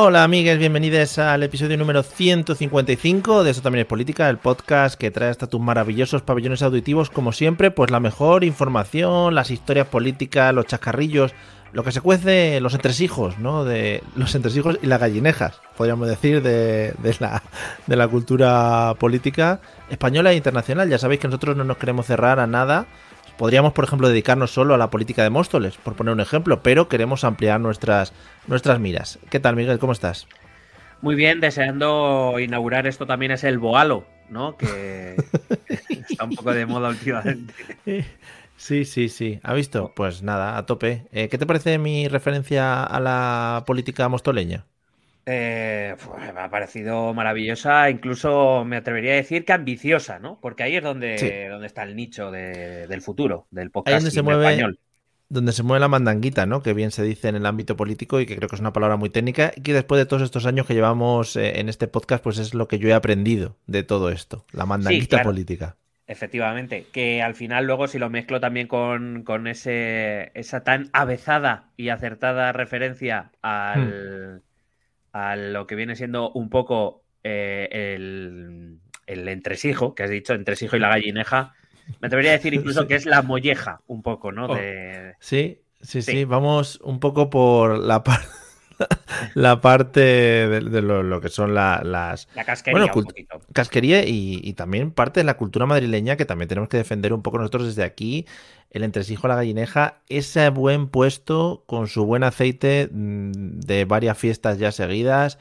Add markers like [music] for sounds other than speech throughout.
Hola amigues, bienvenidos al episodio número 155 de Eso también es política, el podcast que trae hasta tus maravillosos pabellones auditivos, como siempre, pues la mejor información, las historias políticas, los chascarrillos, lo que se cuece, los entresijos, ¿no? De los entresijos y las gallinejas, podríamos decir, de, de la, de la cultura política española e internacional. Ya sabéis que nosotros no nos queremos cerrar a nada. Podríamos, por ejemplo, dedicarnos solo a la política de Móstoles, por poner un ejemplo, pero queremos ampliar nuestras, nuestras miras. ¿Qué tal, Miguel? ¿Cómo estás? Muy bien, deseando inaugurar esto también es el Boalo, ¿no? Que [laughs] está un poco de moda últimamente. [laughs] Sí, sí, sí. ¿Ha visto? Pues nada, a tope. Eh, ¿Qué te parece mi referencia a la política mostoleña? Eh, pues, me ha parecido maravillosa, incluso me atrevería a decir que ambiciosa, ¿no? Porque ahí es donde, Sí. donde está el nicho de- del futuro, del Ahí podcast donde se mueve, español. donde se mueve la mandanguita, ¿no? Que bien se dice en el ámbito político y que creo que es una palabra muy técnica y que después de todos estos años que llevamos eh, en este podcast, pues es lo que yo he aprendido de todo esto, la mandanguita claro. política. Efectivamente, que al final luego si lo mezclo también con, con ese, esa tan avezada y acertada referencia al, a lo que viene siendo un poco eh, el, el entresijo, que has dicho, entresijo y la gallineja, me atrevería a decir [laughs] incluso que es la molleja un poco, ¿no? Oh. De, Sí, sí, sí, Sí. vamos un poco por la, [laughs] par- [laughs] la parte de, de lo, lo que son la- las la casquería Bueno, un cult- poquito. casquería y, y también parte de la cultura madrileña que también tenemos que defender un poco nosotros desde aquí, el entresijo a la gallineja, ese buen puesto con su buen aceite mm, de varias fiestas ya seguidas.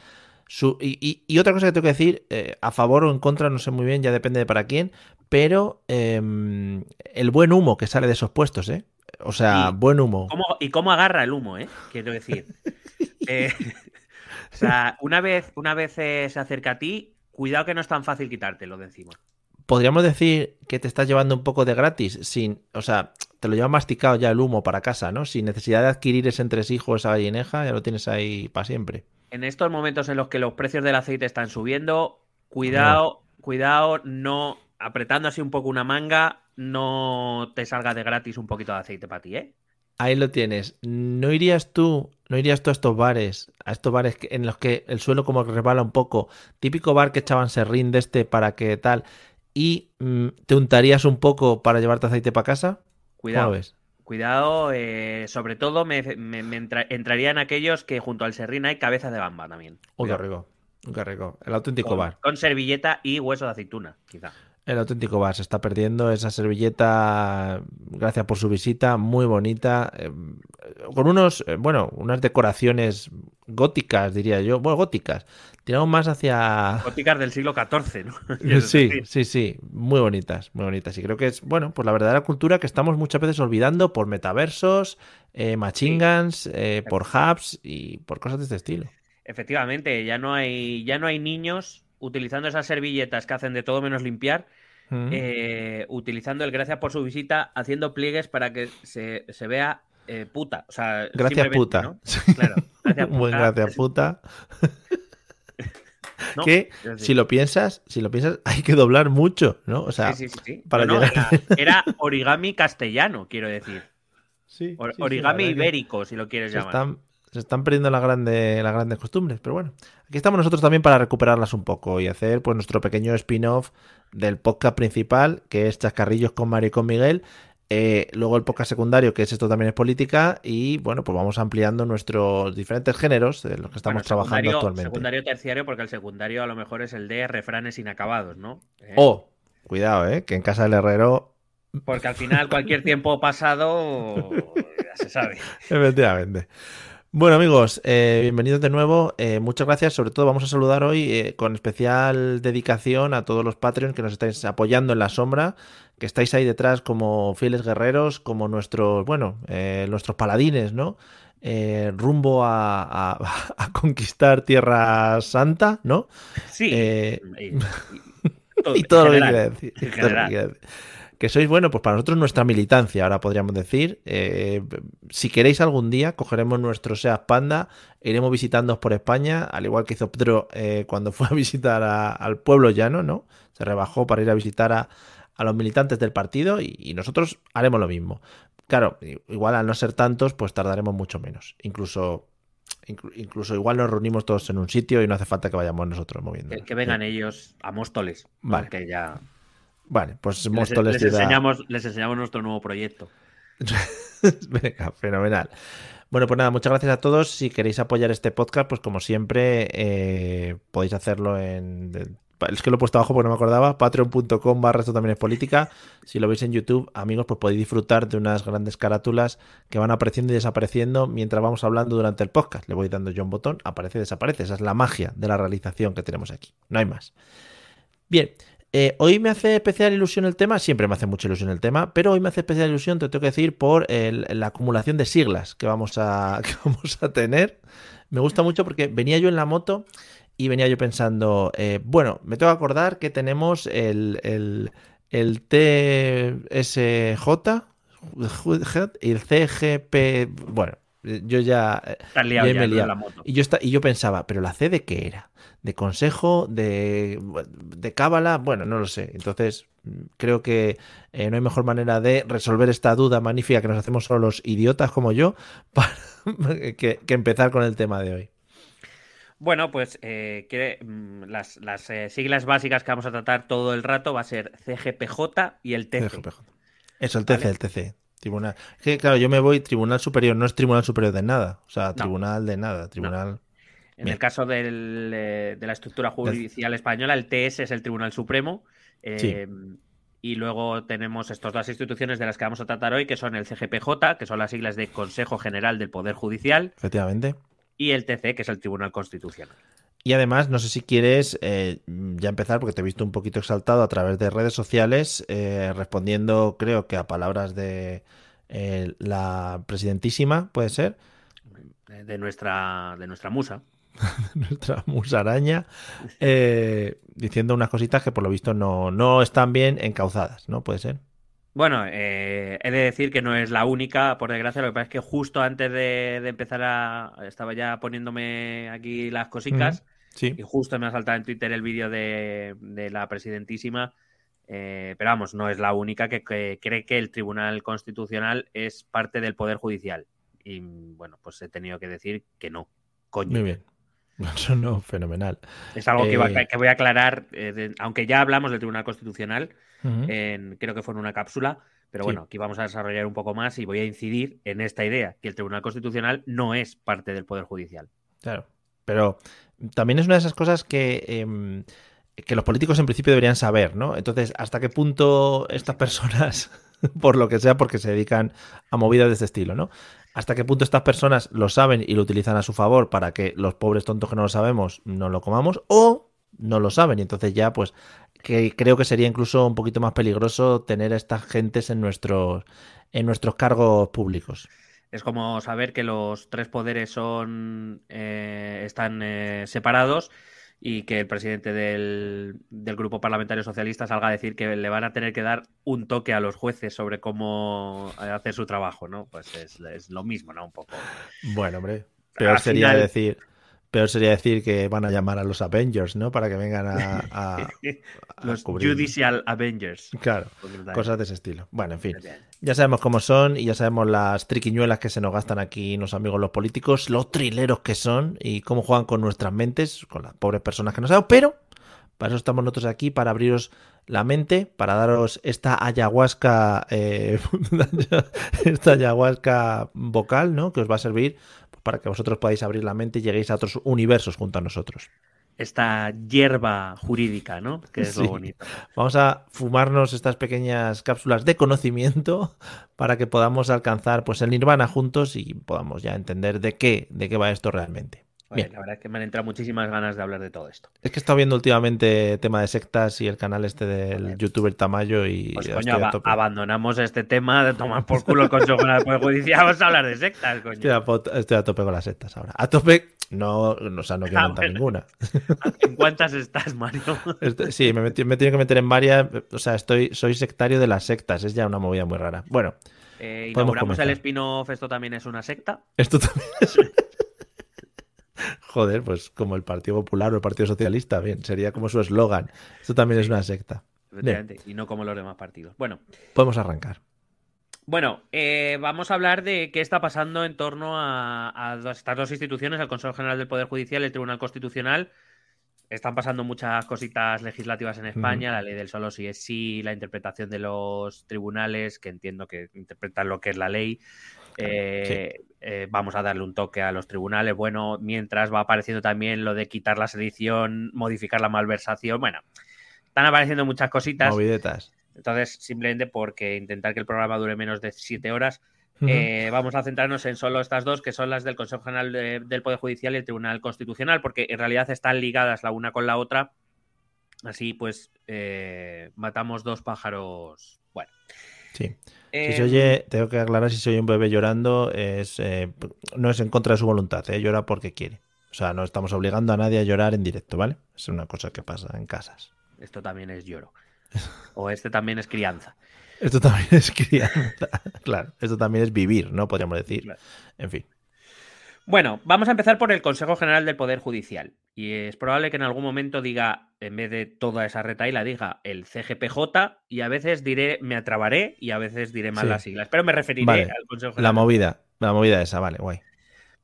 Su, y, y- y otra cosa que tengo que decir, eh, a favor o en contra, no sé muy bien, ya depende de para quién, pero em, el buen humo que sale de esos puestos, ¿eh? O sea, buen humo. ¿Cómo- y cómo agarra el humo, ¿eh? Quiero decir. [laughs] Eh, [laughs] [laughs] o sea, una vez, una vez eh, se acerca a ti, cuidado que no es tan fácil quitártelo de encima. Podríamos decir que te estás llevando un poco de gratis, sin, o sea, te lo lleva masticado ya el humo para casa, ¿no? Sin necesidad de adquirir ese entresijo, esa gallineja, ya lo tienes ahí para siempre. En estos momentos en los que los precios del aceite están subiendo, cuidado, cuidado, no apretando así un poco una manga, no te salga de gratis un poquito de aceite para ti, ¿eh? Ahí lo tienes. ¿No irías tú, no irías tú a estos bares, a estos bares en los que el suelo como que resbala un poco, típico bar que echaban serrín de este para que tal, y mm, te untarías un poco para llevarte aceite para casa? ¿Cómo lo Cuidado. ves? Cuidado, eh, sobre todo me, me- me entra- entrarían aquellos que junto al serrín hay cabezas de bamba también. Oh, qué Cuidado. rico, qué rico. El auténtico con, bar. con servilleta y hueso de aceituna, quizá. El auténtico bar se está perdiendo esa servilleta. Gracias por su visita, muy bonita. eh, con unos, eh, bueno, unas decoraciones góticas, diría yo. Bueno, góticas. Tiramos más hacia. Góticas del siglo XIV, ¿no? [laughs] Sí, sí, sí. Muy bonitas, muy bonitas. Y creo que es, bueno, pues la verdadera cultura que estamos muchas veces olvidando por metaversos, eh, machingans, eh, por hubs y por cosas de este estilo. Efectivamente, ya no hay, ya no hay niños utilizando esas servilletas que hacen de todo menos limpiar, Mm. eh, utilizando el gracias por su visita, haciendo pliegues para que se, se vea eh, puta. O sea, Gracias, puta. ¿no? Claro, gracias [laughs] Buen gracias, puta. [laughs] ¿no? que si lo piensas, si lo piensas, hay que doblar mucho, ¿no? O sea, sí, sí, sí, sí. para No, no, llegar- era, era origami castellano, quiero decir. [laughs] sí, sí, origami ibérico, si lo quieres Se llamar. están, se están perdiendo las grandes, las grandes costumbres, pero bueno, aquí estamos nosotros también para recuperarlas un poco y hacer pues nuestro pequeño spin-off del podcast principal, que es Chascarrillos con Mario y con Miguel. Eh, luego el podcast secundario, que es esto también es política, y bueno, pues vamos ampliando nuestros diferentes géneros de los que estamos trabajando actualmente. Secundario terciario, porque el secundario a lo mejor es el de refranes inacabados, ¿no? ¿Eh? Oh, cuidado, ¿eh? Que en casa del herrero. Porque al final cualquier tiempo pasado ya se sabe. [laughs] Efectivamente. Bueno amigos, eh, bienvenidos de nuevo. Eh, muchas gracias. Sobre todo vamos a saludar hoy eh, con especial dedicación a todos los Patreons que nos estáis apoyando en la sombra, que estáis ahí detrás como fieles guerreros, como nuestros, bueno, nuestros paladines, ¿no? rumbo [laughs] a, conquistar Tierra Santa, ¿no? Sí. y, todo, lo que decir que sois, bueno, pues para nosotros nuestra militancia, ahora podríamos decir. Eh, si queréis algún día, cogeremos nuestro SEAT Panda, iremos visitándoos por España, al igual que hizo Pedro eh, cuando [laughs] fue a visitar al pueblo llano, ¿no? Se rebajó para ir a visitar a, los militantes del partido y, nosotros haremos lo mismo. Claro, igual al no ser tantos, pues tardaremos mucho menos. Incluso incluso igual nos reunimos todos en un sitio y no hace falta que vayamos nosotros moviendo. Que, vengan ellos a Móstoles. Vale. Que ya Vale, pues les, enseñamos, les enseñamos nuestro nuevo proyecto. [laughs] Venga, fenomenal. Bueno, pues nada, muchas gracias a todos. Si queréis apoyar este podcast, pues como siempre, eh, podéis hacerlo en. Es que lo he puesto abajo porque no me acordaba. Patreon.com barra esto también es política. Si lo veis en YouTube, amigos, pues podéis disfrutar de unas grandes carátulas que van apareciendo y desapareciendo mientras vamos hablando durante el podcast. Le voy dando yo un botón, aparece y desaparece. Esa es la magia de la realización que tenemos aquí. No hay más. Bien, eh, hoy me hace especial ilusión el tema, siempre me hace mucha ilusión el tema, pero hoy me hace especial ilusión, te tengo que decir, por la acumulación de siglas que vamos, a, [laughs] vamos a tener. Me gusta mucho porque venía yo en la moto y venía yo pensando, eh, bueno, me tengo que acordar que tenemos el, el, el TSJ y el CGP, bueno, yo ya, me Y yo, y yo pensaba, pero la C de qué era? de consejo, de, de cábala, bueno, no lo sé. Entonces, creo que eh, no hay mejor manera de resolver esta duda magnífica que nos hacemos solo los idiotas como yo [laughs] para, que, empezar con el tema de hoy. Bueno, pues eh, mm, las, eh, siglas básicas que vamos a tratar todo el rato va a ser CGPJ y el TC. Eso, el TC, el TC. Tribunal. que, claro, yo me voy, Tribunal Superior, no es Tribunal Superior de nada. O sea, Tribunal de nada. Tribunal. En el caso eh, de la estructura judicial española, el TS es el Tribunal Supremo. Eh, y luego tenemos estas dos instituciones de las que vamos a tratar hoy, que son el CGPJ, que son las siglas de Consejo General del Poder Judicial. Efectivamente. Y el TC, que es el Tribunal Constitucional. Y además, no sé si quieres eh, ya empezar, porque te he visto un poquito exaltado a través de redes sociales, respondiendo, creo que a palabras de la presidentísima, ¿puede ser? De nuestra, de nuestra musa. [laughs] nuestra musaraña, eh, diciendo unas cositas que por lo visto no, no están bien encauzadas, ¿no? Puede ser. Bueno, eh, he de decir que no es la única, por desgracia, lo que pasa es que justo antes de, empezar a... estaba ya poniéndome aquí las cositas y justo me ha saltado en Twitter el vídeo de, la presidentísima, eh, pero vamos, no es la única que, que, cree que el Tribunal Constitucional es parte del Poder Judicial. Y bueno, pues he tenido que decir que no, coño. Muy bien. [laughs] Eso no, fenomenal. Es algo que, eh, voy a aclarar, eh, aunque ya hablamos del Tribunal Constitucional, creo que fue en una cápsula, pero bueno, aquí vamos a desarrollar un poco más y voy a incidir en esta idea, que el Tribunal Constitucional no es parte del Poder Judicial. Claro, pero también es una de esas cosas que... Em, que los políticos en principio deberían saber, ¿no? Entonces, ¿hasta qué punto estas personas, [laughs] por lo que sea, porque se dedican a movidas de este estilo, ¿no? hasta qué punto estas personas lo saben y lo utilizan a su favor para que los pobres tontos que no lo sabemos no lo comamos o no lo saben y entonces ya pues que creo que sería incluso un poquito más peligroso tener a estas gentes en nuestros en nuestros cargos públicos. Es como saber que los tres poderes son eh, están eh, separados y que el presidente del, grupo parlamentario socialista salga a decir que le van a tener que dar un toque a los jueces sobre cómo hacer su trabajo, ¿no? Pues es, lo mismo, ¿no? Un poco. Bueno, hombre, peor sería decir Peor sería decir que van a llamar a los Avengers, ¿no? Para que vengan a. [laughs] los Judicial Avengers. Claro, cosas de ese estilo. Bueno, en fin. Ya sabemos cómo son y ya sabemos las triquiñuelas que se nos gastan aquí los amigos los políticos, los trileros que son y cómo juegan con nuestras mentes, con las pobres personas que no sabemos, pero para eso estamos nosotros aquí, para abriros la mente para daros esta ayahuasca, eh, [laughs] esta ayahuasca vocal, ¿no? Que os va a servir para que vosotros podáis abrir la mente y lleguéis a otros universos junto a nosotros. Esta hierba jurídica, ¿no? Que es lo bonito. Vamos a fumarnos estas pequeñas cápsulas de conocimiento para que podamos alcanzar pues el nirvana juntos y podamos ya entender de qué, de qué va esto realmente. Bien. La verdad es que me han entrado muchísimas ganas de hablar de todo esto. Es que he estado viendo últimamente tema de sectas y el canal este del youtuber Tamayo y... Pues coño, abandonamos este tema de tomar por culo el Consejo del [laughs] Poder Judicial. Vamos a hablar de sectas, coño. Estoy a, tope con las sectas ahora. A tope, no, o sea, no quiero ah, montar ninguna. [laughs] ¿En cuántas estás, Mario? [laughs] Este, sí, me, me, tengo que meter en varias. O sea, estoy, soy sectario de las sectas. Es ya una movida muy rara. Bueno. Eh, inauguramos el spin-off, esto también es una secta. Esto también es [laughs] Joder, pues como el Partido Popular o el Partido Socialista, bien, sería como su eslogan. Esto también es una secta. y no como los demás partidos. Bueno. Podemos arrancar. Bueno, eh, vamos a hablar de qué está pasando en torno a, estas dos instituciones, el Consejo General del Poder Judicial y el Tribunal Constitucional. Están pasando muchas cositas legislativas en España, la ley del solo sí es sí, la interpretación de los tribunales, que entiendo que interpretan lo que es la ley. Eh, eh, vamos a darle un toque a los tribunales. Bueno, mientras va apareciendo también lo de quitar la sedición, modificar la malversación. Bueno, están apareciendo muchas cositas. Movidetas. Entonces, simplemente porque intentar que el programa dure menos de siete horas, eh, vamos a centrarnos en solo estas dos, que son las del Consejo General del Poder Judicial y el Tribunal Constitucional, porque en realidad están ligadas la una con la otra. Así pues, matamos dos pájaros. Bueno. Sí. Si se oye, em, tengo que aclarar si se oye un bebé llorando, es, eh, no es en contra de su voluntad, ¿eh? llora porque quiere. O sea, no estamos obligando a nadie a llorar en directo, ¿vale? Es una cosa que pasa en casas. Esto también es lloro. O este también es crianza. [laughs] Esto también es crianza. [laughs] claro, esto también es vivir, ¿no? Podríamos decir. En fin. Bueno, vamos a empezar por el Consejo General del Poder Judicial. Y es probable que en algún momento diga, en vez de toda esa retaila, diga el CGPJ y a veces diré, me atrabaré y a veces diré mal las siglas. Pero me referiré al Consejo General. La movida, la movida esa, vale, guay.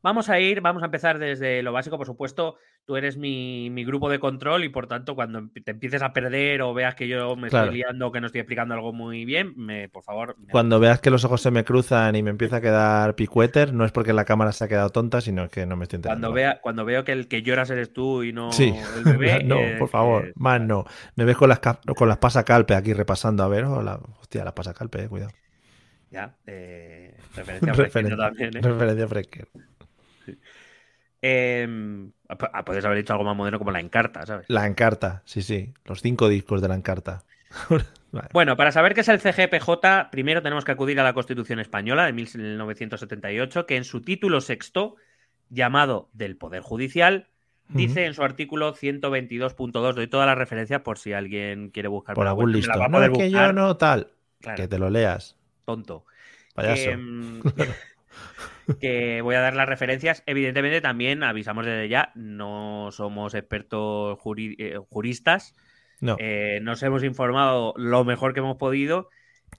Vamos a ir, vamos a empezar desde lo básico, por supuesto. Tú eres mi, grupo de control y por tanto, cuando te empieces a perder o veas que yo me estoy liando o que no estoy explicando algo muy bien, me, por favor. Cuando veas que los ojos se me cruzan y me empieza a quedar picueter, no es porque la cámara se ha quedado tonta, sino que no me estoy entendiendo. Cuando, vea, cuando veo que el que lloras eres tú y no el bebé. [laughs] no, por favor, más no. Me ves con las, con las pasacalpe aquí repasando, a ver, la, hostia, las pasacalpe, eh, cuidado. Ya, eh, [laughs] referencia a Fresquer también. ¿eh? Referencia a Fresquer. Em, puedes haber dicho algo más moderno como la Encarta, ¿sabes? La Encarta, sí, sí. Los cinco discos de la Encarta. [laughs] Bueno, para saber qué es el CGPJ, primero tenemos que acudir a la Constitución Española de 1978, que en su título sexto, llamado del Poder Judicial, dice en su artículo 122.2, doy toda la referencia por si alguien quiere buscar por algún listo. No, es que yo no tal. Que te lo leas. Tonto. Payaso. Em, [laughs] que voy a dar las referencias. Evidentemente también avisamos desde ya, no somos expertos eh, juristas. No. Eh, nos hemos informado lo mejor que hemos podido.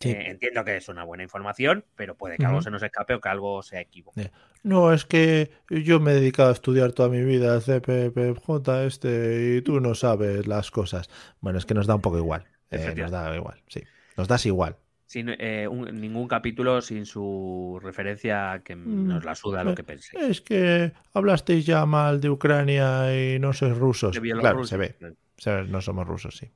Eh, entiendo que es una buena información, pero puede que algo se nos escape o que algo se equivoque. No, es que yo me he dedicado a estudiar toda mi vida CPPJ este y tú no sabes las cosas. Bueno, es que nos da un poco igual. nos da igual, sí. Nos das igual. Sin, eh, ningún capítulo sin su referencia que mm, nos la suda lo eh, que pensé. Es que hablasteis ya mal de Ucrania y no sois rusos. Claro, se ve. No somos rusos, sí.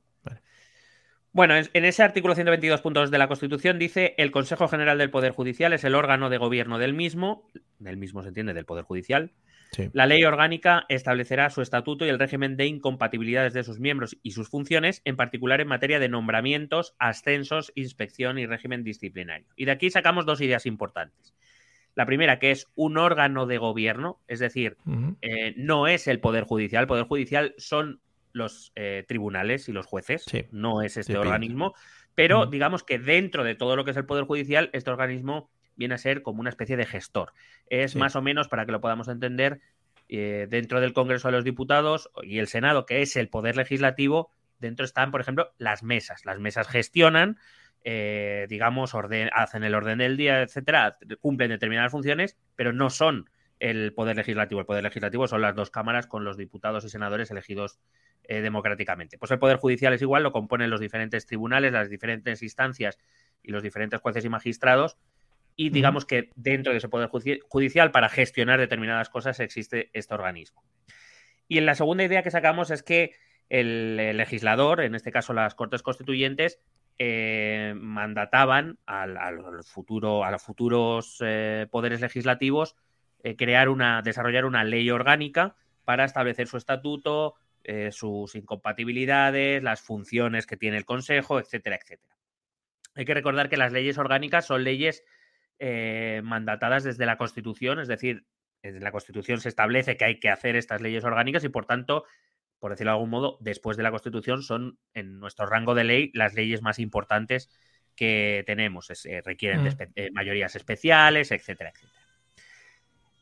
Bueno, en ese artículo 122.2 de la Constitución dice el Consejo General del Poder Judicial es el órgano de gobierno del mismo, del mismo se entiende, del Poder Judicial, la ley orgánica establecerá su estatuto y el régimen de incompatibilidades de sus miembros y sus funciones, en particular en materia de nombramientos, ascensos, inspección y régimen disciplinario. Y de aquí sacamos dos ideas importantes. La primera, que es un órgano de gobierno, es decir, eh, no es el Poder Judicial. El Poder Judicial son los eh, tribunales y los jueces, no es este organismo, pero digamos que dentro de todo lo que es el Poder Judicial, este organismo viene a ser como una especie de gestor. Es más o menos, para que lo podamos entender, eh, dentro del Congreso de los Diputados y el Senado, que es el poder legislativo, dentro están, por ejemplo, las mesas. Las mesas gestionan, eh, digamos, hacen el orden del día, etcétera, cumplen determinadas funciones, pero no son el poder legislativo. El poder legislativo son las dos cámaras con los diputados y senadores elegidos eh, democráticamente. Pues el Poder Judicial es igual, lo componen los diferentes tribunales, las diferentes instancias y los diferentes jueces y magistrados. Y digamos que dentro de ese Poder Judicial, para gestionar determinadas cosas, existe este organismo. Y en la segunda idea que sacamos es que el, legislador, en este caso las Cortes Constituyentes, eh, mandataban al, futuro, a los futuros eh, poderes legislativos crear una, desarrollar una ley orgánica para establecer su estatuto, eh, sus incompatibilidades, las funciones que tiene el Consejo, etcétera, etcétera. Hay que recordar que las leyes orgánicas son leyes eh, mandatadas desde la Constitución, es decir, desde la Constitución se establece que hay que hacer estas leyes orgánicas y, por tanto, por decirlo de algún modo, después de la Constitución son, en nuestro rango de ley, las leyes más importantes que tenemos. Eh, requieren de mm. mayorías especiales, etcétera,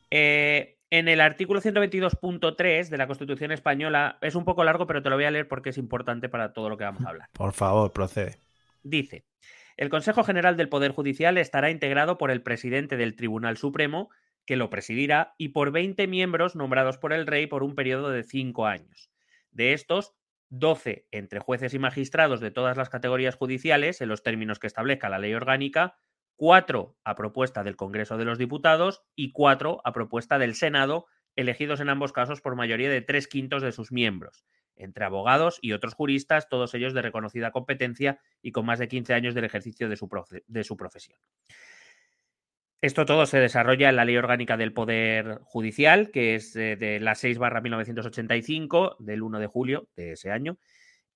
etcétera. En el artículo 122.3 de la Constitución española, es un poco largo, pero te lo voy a leer porque es importante para todo lo que vamos a hablar. Por favor, procede. Dice, el Consejo General del Poder Judicial estará integrado por el presidente del Tribunal Supremo, que lo presidirá, y por 20 miembros nombrados por el rey por un periodo de 5 años. De estos, 12 entre jueces y magistrados de todas las categorías judiciales, en los términos que establezca la ley orgánica, cuatro a propuesta del Congreso de los Diputados y cuatro a propuesta del Senado, elegidos en ambos casos por mayoría de tres quintos de sus miembros, entre abogados y otros juristas, todos ellos de reconocida competencia y con más de 15 años del ejercicio de su, profesión. Esto todo se desarrolla en la Ley Orgánica del Poder Judicial, que es de, de la 6 barra 1985, del 1 de julio de ese año,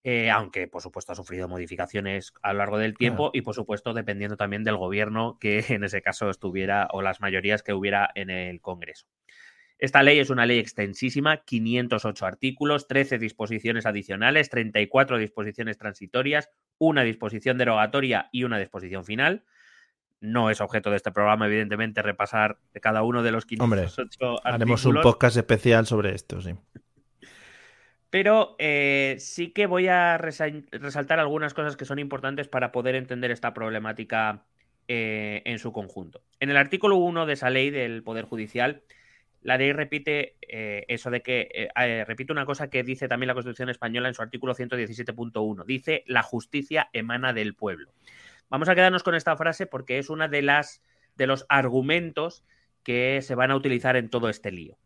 eh, aunque por supuesto ha sufrido modificaciones a lo largo del tiempo y por supuesto dependiendo también del gobierno que [laughs] en ese caso estuviera o las mayorías que hubiera en el Congreso. Esta ley es una ley extensísima, 508 artículos, 13 disposiciones adicionales, 34 disposiciones transitorias, una disposición derogatoria y una disposición final. No es objeto de este programa, evidentemente, repasar cada uno de los 508 Hombre, Haremos un podcast especial sobre esto, sí. Pero eh, sí que voy a resaltar algunas cosas que son importantes para poder entender esta problemática eh, en su conjunto. En el artículo 1 de esa ley del Poder Judicial, la ley repite eh, eso de que, repite una cosa que dice también la Constitución española en su artículo 117.1. Dice, la justicia emana del pueblo. Vamos a quedarnos con esta frase porque es una de las de los argumentos que se van a utilizar en todo este lío.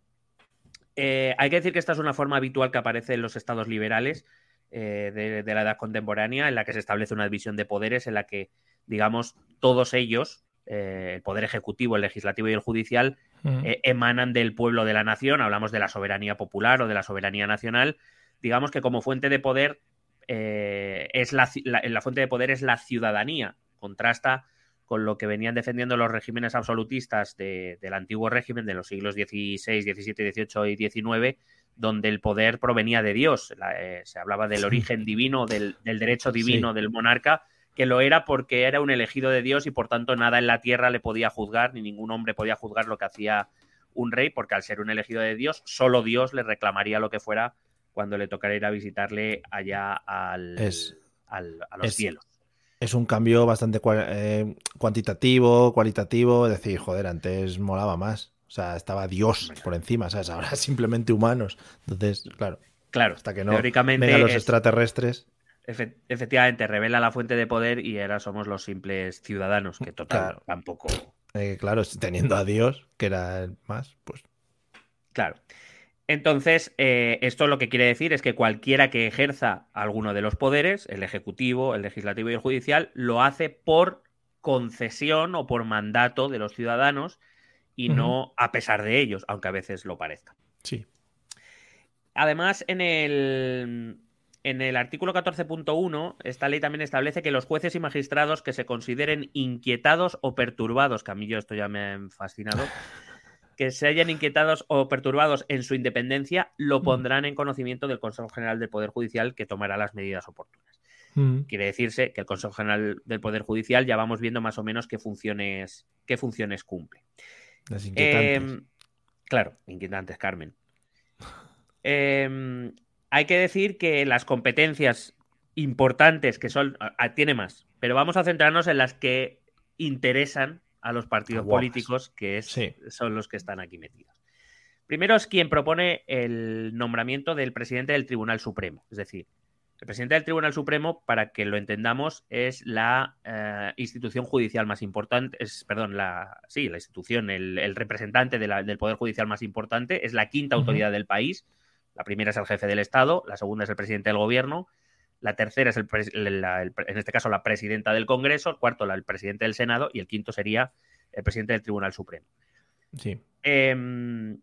Eh, hay que decir que esta es una forma habitual que aparece en los estados liberales eh, de, la edad contemporánea, en la que se establece una división de poderes, en la que, digamos, todos ellos, eh, el poder ejecutivo, el legislativo y el judicial, mm. emanan del pueblo de la nación. Hablamos de la soberanía popular o de la soberanía nacional. Digamos que como fuente de poder es la, la fuente de poder es la ciudadanía. Contrasta con lo que venían defendiendo los regímenes absolutistas del antiguo régimen de los siglos XVI, XVII, XVIII y XIX, donde el poder provenía de Dios. Eh, se hablaba del origen divino, del, derecho divino del monarca, que lo era porque era un elegido de Dios y por tanto nada en la tierra le podía juzgar, ni ningún hombre podía juzgar lo que hacía un rey, porque al ser un elegido de Dios, solo Dios le reclamaría lo que fuera cuando le tocara ir a visitarle allá al, a los cielos es un cambio bastante eh, cuantitativo, cualitativo. Es decir, joder, antes molaba más. O sea, estaba Dios por encima, ¿sabes? Ahora [laughs] simplemente humanos. Entonces, claro. Claro, hasta que no vengan los extraterrestres. efectivamente, revela la fuente de poder y ahora somos los simples ciudadanos, que total, tampoco. Eh, claro, teniendo a Dios, que era más, pues. Claro. Entonces, eh, esto lo que quiere decir es que cualquiera que ejerza alguno de los poderes, el ejecutivo, el legislativo y el judicial, lo hace por concesión o por mandato de los ciudadanos y no a pesar de ellos, aunque a veces lo parezca. Sí. Además, en el, en el artículo 14.1, esta ley también establece que los jueces y magistrados que se consideren inquietados o perturbados, que a mí yo esto ya me ha fascinado, [laughs] que se hayan inquietados o perturbados en su independencia lo mm. pondrán en conocimiento del Consejo General del Poder Judicial que tomará las medidas oportunas. Mm. Quiere decirse que el Consejo General del Poder Judicial ya vamos viendo más o menos qué funciones, qué funciones cumple. Las inquietantes. Em, claro, inquietantes, Carmen. Em, hay que decir que las competencias importantes que son, tiene más, pero vamos a centrarnos en las que interesan a los partidos políticos, que es, son los que están aquí metidos. Primero es quien propone el nombramiento del presidente del Tribunal Supremo. Es decir, el presidente del Tribunal Supremo, para que lo entendamos, es la eh, institución judicial más importante, es, perdón, la, sí, la institución, el, representante del Poder Judicial más importante, es la quinta autoridad del país. La primera es el jefe del Estado, la segunda es el presidente del Gobierno, la tercera es, el, en este caso, la presidenta del Congreso, el cuarto, el presidente del Senado y el quinto sería el presidente del Tribunal Supremo. Sí. Em,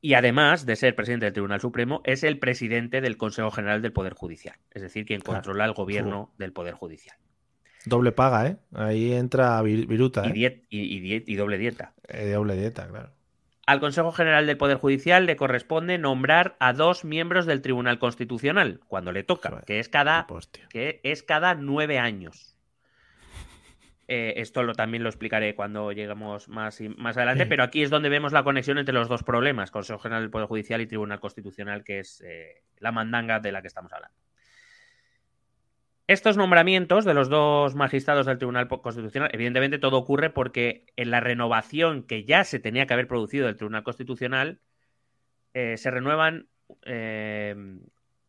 y además de ser presidente del Tribunal Supremo, es el presidente del Consejo General del Poder Judicial, es decir, quien controla el gobierno del Poder Judicial. Doble paga, ¿eh? Ahí entra Viruta. Y, ¿eh? y, doble dieta. Eh, doble dieta, claro. Al Consejo General del Poder Judicial le corresponde nombrar a dos miembros del Tribunal Constitucional, cuando le toca, que es cada, que es cada nueve años. Eh, esto lo, también lo explicaré cuando lleguemos más, más adelante, [laughs] pero aquí es donde vemos la conexión entre los dos problemas, Consejo General del Poder Judicial y Tribunal Constitucional, que es eh, la mandanga de la que estamos hablando. Estos nombramientos de los dos magistrados del Tribunal Constitucional, evidentemente todo ocurre porque en la renovación que ya se tenía que haber producido del Tribunal Constitucional, eh, se renuevan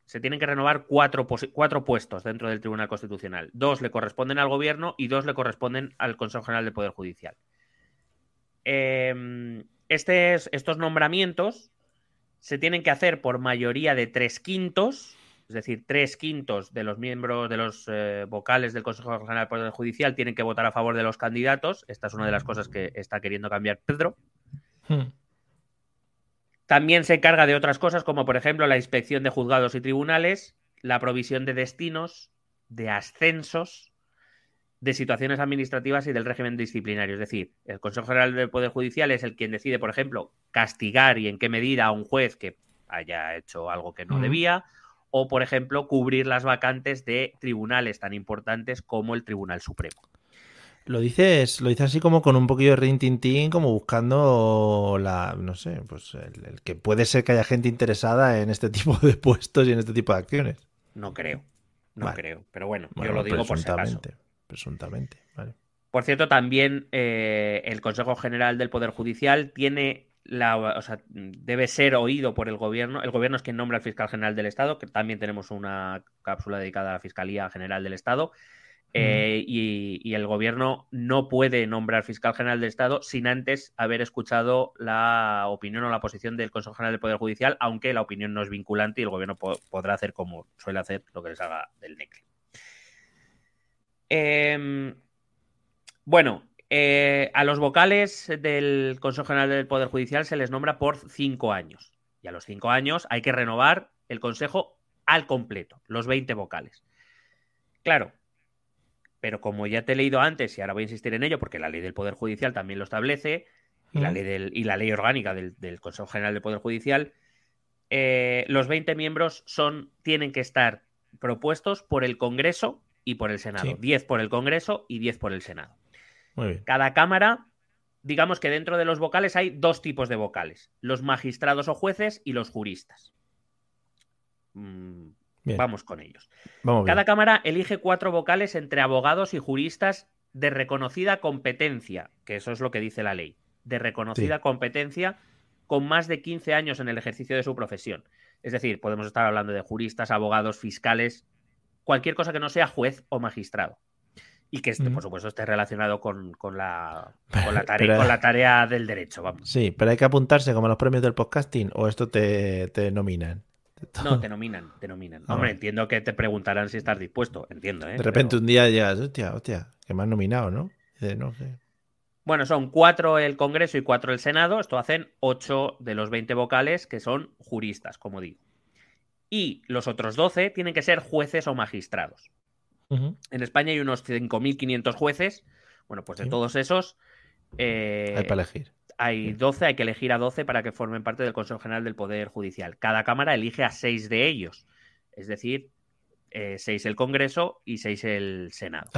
se tienen que renovar cuatro, cuatro, puestos dentro del Tribunal Constitucional. Dos le corresponden al Gobierno y dos le corresponden al Consejo General del Poder Judicial. Em, estos nombramientos se tienen que hacer por mayoría de tres quintos, es decir, tres quintos de los miembros de los eh, vocales del Consejo General del Poder Judicial tienen que votar a favor de los candidatos. Esta es una de las cosas que está queriendo cambiar Pedro. Hmm. También se encarga de otras cosas, como por ejemplo la inspección de juzgados y tribunales, la provisión de destinos, de ascensos, de situaciones administrativas y del régimen disciplinario. Es decir, el Consejo General del Poder Judicial es el quien decide, por ejemplo, castigar y en qué medida a un juez que haya hecho algo que no debía, o, por ejemplo, cubrir las vacantes de tribunales tan importantes como el Tribunal Supremo. Lo dices, lo dices así como con un poquillo de rintintín, como buscando la, no sé, pues el, que puede ser que haya gente interesada en este [laughs] tipo de puestos y en este tipo de acciones. No creo, no creo, pero bueno, yo lo digo por si acaso. Presuntamente, vale. Por cierto, también eh, el Consejo General del Poder Judicial tiene la, o sea, debe ser oído por el gobierno. El gobierno es quien nombra al fiscal general del Estado, que también tenemos una cápsula dedicada a la Fiscalía General del Estado. Eh, y, el gobierno no puede nombrar fiscal general del Estado sin antes haber escuchado la opinión o la posición del Consejo General del Poder Judicial, aunque la opinión no es vinculante y el gobierno podrá hacer como suele hacer lo que les haga del NECLE. Em, bueno, eh, a los vocales del Consejo General del Poder Judicial se les nombra por cinco años. Y a los cinco años hay que renovar el Consejo al completo, los 20 vocales. Claro, pero como ya te he leído antes, y ahora voy a insistir en ello, porque la ley del Poder Judicial también lo establece, y, la, ley del, y la ley orgánica del, Consejo General del Poder Judicial, eh, los 20 miembros son, tienen que estar propuestos por el Congreso y por el Senado. 10 por el Congreso y 10 por el Senado. Cada Cámara, digamos que dentro de los vocales hay dos tipos de vocales, los magistrados o jueces y los juristas. Mm, Vamos con ellos. Cada Cámara elige cuatro vocales entre abogados y juristas de reconocida competencia, que eso es lo que dice la ley, de reconocida competencia con más de 15 años en el ejercicio de su profesión. Es decir, podemos estar hablando de juristas, abogados, fiscales, cualquier cosa que no sea juez o magistrado. Y que, por supuesto, esté relacionado con, la, tarea, con, la, tarea, del derecho. Vamos. Sí, pero hay que apuntarse como los premios del podcasting o esto te, te nominan. No, te nominan, te nominan. Ah, Hombre, entiendo que te preguntarán si estás dispuesto, entiendo. ¿eh? De repente un día llegas, hostia, hostia, que me han nominado, ¿no? no sé. Bueno, son cuatro el Congreso y cuatro el Senado. Esto hacen ocho de los 20 vocales que son juristas, como digo. Y los otros 12 tienen que ser jueces o magistrados. En España hay unos 5.500 jueces. Bueno, pues de todos esos... Eh, hay para elegir hay 12, hay que elegir a 12 para que formen parte del Consejo General del Poder Judicial. Cada Cámara elige a 6 de ellos, es decir, 6 eh, el Congreso y 6 el Senado.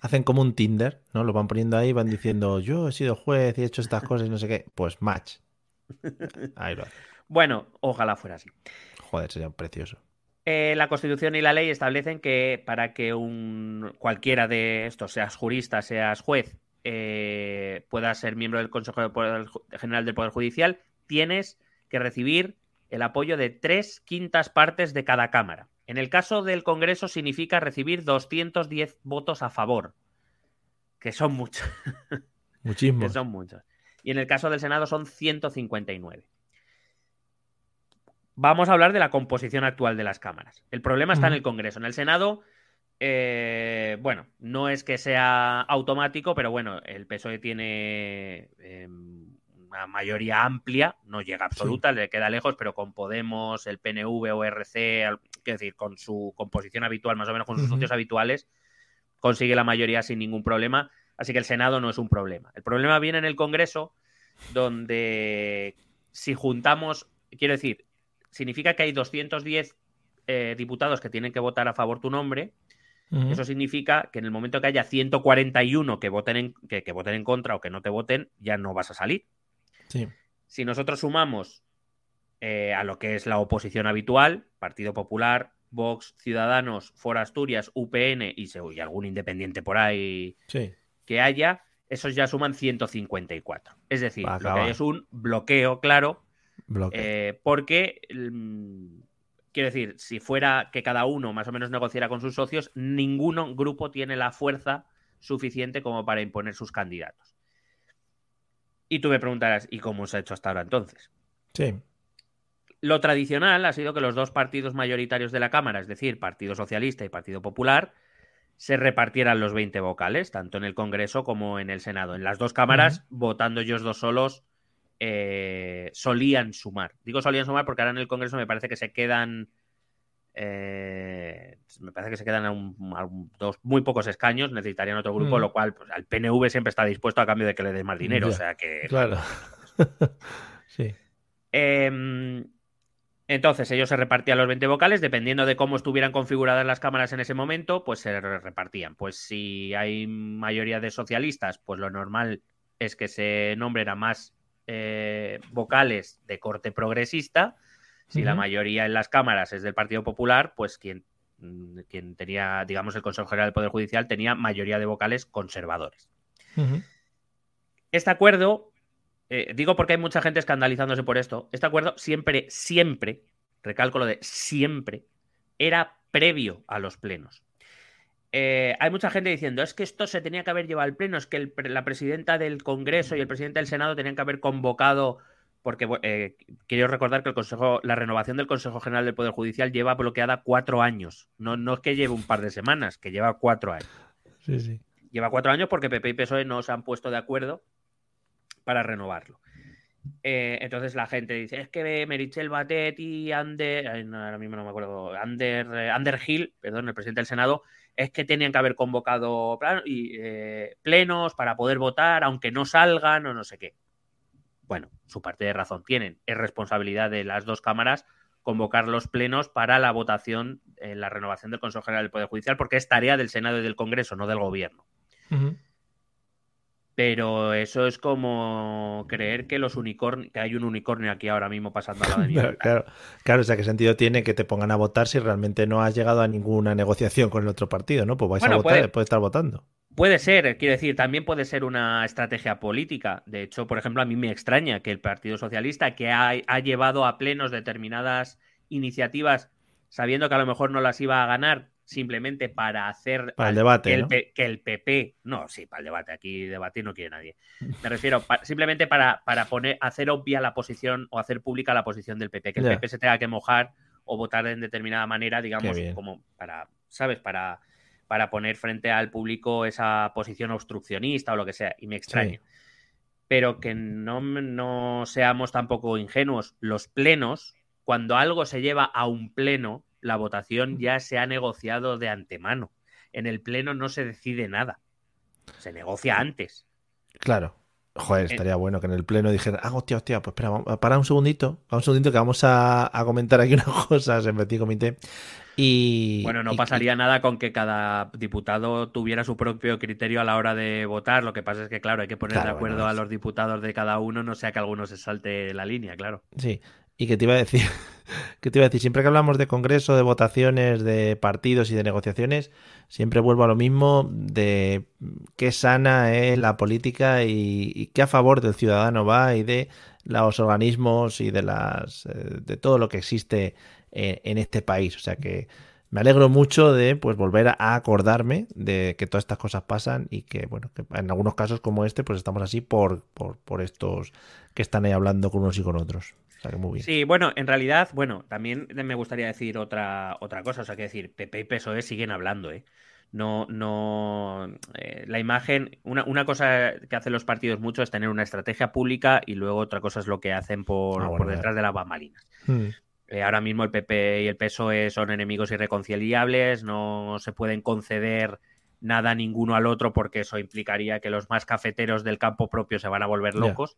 Hacen como un Tinder, ¿no? Lo van poniendo ahí, van diciendo, yo he sido juez y he hecho estas cosas y no sé qué. Pues match. [laughs] Ahí lo Bueno, ojalá fuera así. Joder, sería precioso. Eh, la Constitución y la ley establecen que para que un cualquiera de estos, seas jurista, seas juez, eh, pueda ser miembro del Consejo General del Poder Judicial, tienes que recibir el apoyo de tres quintas partes de cada Cámara. En el caso del Congreso significa recibir 210 votos a favor, que son muchos. [laughs] Muchísimos. que son muchos. Y en el caso del Senado son 159. Vamos a hablar de la composición actual de las cámaras. El problema está en el Congreso. En el Senado, eh, bueno, no es que sea automático, pero bueno, el PSOE tiene em, una mayoría amplia, no llega absoluta, le queda lejos, pero con Podemos, el PNV o RC, quiero decir, con su composición habitual, más o menos con sus socios habituales, consigue la mayoría sin ningún problema. Así que el Senado no es un problema. El problema viene en el Congreso, donde si juntamos, quiero decir, significa que hay 210 eh, diputados que tienen que votar a favor tu nombre. Eso significa que en el momento que haya 141 que voten, en, que, voten en contra o que no te voten, ya no vas a salir. Si nosotros sumamos eh, a lo que es la oposición habitual, Partido Popular, Vox, Ciudadanos, Fora Asturias, UPN y, y algún independiente por ahí que haya, esos ya suman 154. Es decir, lo que hay es un bloqueo claro, eh, porque, mm, quiero decir, si fuera que cada uno más o menos negociara con sus socios, ningún grupo tiene la fuerza suficiente como para imponer sus candidatos. Y tú me preguntarás, ¿y cómo se ha hecho hasta ahora entonces? Sí. Lo tradicional ha sido que los dos partidos mayoritarios de la Cámara, es decir, Partido Socialista y Partido Popular, se repartieran los 20 vocales, tanto en el Congreso como en el Senado. En las dos cámaras, votando ellos dos solos, eh, solían sumar. Digo solían sumar porque ahora en el Congreso me parece que se quedan. Eh, me parece que se quedan a, dos muy pocos escaños, necesitarían otro grupo, lo cual pues, al PNV siempre está dispuesto a cambio de que le dé más dinero. o sea que. Claro. [laughs] sí. Eh, entonces ellos se repartían los 20 vocales, dependiendo de cómo estuvieran configuradas las cámaras en ese momento, pues se repartían. Pues si hay mayoría de socialistas, pues lo normal es que se nombren a más eh, vocales de corte progresista. Si la mayoría en las cámaras es del Partido Popular, pues quien, mm, quien tenía, digamos, el Consejo General del Poder Judicial tenía mayoría de vocales conservadores. Este acuerdo eh, digo porque hay mucha gente escandalizándose por esto. Este acuerdo siempre, siempre, recalco lo de siempre, era previo a los plenos. Eh, hay mucha gente diciendo, es que esto se tenía que haber llevado al pleno, es que la presidenta del Congreso y el presidente del Senado tenían que haber convocado, porque eh, quiero recordar que el Consejo, la renovación del Consejo General del Poder Judicial lleva bloqueada cuatro años. No, no es que lleve un par de semanas, que lleva cuatro años. Sí, sí. Lleva cuatro años porque PP y PSOE no se han puesto de acuerdo para renovarlo. Eh, entonces la gente dice, es que Merichel Batet y Ander, ahora mismo no me acuerdo, Ander, eh, Ander Hill, perdón, el presidente del Senado, es que tenían que haber convocado eh, plenos para poder votar, aunque no salgan o no sé qué. Bueno, su parte de razón tienen. Es responsabilidad de las dos cámaras convocar los plenos para la votación en la renovación del Consejo General del Poder Judicial, porque es tarea del Senado y del Congreso, no del Gobierno. Pero eso es como creer que los unicornios, que hay un unicornio aquí ahora mismo pasando a la de [laughs] claro, claro, o sea, ¿qué sentido tiene que te pongan a votar si realmente no has llegado a ninguna negociación con el otro partido, ¿no? Pues vais a votar, puede, estar votando. Puede ser, quiero decir, también puede ser una estrategia política. De hecho, por ejemplo, a mí me extraña que el Partido Socialista, que ha, ha llevado a plenos determinadas iniciativas sabiendo que a lo mejor no las iba a ganar, simplemente para hacer para el debate, que, el, PP, no, sí, para el debate, aquí debatir no quiere nadie. Me [laughs] refiero simplemente para, para poner, hacer obvia la posición o hacer pública la posición del PP, que el PP se tenga que mojar o votar en determinada manera, digamos, como para, ¿sabes? Para, para poner frente al público esa posición obstruccionista o lo que sea, y me extraña. Pero que no, no seamos tampoco ingenuos. Los plenos, cuando algo se lleva a un pleno, la votación ya se ha negociado de antemano. En el Pleno no se decide nada. Se negocia antes. Claro. Joder, estaría bueno que en el pleno dijera, ah, hostia, hostia, pues espera, para un segundito, para un segundito que vamos a, comentar aquí unas [laughs] cosas en Petit Comité. Y, bueno, no pasaría nada con que cada diputado tuviera su propio criterio a la hora de votar. Lo que pasa es que, claro, hay que poner de acuerdo a los diputados de cada uno, no sea que alguno se salte la línea, claro. Sí, y que te iba a decir, [laughs] que te iba a decir, siempre que hablamos de congreso, de votaciones, de partidos y de negociaciones, siempre vuelvo a lo mismo de qué sana es la política y, qué a favor del ciudadano va y de los organismos y de las eh, de todo lo que existe eh, en este país. O sea que me alegro mucho de pues volver a acordarme de que todas estas cosas pasan y que bueno que en algunos casos como este pues estamos así por, por, por estos que están ahí hablando con unos y con otros. O sea que muy bien. Sí, bueno, en realidad, bueno, también me gustaría decir otra, otra cosa. O sea, que decir, PP y PSOE siguen hablando, ¿eh? No, no. Eh, la imagen. Una, una, cosa que hacen los partidos mucho es tener una estrategia pública y luego otra cosa es lo que hacen por, Ah, bueno, por detrás de las bambalinas. Hmm. Eh, ahora mismo el PP y el PSOE son enemigos irreconciliables, no se pueden conceder nada ninguno al otro porque eso implicaría que los más cafeteros del campo propio se van a volver locos.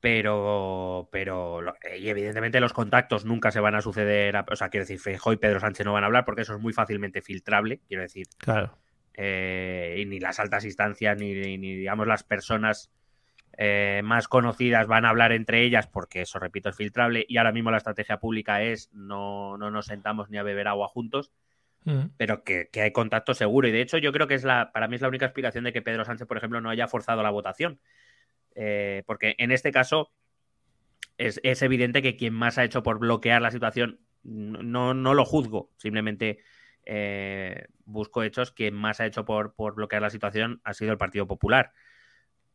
Pero, pero, y evidentemente los contactos nunca se van a suceder. a- o sea, quiero decir, Feijóo y Pedro Sánchez no van a hablar porque eso es muy fácilmente filtrable. Quiero decir, Claro. eh, y ni las altas instancias ni, ni, digamos las personas eh, más conocidas van a hablar entre ellas porque eso, repito, es filtrable y ahora mismo la estrategia pública es no, no nos sentamos ni a beber agua juntos, Hmm. pero que, que hay contacto seguro y de hecho yo creo que es la, para mí es la única explicación de que Pedro Sánchez, por ejemplo, no haya forzado la votación. Eh, porque en este caso es, es evidente que quien más ha hecho por bloquear la situación, no, no lo juzgo, simplemente eh, busco hechos, quien más ha hecho por, por bloquear la situación ha sido el Partido Popular,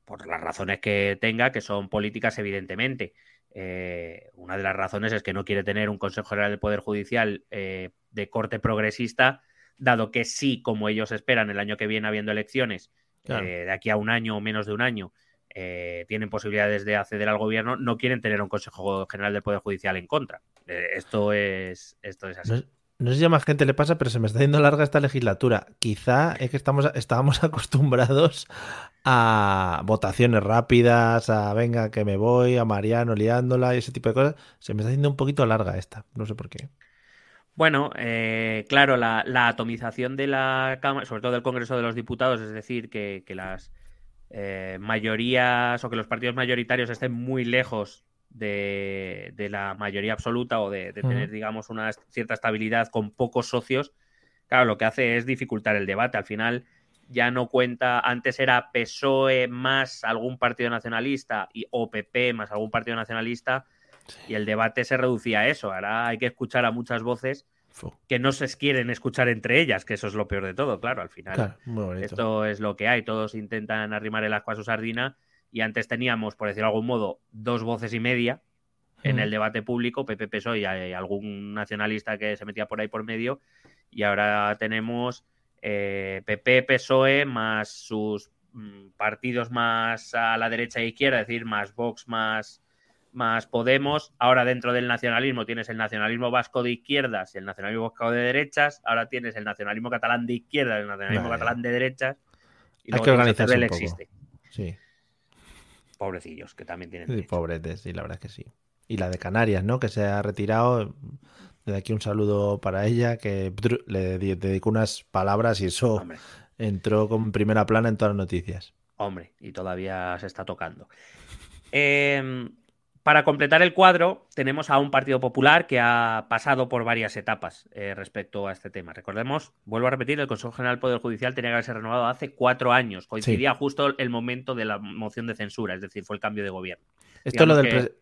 por las razones que tenga, que son políticas evidentemente. Eh, una de las razones es que no quiere tener un Consejo General del Poder Judicial eh, de corte progresista, dado que sí, como ellos esperan, el año que viene habiendo elecciones, Claro. eh, de aquí a un año o menos de un año, eh, tienen posibilidades de acceder al gobierno, no quieren tener un Consejo General del Poder Judicial en contra. Eh, esto es esto es así. No, no sé si a más gente le pasa, pero se me está yendo larga esta legislatura. Quizá es que estamos, estábamos [laughs] acostumbrados a votaciones rápidas, a venga que me voy, a Mariano liándola y ese tipo de cosas. Se me está haciendo un poquito larga esta. No sé por qué. Bueno, eh, claro, la, la atomización de la Cámara, sobre todo del Congreso de los Diputados, es decir, que, que las eh, mayorías o que los partidos mayoritarios estén muy lejos de, de la mayoría absoluta o de, tener, digamos, una cierta estabilidad con pocos socios, claro, lo que hace es dificultar el debate. Al final ya no cuenta, antes era PSOE más algún partido nacionalista y o PP más algún partido nacionalista y el debate se reducía a eso. Ahora hay que escuchar a muchas voces que no se quieren escuchar entre ellas, que eso es lo peor de todo, claro, al final. claro, muy bonito. Esto es lo que hay, todos intentan arrimar el ascua a su sardina y antes teníamos, por decirlo de algún modo, dos voces y media en Mm. el debate público, PP, PSOE y algún nacionalista que se metía por ahí por medio y ahora tenemos eh, PP, PSOE más sus mm, partidos más a la derecha e izquierda, es decir, más Vox, más, más Podemos. Ahora dentro del nacionalismo tienes el nacionalismo vasco de izquierdas y el nacionalismo vasco de derechas. Ahora tienes el nacionalismo catalán de izquierdas y el nacionalismo Vale. catalán de derechas. Y Hay que organizarse un poco. existe. Sí, Pobrecillos, que también tienen sí, pobretes, sí, la verdad es que sí. Y la de Canarias, ¿no? Que se ha retirado. Desde aquí un saludo para ella, que le di- dedicó unas palabras y eso Hombre, entró con primera plana en todas las noticias. hombre, y todavía se está tocando. Eh, para completar el cuadro, tenemos a un Partido Popular que ha pasado por varias etapas eh, respecto a este tema. Recordemos, vuelvo a repetir, el Consejo General del Poder Judicial tenía que haberse renovado hace cuatro años. Coincidía justo el momento de la moción de censura, es decir, fue el cambio de gobierno. Esto es, lo del Digamos que- pre-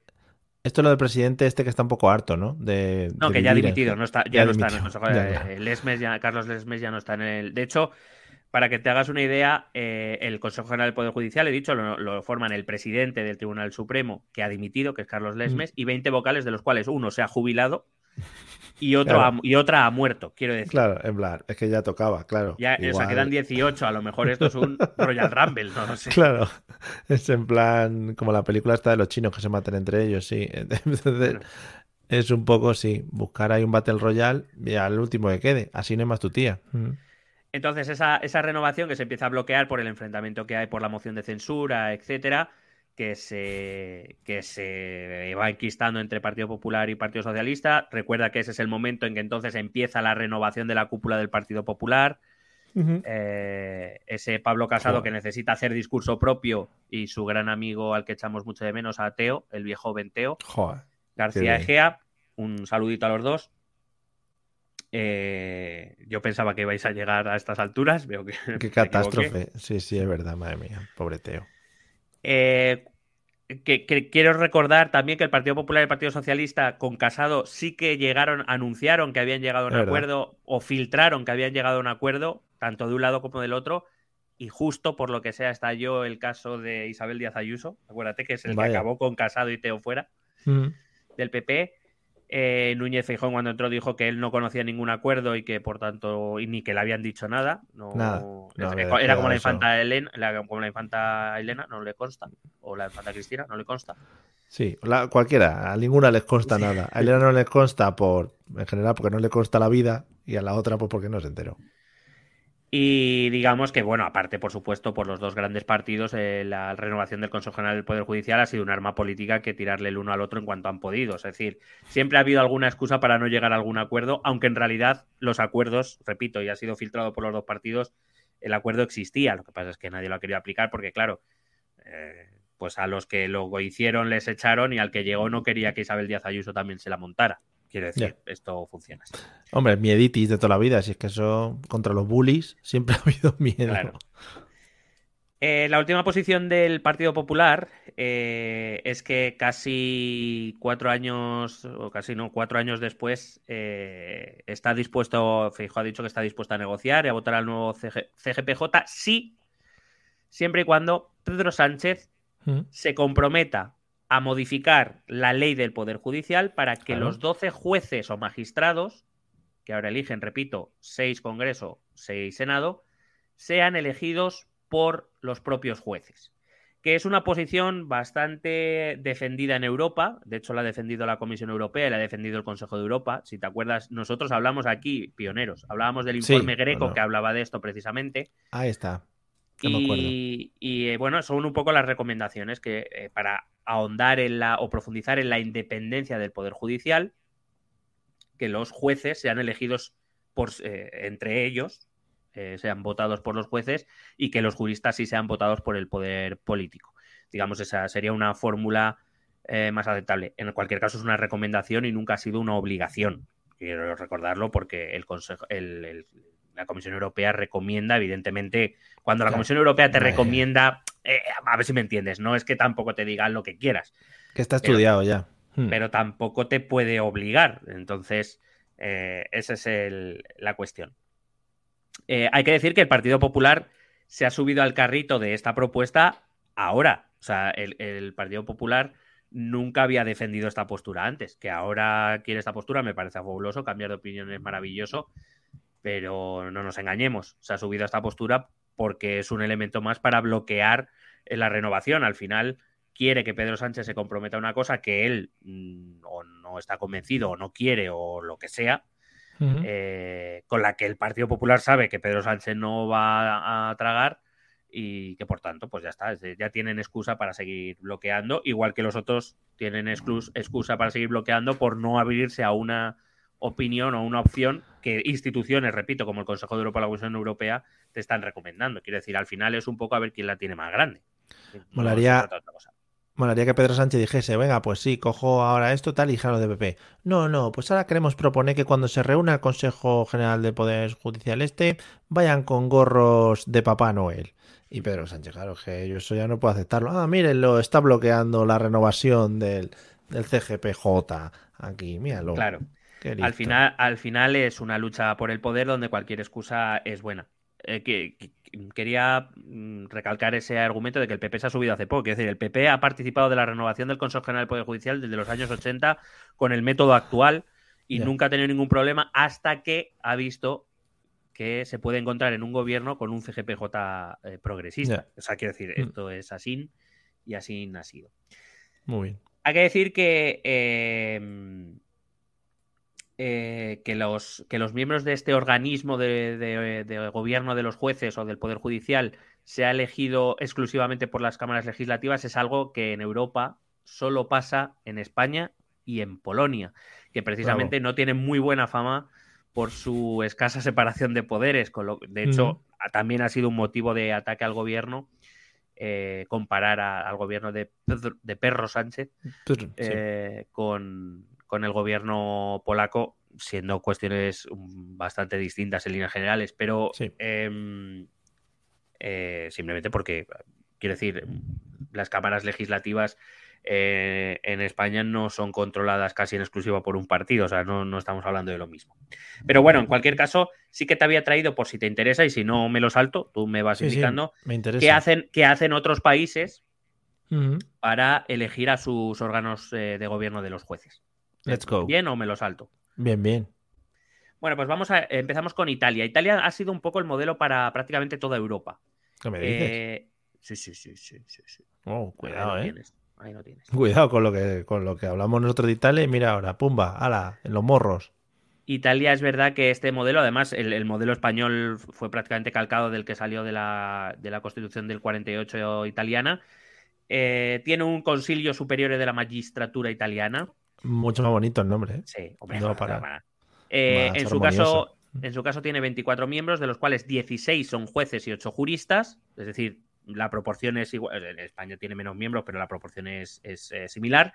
esto es lo del presidente este que está un poco harto, ¿no? De, No, de que ya ha dimitido, no está, ya, ya no está en el. Consejo. Ya, ya. Lesmes ya- Carlos Lesmes ya no está en el. De hecho, para que te hagas una idea, eh, el Consejo General del Poder Judicial, he dicho, lo, lo forman el presidente del Tribunal Supremo, que ha dimitido, que es Carlos Lesmes, Mm. y 20 vocales, de los cuales uno se ha jubilado y, otro Claro. ha- y otra ha muerto, quiero decir. Claro, en plan, es que ya tocaba, claro. Ya, o sea, quedan 18, a lo mejor esto es un [laughs] Royal Rumble, no lo sé. Claro, es en plan como la película esta de los chinos que se matan entre ellos, sí. [laughs] Entonces, es un poco, sí, buscar ahí un Battle Royale y al último que quede. Así no hay más tu tía. Mm. Entonces, esa, esa renovación que se empieza a bloquear por el enfrentamiento que hay por la moción de censura, etcétera, que se, que se va enquistando entre Partido Popular y Partido Socialista. Recuerda que ese es el momento en que entonces empieza la renovación de la cúpula del Partido Popular. Eh, ese Pablo Casado que necesita hacer discurso propio y su gran amigo al que echamos mucho de menos, a Teo, el viejo joven Teo. Joder. García. Egea, un saludito a los dos. Eh, yo pensaba que ibais a llegar a estas alturas, veo que Qué [laughs] catástrofe. Sí, sí, es verdad, madre mía. Pobre Teo. Eh, que, quiero recordar también que el Partido Popular y el Partido Socialista con Casado sí que llegaron, anunciaron que habían llegado a un acuerdo o filtraron que habían llegado a un acuerdo, tanto de un lado como del otro, y justo por lo que sea estalló el caso de Isabel Díaz Ayuso, acuérdate que es el que acabó con Casado y Teo fuera mm. del PP. Eh, Núñez Feijón cuando entró dijo que él no conocía ningún acuerdo y que por tanto ni que le habían dicho nada. No, era como la infanta Elena, como la infanta Elena, no le consta, o la infanta Cristina, no le consta. Sí, cualquiera, a ninguna les consta nada. A Elena no le consta por, en general, porque no le consta la vida y a la otra pues porque no se enteró. Y digamos que, bueno, aparte, por supuesto, por los dos grandes partidos, eh, la renovación del Consejo General del Poder Judicial ha sido un arma política que tirarle el uno al otro en cuanto han podido. Es decir, siempre ha habido alguna excusa para no llegar a algún acuerdo, aunque en realidad los acuerdos, repito, y ha sido filtrado por los dos partidos, el acuerdo existía. Lo que pasa es que nadie lo ha querido aplicar porque, claro, eh, pues a los que lo hicieron les echaron y al que llegó no quería que Isabel Díaz Ayuso también se la montara. Quiere decir, esto funciona así. Hombre, mieditis de toda la vida, si es que eso contra los bullies siempre [laughs] ha habido miedo. Eh, la última posición del Partido Popular eh, es que casi cuatro años, o casi no, cuatro años después, eh, está dispuesto, Fijo ha dicho que está dispuesto a negociar y a votar al nuevo CGPJ, sí, siempre y cuando Pedro Sánchez mm. se comprometa a modificar la ley del Poder Judicial para que los 12 jueces o magistrados, que ahora eligen, repito, 6 Congreso, 6 Senado, sean elegidos por los propios jueces. Que es una posición bastante defendida en Europa, de hecho la ha defendido la Comisión Europea y la ha defendido el Consejo de Europa. Si te acuerdas, nosotros hablamos aquí, pioneros, hablábamos del informe Greco que hablaba de esto precisamente. Ahí está. y, eh, bueno, son un poco las recomendaciones que eh, para ahondar en la o profundizar en la independencia del Poder Judicial, que los jueces sean elegidos por, eh, entre ellos, eh, sean votados por los jueces y que los juristas sí sean votados por el poder político. Digamos, esa sería una fórmula eh, más aceptable. En cualquier caso, es una recomendación y nunca ha sido una obligación. Quiero recordarlo porque el Consejo, el, la Comisión Europea recomienda, evidentemente, cuando la Comisión Europea te recomienda, eh, a ver si me entiendes, no es que tampoco te digan lo que quieras. Que está estudiado ya. Hmm. Pero tampoco te puede obligar. Entonces, eh, esa es la cuestión. Eh, hay que decir que el Partido Popular se ha subido al carrito de esta propuesta ahora. O sea, el, el Partido Popular nunca había defendido esta postura antes. Que ahora quiere esta postura me parece fabuloso, cambiar de opinión es maravilloso pero no nos engañemos, se ha subido a esta postura porque es un elemento más para bloquear eh, la renovación. Al final quiere que Pedro Sánchez se comprometa a una cosa que él mm, o no está convencido o no quiere o lo que sea, eh, con la que el Partido Popular sabe que Pedro Sánchez no va a tragar y que por tanto, pues ya está, ya tienen excusa para seguir bloqueando, igual que los otros tienen excusa para seguir bloqueando por no abrirse a una opinión o una opción que instituciones, repito, como el Consejo de Europa o la Comisión Europea, te están recomendando. Quiero decir, al final es un poco a ver quién la tiene más grande. molaría, que Pedro Sánchez dijese, venga, pues sí, cojo ahora esto, tal, y jalo de PP. No, no, pues ahora queremos proponer que cuando se reúna el Consejo General de Poder Judicial este, vayan con gorros de Papá Noel. Y Pedro Sánchez, claro, que yo eso ya no puedo aceptarlo. Ah, mírenlo, está bloqueando la renovación del, del CGPJ aquí, míralo. Claro. Al final, al final es una lucha por el poder donde cualquier excusa es buena. Eh, que, quería mm, recalcar ese argumento de que el PP se ha subido hace poco. Es decir, el PP ha participado de la renovación del Consejo General del Poder Judicial desde los años 80 con el método actual y nunca ha tenido ningún problema hasta que ha visto que se puede encontrar en un gobierno con un CGPJ eh, progresista. O sea, quiero decir, mm. esto es así y así ha sido. Muy bien. Hay que decir que eh, eh, que, los, que los miembros de este organismo de, gobierno de los jueces o del Poder Judicial sea elegido exclusivamente por las cámaras legislativas es algo que en Europa solo pasa en España y en Polonia, que precisamente no tienen muy buena fama por su escasa separación de poderes. de hecho, también ha sido un motivo de ataque al gobierno eh, comparar al gobierno de, de Perro Sánchez eh, con, con el gobierno polaco, siendo cuestiones bastante distintas en líneas generales, pero em, eh, simplemente porque quiero decir, las cámaras legislativas eh, en España no son controladas casi en exclusiva por un partido, o sea, no, estamos hablando de lo mismo. Pero bueno, en cualquier caso, sí que te había traído, por si te interesa, y si no me lo salto, tú me vas indicando, qué, hacen, qué hacen otros países para elegir a sus órganos eh, de gobierno de los jueces. Let's go. ¿Bien o me lo salto? Bien, bien. Bueno, pues vamos a empezamos con Italia. Italia ha sido un poco el modelo para prácticamente toda Europa. ¿Qué me dices? Eh, sí, sí, sí, sí, sí, Oh, cuidado, eh. Ahí no tienes. Cuidado con lo que con lo que hablamos nosotros de Italia. Mira ahora, pumba, ala, en los morros. Italia es verdad que este modelo, además, el, modelo español fue prácticamente calcado del que salió de la, de la Constitución del 48 italiana. Eh, tiene un concilio superior de la magistratura italiana. Mucho más bonito el nombre. ¿eh? Sí, hombre, no, para. Eh, en, su caso, en su caso tiene 24 miembros, de los cuales 16 son jueces y 8 juristas, es decir, la proporción es igual. En España tiene menos miembros, pero la proporción es, similar.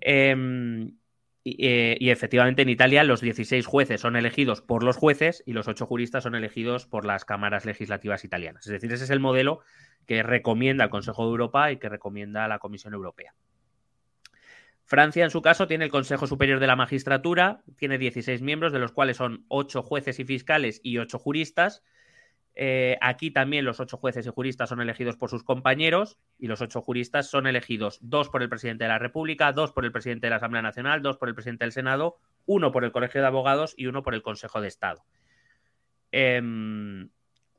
Em, y, efectivamente en Italia los 16 jueces son elegidos por los jueces y los 8 juristas son elegidos por las cámaras legislativas italianas. Es decir, ese es el modelo que recomienda el Consejo de Europa y que recomienda la Comisión Europea. Francia, en su caso, tiene el Consejo Superior de la Magistratura, tiene 16 miembros, de los cuales son 8 jueces y fiscales y 8 juristas. Eh, aquí también los 8 jueces y juristas son elegidos por sus compañeros y los 8 juristas son elegidos dos por el presidente de la República, dos por el presidente de la Asamblea Nacional, dos por el presidente del Senado, uno por el Colegio de Abogados y uno por el Consejo de Estado. Em,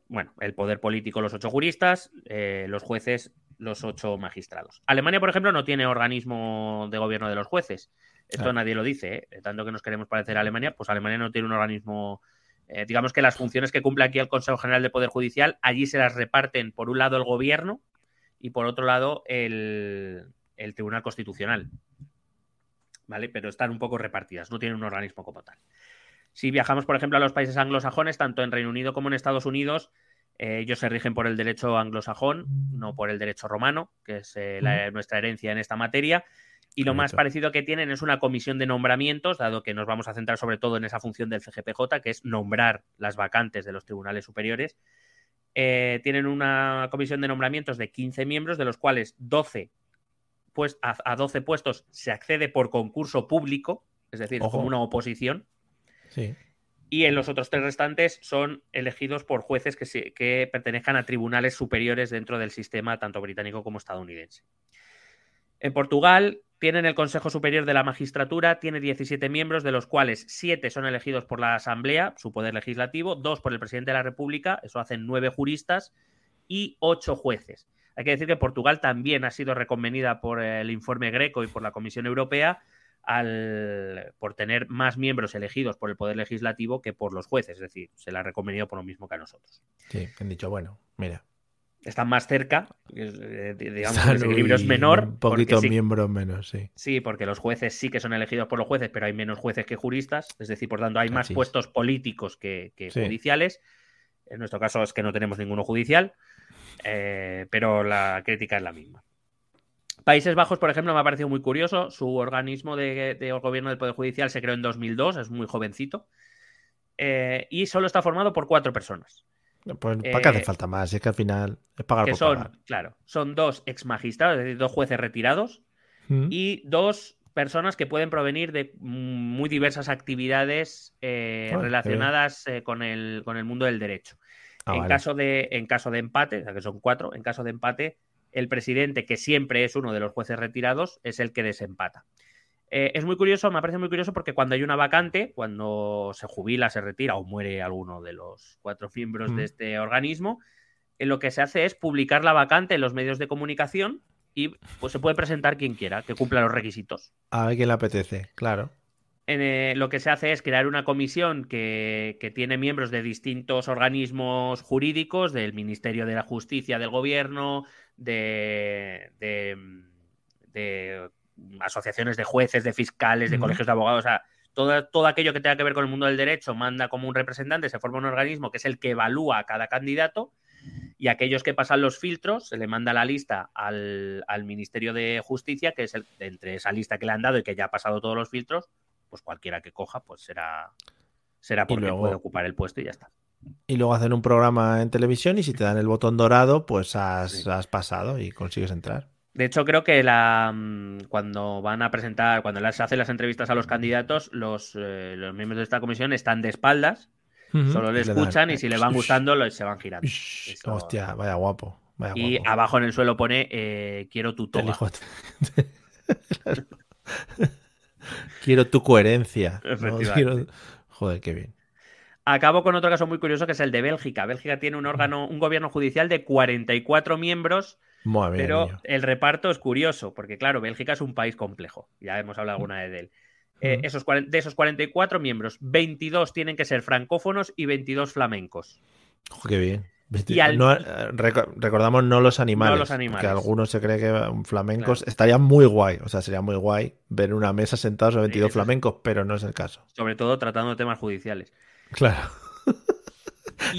bueno, el poder político los 8 juristas, eh, los jueces los ocho magistrados. Alemania, por ejemplo, no tiene organismo de gobierno de los jueces. Esto nadie lo dice, ¿eh? tanto que nos queremos parecer a Alemania, pues Alemania no tiene un organismo. Eh, digamos que las funciones que cumple aquí el Consejo General de Poder Judicial, allí se las reparten por un lado el gobierno y por otro lado el, el Tribunal Constitucional. ¿Vale? Pero están un poco repartidas, no tienen un organismo como tal. Si viajamos, por ejemplo, a los países anglosajones, tanto en Reino Unido como en Estados Unidos, eh, ellos se rigen por el derecho anglosajón, no por el derecho romano, que es eh, nuestra herencia en esta materia. Y lo más parecido que tienen es una comisión de nombramientos, dado que nos vamos a centrar sobre todo en esa función del CGPJ, que es nombrar las vacantes de los tribunales superiores. Eh, tienen una comisión de nombramientos de 15 miembros, de los cuales 12 pues, a, 12 puestos se accede por concurso público, es decir, como una oposición. Sí y en los otros tres restantes son elegidos por jueces que, que, pertenezcan a tribunales superiores dentro del sistema tanto británico como estadounidense. En Portugal tienen el Consejo Superior de la Magistratura, tiene 17 miembros, de los cuales 7 son elegidos por la Asamblea, su poder legislativo, 2 por el presidente de la República, eso hacen 9 juristas, y 8 jueces. Hay que decir que Portugal también ha sido reconvenida por el informe Greco y por la Comisión Europea al, por tener más miembros elegidos por el Poder Legislativo que por los jueces. Es decir, se la ha recomendado por lo mismo que a nosotros. Sí, han dicho, bueno, mira. Están más cerca, eh, digamos, el equilibrio es menor. Un poquito miembros menos, sí. Sí, porque los jueces sí que son elegidos por los jueces, pero hay menos jueces que juristas. Es decir, por tanto, hay más puestos políticos que, judiciales. En nuestro caso es que no tenemos ninguno judicial, eh, pero la crítica es la misma. Países Bajos, por ejemplo, me ha parecido muy curioso. Su organismo de, gobierno del Poder Judicial se creó en 2002, es muy jovencito. Eh, y solo está formado por cuatro personas. Pues ¿para qué hace eh, falta más? Es que al final es pagar que por son, Claro, son dos ex magistrados, es decir, dos jueces retirados mm. y dos personas que pueden provenir de muy diversas actividades eh, relacionadas con, el, con el mundo del derecho. Ah, en, caso de, en caso de empate, o sea que son cuatro, en caso de empate, el presidente, que siempre es uno de los jueces retirados, es el que desempata. Eh, es muy curioso, me parece muy curioso porque cuando hay una vacante, cuando se jubila, se retira o muere alguno de los cuatro miembros de este organismo, eh, lo que se hace es publicar la vacante en los medios de comunicación y pues se puede presentar quien quiera, que cumpla los requisitos. A ver quién le apetece, claro. Eh, lo que se hace es crear una comisión que, tiene miembros de distintos organismos jurídicos, del Ministerio de la Justicia del Gobierno, de, asociaciones de jueces, de fiscales, de colegios de abogados, o sea, todo, todo aquello que tenga que ver con el mundo del derecho manda como un representante, se forma un organismo que es el que evalúa a cada candidato y aquellos que pasan los filtros se le manda la lista al, al Ministerio de Justicia, que es el, entre esa lista que le han dado y que ya ha pasado todos los filtros, pues cualquiera que coja, pues será, será porque puede ocupar el puesto y ya está. Y luego hacen un programa en televisión y si te dan el botón dorado, pues has, has pasado y consigues entrar. De hecho, creo que la, mm, cuando van a presentar, cuando les hacen las entrevistas a los candidatos, los, eh, los miembros de esta comisión están de espaldas, solo le escuchan y si le van gustando, se van girando. Eso- Hostia, vaya guapo. Vaya Y guapo. abajo en el suelo pone eh, quiero tu El [laughs] [laughs] Quiero tu coherencia. ¿no? Efectivamente. Quiero- Joder, qué bien. Acabo con otro caso muy curioso que es el de Bélgica. Bélgica tiene un órgano, un gobierno judicial de 44 miembros, Madre pero el reparto es curioso, porque claro, Bélgica es un país complejo. Ya hemos hablado alguna vez de él. Eh, Ujú. esos, de esos 44 miembros, 22 tienen que ser francófonos y 22 flamencos. Qué bien. Y al- No, eh, reco- recordamos no los animales. los animales. Que algunos se cree que flamencos Claro. estaría muy guay. O sea, sería muy guay ver una mesa sentados a 22 eso es- flamencos, pero no es el caso. Sobre todo tratando temas judiciales. Claro. [laughs]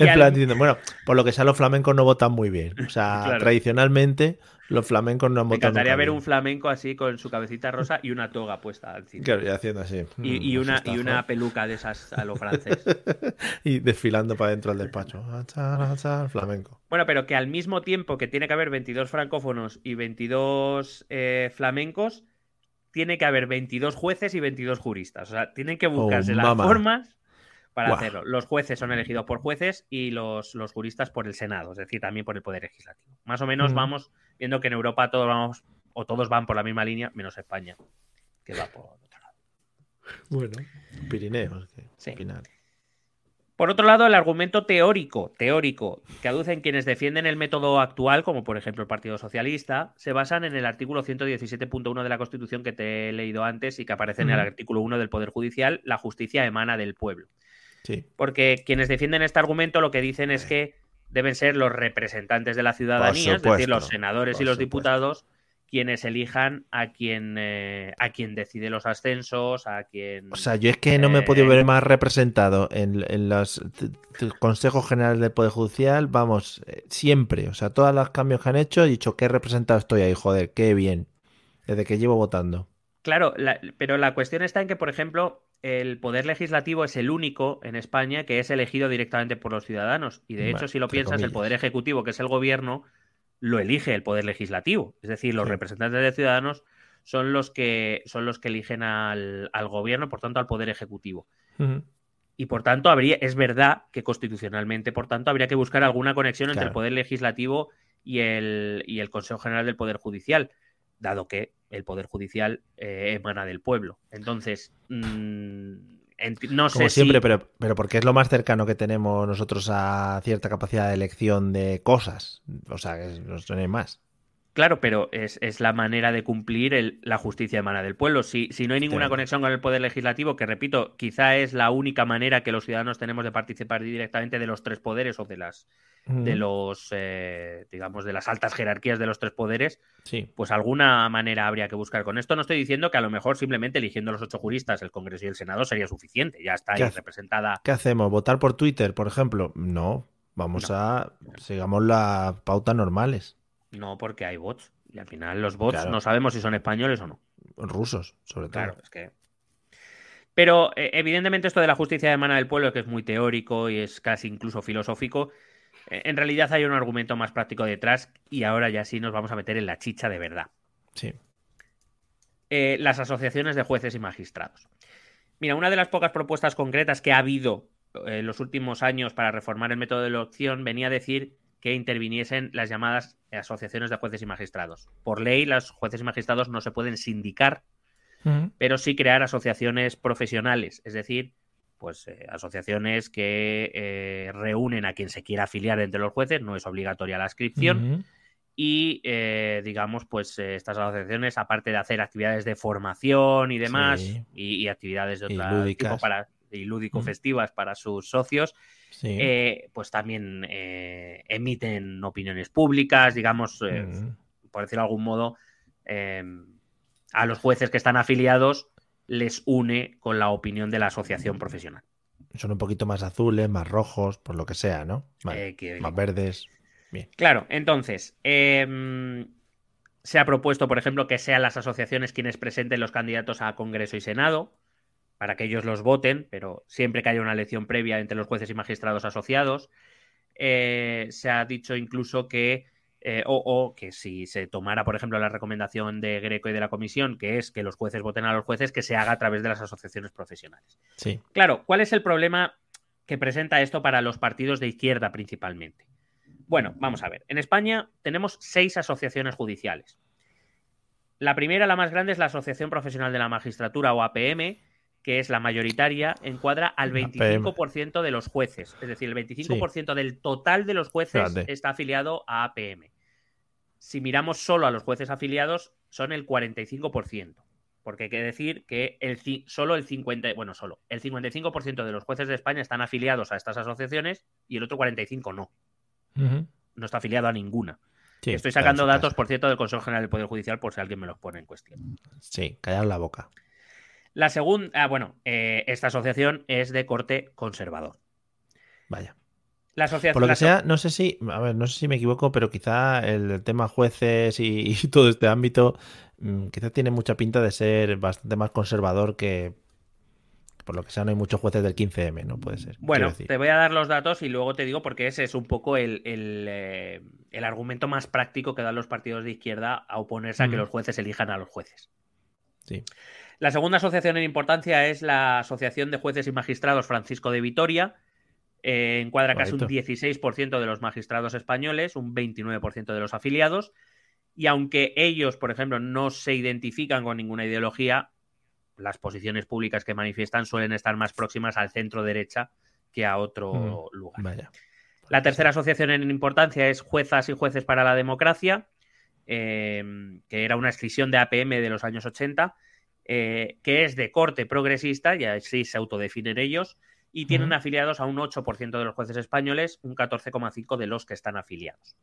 En al- plan diciendo, bueno, por lo que sea, los flamencos no votan muy bien. O sea, [laughs] Claro. tradicionalmente los flamencos no han me encantaría ver un flamenco así con su cabecita rosa y una toga puesta encima. Claro, y haciendo así. Y, mm, y eso una, está y una peluca de esas a lo francés. [laughs] y desfilando para dentro del despacho. Flamenco. Bueno, pero que al mismo tiempo que tiene que haber 22 francófonos y 22 eh, flamencos, tiene que haber 22 jueces y 22 juristas. O sea, tienen que buscarse las formas para hacerlo. Los jueces son elegidos por jueces y los, los juristas por el Senado, es decir, también por el Poder Legislativo. Más o menos vamos viendo que en Europa todos vamos, o todos van por la misma línea, menos España, que va por otro lado. Bueno, Pirineos. que- Sí. al final. Por otro lado, el argumento teórico, teórico, que aducen quienes defienden el método actual, como por ejemplo el Partido Socialista, se basan en el artículo 117.1 de la Constitución que te he leído antes y que aparece en el artículo 1 del Poder Judicial, la justicia emana del pueblo. Sí. Porque quienes defienden este argumento lo que dicen es que deben ser los representantes de la ciudadanía, es decir, los senadores y los supuesto. diputados, quienes elijan a quien, eh, a quien decide los ascensos, a quien... O sea, yo es que no me he podido Eh, ver más representado en, en los consejos generales del Poder Judicial, vamos, eh, siempre. O sea, todos los cambios que han hecho, he dicho, qué representado estoy ahí, joder, qué bien. Desde que llevo votando. Claro, la- pero la cuestión está en que, por ejemplo, el poder legislativo es el único en España que es elegido directamente por los ciudadanos. Y de Bueno, hecho, si lo piensas, el poder ejecutivo, que es el gobierno, lo elige el poder legislativo. Es decir, los Sí. representantes de ciudadanos son los que son los que eligen al, al gobierno, por tanto, al poder ejecutivo. Y por tanto, habría, es verdad que constitucionalmente, por tanto, habría que buscar alguna conexión entre el Poder Legislativo y el, y el Consejo General del Poder Judicial, dado que el Poder Judicial eh, emana del pueblo. Entonces, mm, no Como sé siempre, si. pero, pero porque es lo más cercano que tenemos nosotros a cierta capacidad de elección de cosas. O sea, que no hay más. Claro, pero es, es la manera de cumplir el- la justicia emana del pueblo. Si, si no hay ninguna conexión con el Poder Legislativo, que repito, quizá es la única manera que los ciudadanos tenemos de participar directamente de los tres poderes o de las de los eh, digamos de las altas jerarquías de los tres poderes, Sí. pues alguna manera habría que buscar. Con esto no estoy diciendo que a lo mejor simplemente eligiendo los ocho juristas, el Congreso y el Senado sería suficiente. Ya está ahí representada. ¿Qué hacemos? ¿Votar por Twitter, por ejemplo? No. Vamos a. Sigamos las pautas normales. No porque hay bots. Y al final los bots Claro. no sabemos si son españoles o no. Rusos, sobre todo. Claro, es que. Pero eh, evidentemente esto de la justicia de mano del pueblo, que es muy teórico y es casi incluso filosófico, eh, en realidad hay un argumento más práctico detrás y ahora ya sí nos vamos a meter en la chicha de verdad. Sí. Eh, las asociaciones de jueces y magistrados. Mira, una de las pocas propuestas concretas que ha habido en los últimos años para reformar el método de elección venía a decir que interviniesen las llamadas asociaciones de jueces y magistrados. Por ley, los jueces y magistrados no se pueden sindicar pero sí crear asociaciones profesionales, es decir, pues eh, asociaciones que eh, reúnen a quien se quiera afiliar entre los jueces, no es obligatoria la inscripción, y eh, digamos, pues eh, estas asociaciones, aparte de hacer actividades de formación y demás, Sí. y, y actividades de otro tipo para y lúdico Ujú. festivas para sus socios, Sí. eh, pues también eh, emiten opiniones públicas, digamos, eh, Ujú. por decirlo de algún modo, a los jueces que están afiliados les une con la opinión de la asociación profesional. Son un poquito más azules, más rojos, por lo que sea, ¿no? Vale. Que- Más verdes. Bien. Claro, entonces, eh, se ha propuesto, por ejemplo, que sean las asociaciones quienes presenten los candidatos a Congreso y Senado. Para que ellos los voten, pero siempre que haya una elección previa entre los jueces y magistrados asociados. Eh, se ha dicho incluso que, eh, o, que si se tomara, por ejemplo, la recomendación de Greco y de la comisión, que es que los jueces voten a los jueces, que se haga a través de las asociaciones profesionales. Sí. Claro, ¿cuál es el problema que presenta esto para los partidos de izquierda principalmente? Bueno, vamos a ver. En España tenemos seis asociaciones judiciales. La primera, la más grande, es la Asociación Profesional de la Magistratura o APM, que es la mayoritaria, encuadra al 25% de los jueces. Es decir, el 25% del total de los jueces está afiliado a APM. Si miramos solo a los jueces afiliados, son el 45%. Porque hay que decir que el, solo el 50, bueno, solo el 55% de los jueces de España están afiliados a estas asociaciones y el otro 45 no. No está afiliado a ninguna. Estoy sacando datos, por cierto, del Consejo General del Poder Judicial por si alguien me los pone en cuestión. Sí, callar la boca. La segunda, ah, bueno, eh, esta asociación es de corte conservador. Vaya. La asociación, Por lo que sea, no sé si, a ver, no sé si me equivoco, pero quizá el tema jueces [laughs] y, todo este ámbito, mm, quizá tiene mucha pinta de ser bastante más conservador que, por lo que sea, no hay muchos jueces del 15M, ¿no? Puede ser. Bueno, te voy a dar los datos y luego te digo porque ese es un poco el, eh, argumento más práctico que dan los partidos de izquierda a oponerse a que los jueces elijan a los jueces. Sí. La segunda asociación en importancia es la Asociación de Jueces y Magistrados Francisco de Vitoria. Eh, encuadra casi un 16% de los magistrados españoles, un 29% de los afiliados. Y aunque ellos, por ejemplo, no se identifican con ninguna ideología, las posiciones públicas que manifiestan suelen estar más próximas al centro derecha que a otro lugar. La tercera asociación en importancia es Juezas y Jueces para la Democracia, eh, que era una escisión de APM de los años 80 eh, que es de corte progresista, y así se autodefinen ellos, y tienen afiliados a un 8% de los jueces españoles, un 14,5% de los que están afiliados.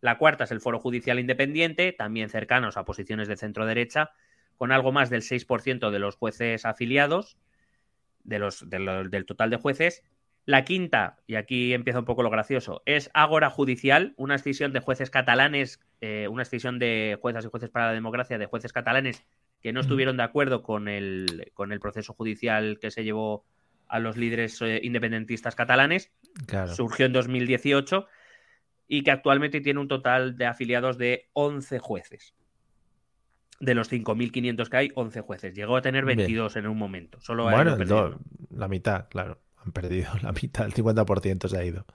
La cuarta es el Foro Judicial Independiente, también cercanos a posiciones de centro-derecha, con algo más del 6% de los jueces afiliados, de los, del total de jueces. La quinta, y aquí empieza un poco lo gracioso, es Ágora Judicial, una escisión de jueces catalanes, eh, una escisión de juezas y jueces para la democracia de jueces catalanes que no estuvieron de acuerdo con el, con el proceso judicial que se llevó a los líderes eh, independentistas catalanes. Surgió en 2018 y que actualmente tiene un total de afiliados de 11 jueces. De los 5.500 que hay, 11 jueces. Llegó a tener 22 en un momento. Solo bueno, la mitad, claro. Han perdido [laughs] la mitad, el 50% se ha ido.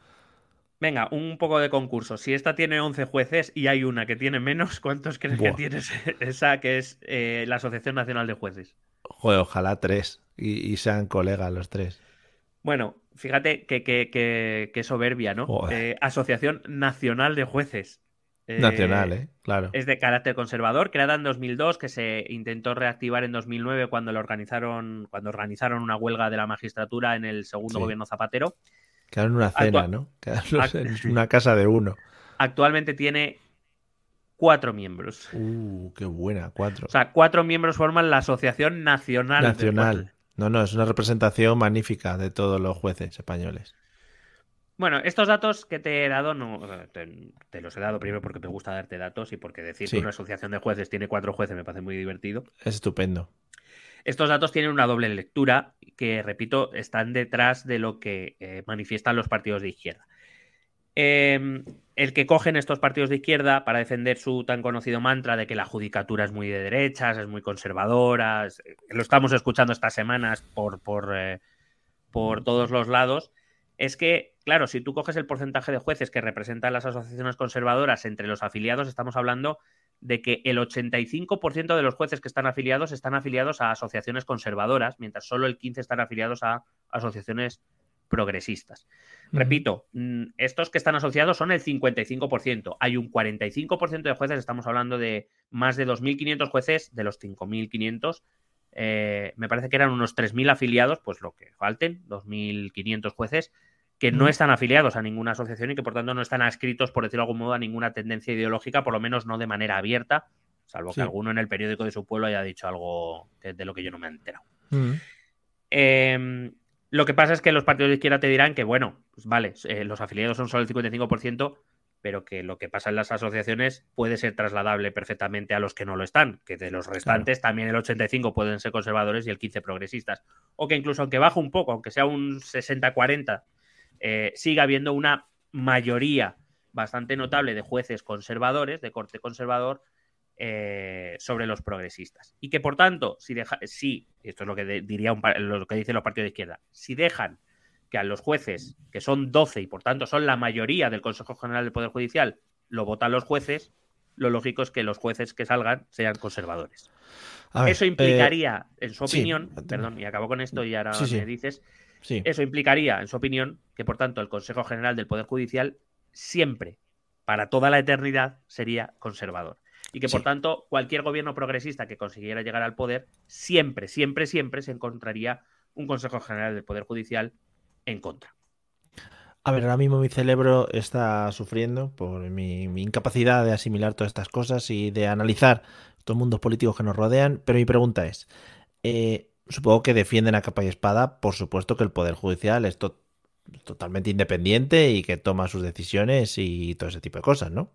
Venga, un poco de concurso. Si esta tiene 11 jueces y hay una que tiene menos, ¿cuántos crees que tiene esa que es eh, la Asociación Nacional de Jueces? Joder, ojalá tres y, sean colegas los tres. Bueno, fíjate qué soberbia, ¿no? Eh, Asociación Nacional de Jueces. Eh, Nacional, ¿eh? Claro. Es de carácter conservador, creada en 2002, que se intentó reactivar en 2009 cuando, lo organizaron, cuando organizaron una huelga de la magistratura en el segundo gobierno Zapatero. Quedaron en una cena, ¿no? Quedaron en [laughs] una casa de uno. Actualmente tiene cuatro miembros. Uh, qué buena, cuatro. O sea, cuatro miembros forman la Asociación Nacional. Nacional. No, no, es una representación magnífica de todos los jueces españoles. Bueno, estos datos que te he dado, no, te, los he dado primero porque me gusta darte datos y porque decir que una asociación de jueces tiene cuatro jueces me parece muy divertido. Es estupendo. Estos datos tienen una doble lectura que, repito, están detrás de lo que eh, manifiestan los partidos de izquierda. Em, el que cogen estos partidos de izquierda para defender su tan conocido mantra de que la judicatura es muy de derechas, es muy conservadora, eh, lo estamos escuchando estas semanas por, por, eh, por todos los lados, es que, claro, si tú coges el porcentaje de jueces que representan las asociaciones conservadoras entre los afiliados, estamos hablando de que el 85% de los jueces que están afiliados están afiliados a asociaciones conservadoras, mientras solo el 15% están afiliados a asociaciones progresistas. Repito, mm, estos que están asociados son el 55%. Hay un 45% de jueces, estamos hablando de más de 2.500 jueces, de los 5.500. Eh, me parece que eran unos 3.000 afiliados, pues lo que falten, 2.500 jueces, que no están afiliados a ninguna asociación y que por tanto no están adscritos, por decirlo de algún modo, a ninguna tendencia ideológica, por lo menos no de manera abierta, salvo que alguno en el periódico de su pueblo haya dicho algo de, lo que yo no me he enterado. Em, lo que pasa es que los partidos de izquierda te dirán que, bueno, pues vale, eh, los afiliados son solo el 55%, pero que lo que pasa en las asociaciones puede ser trasladable perfectamente a los que no lo están, que de los restantes también el 85 pueden ser conservadores y el 15 progresistas, o que incluso aunque baje un poco, aunque sea un 60-40, eh, siga habiendo una mayoría bastante notable de jueces conservadores, de corte conservador, eh, sobre los progresistas. Y que por tanto, si, deja, si esto es lo que diría lo que dicen los partidos de izquierda, si dejan que a los jueces, que son 12 y por tanto son la mayoría del Consejo General del Poder Judicial, lo votan los jueces, lo lógico es que los jueces que salgan sean conservadores. eso implicaría, eh, en su opinión, perdón, y acabo con esto y ahora me dices, eso implicaría, en su opinión, que por tanto el Consejo General del Poder Judicial siempre, para toda la eternidad, sería conservador. Y que por tanto cualquier gobierno progresista que consiguiera llegar al poder, siempre, siempre, siempre se encontraría un Consejo General del Poder Judicial en contra. A ver, ahora mismo mi cerebro está sufriendo por mi, incapacidad de asimilar todas estas cosas y de analizar estos mundos políticos que nos rodean, pero mi pregunta es, eh, supongo que defienden a capa y espada, por supuesto que el Poder Judicial es totalmente independiente y que toma sus decisiones y todo ese tipo de cosas, ¿no?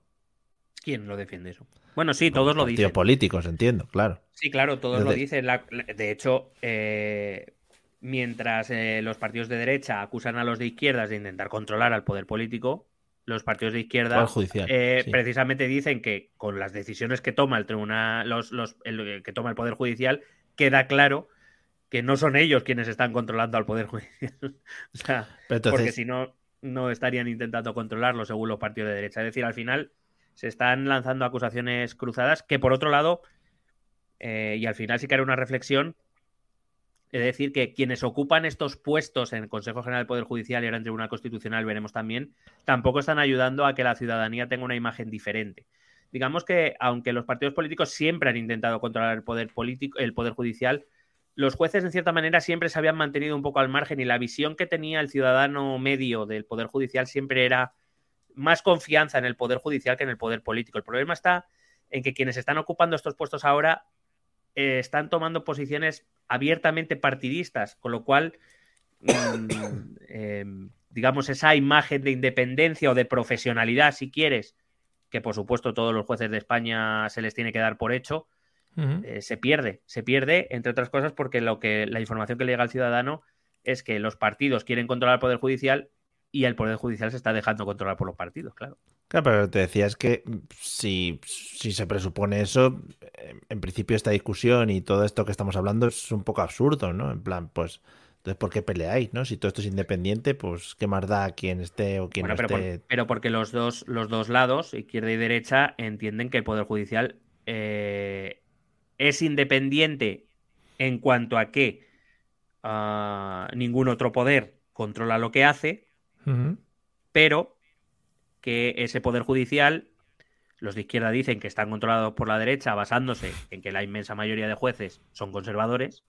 ¿Quién lo defiende eso? Bueno, sí, todos lo dicen. políticos, entiendo, claro. Sí, claro, todos lo dicen. de hecho, eh, mientras eh, los partidos de derecha acusan a los de izquierdas de intentar controlar al poder político, los partidos de izquierda eh, precisamente dicen que con las decisiones que toma el tribunal, los, que toma el poder judicial, queda claro que no son ellos quienes están controlando al poder judicial. [laughs] o sea, porque si no, no estarían intentando controlarlo según los partidos de derecha. Es decir, al final se están lanzando acusaciones cruzadas que por otro lado, eh, y al final sí que haré una reflexión, es decir, que quienes ocupan estos puestos en el Consejo General del Poder Judicial y ahora en Tribunal Constitucional, veremos también, tampoco están ayudando a que la ciudadanía tenga una imagen diferente. Digamos que, aunque los partidos políticos siempre han intentado controlar el poder político, el poder judicial, los jueces, en cierta manera, siempre se habían mantenido un poco al margen y la visión que tenía el ciudadano medio del poder judicial siempre era más confianza en el poder judicial que en el poder político. El problema está en que quienes están ocupando estos puestos ahora eh, están tomando posiciones abiertamente partidistas, con lo cual, mm, [coughs] em, digamos, esa imagen de independencia o de profesionalidad, si quieres, que por supuesto todos los jueces de España se les tiene que dar por hecho, eh, se pierde. Se pierde, entre otras cosas, porque lo que la información que le llega al ciudadano es que los partidos quieren controlar el Poder Judicial y el Poder Judicial se está dejando controlar por los partidos, claro. Claro, pero te decías que si, si se presupone eso, en principio esta discusión y todo esto que estamos hablando es un poco absurdo, ¿no? En plan, pues, entonces, ¿por qué peleáis, no? Si todo esto es independiente, pues, ¿qué más da quien esté o quien no pero esté? pero porque los dos, los dos lados, izquierda y derecha, entienden que el Poder Judicial eh, es independiente en cuanto a que ah, ningún otro poder controla lo que hace, pero que ese poder judicial, los de izquierda dicen que están controlados por la derecha basándose en que la inmensa mayoría de jueces son conservadores,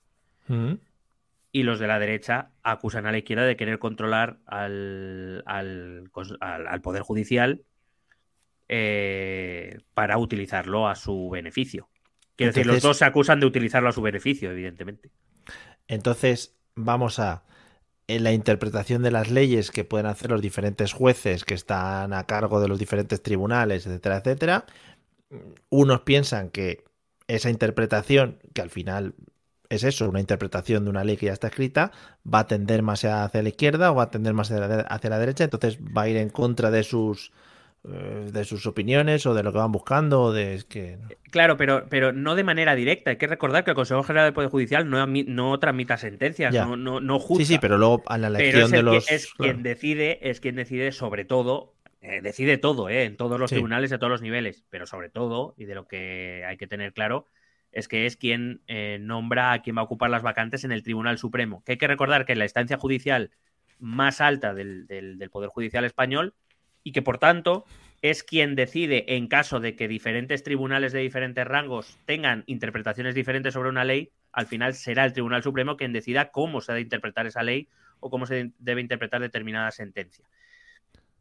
y los de la derecha acusan a la izquierda de querer controlar al, al, poder judicial eh, para utilizarlo a su beneficio. Quiero decir, los dos se acusan de utilizarlo a su beneficio, evidentemente. Entonces, vamos a en la interpretación de las leyes que pueden hacer los diferentes jueces que están a cargo de los diferentes tribunales, etcétera, etcétera, unos piensan que esa interpretación, que al final es eso, una interpretación de una ley que ya está escrita, va a tender más hacia la izquierda o va a tender más hacia la derecha, entonces va a ir en contra de sus de sus opiniones o de lo que van buscando o de que claro pero pero no de manera directa. Hay que recordar que el Consejo General del Poder Judicial no, no tramita sentencias no, no, no juzga. sí sí pero luego a la elección de los es quien decide es quien decide sobre todo eh, decide todo eh, en todos los tribunales a todos los niveles. Pero sobre todo y de lo que hay que tener claro es que es quien nombra a quien va a ocupar las vacantes en el Tribunal Supremo. Que hay que recordar que la instancia judicial más alta del, del Poder Judicial español y que por tanto es quien decide en caso de que diferentes tribunales de diferentes rangos tengan interpretaciones diferentes sobre una ley, al final será el Tribunal Supremo quien decida cómo se debe interpretar esa ley o cómo se debe interpretar determinada sentencia.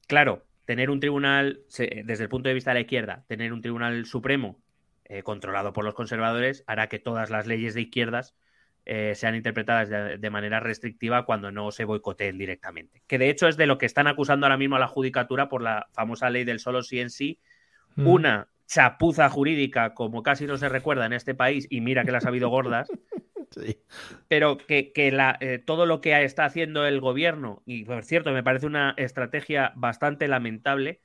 Claro, tener un tribunal, desde el punto de vista de la izquierda, tener un Tribunal Supremo eh, controlado por los conservadores hará que todas las leyes de izquierdas eh, sean interpretadas de, manera restrictiva cuando no se boicoteen directamente. Que de hecho es de lo que están acusando ahora mismo a la judicatura por la famosa ley del solo sí en sí. Mm. Una chapuza jurídica como casi no se recuerda en este país y mira que las ha habido gordas. [laughs] Pero que, eh, todo lo que está haciendo el gobierno, y por cierto me parece una estrategia bastante lamentable,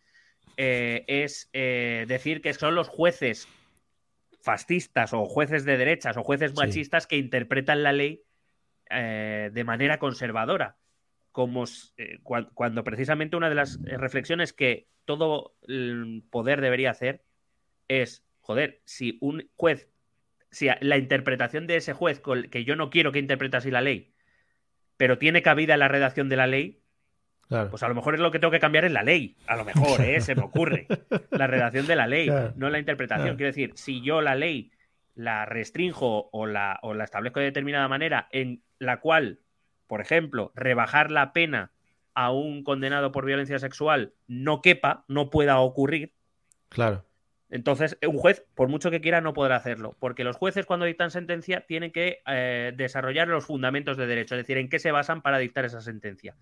eh, es decir que son los jueces fascistas o jueces de derechas o jueces machistas que interpretan la ley eh, de manera conservadora. Como eh, cuando precisamente una de las eh, reflexiones que todo el poder debería hacer es, joder, si un juez, si la interpretación de ese juez, que yo no quiero que interprete así la ley, pero tiene cabida en la redacción de la ley, pues a lo mejor es lo que tengo que cambiar en la ley. A lo mejor, ¿eh? se me ocurre. [laughs] La redacción de la ley, no la interpretación. Quiero decir, si yo la ley la restringo o la, o la establezco de determinada manera en la cual, por ejemplo, rebajar la pena a un condenado por violencia sexual no quepa, no pueda ocurrir. Claro. Entonces, un juez, por mucho que quiera, no podrá hacerlo, porque los jueces cuando dictan sentencia tienen que eh, desarrollar los fundamentos de derecho, es decir, en qué se basan para dictar esa sentencia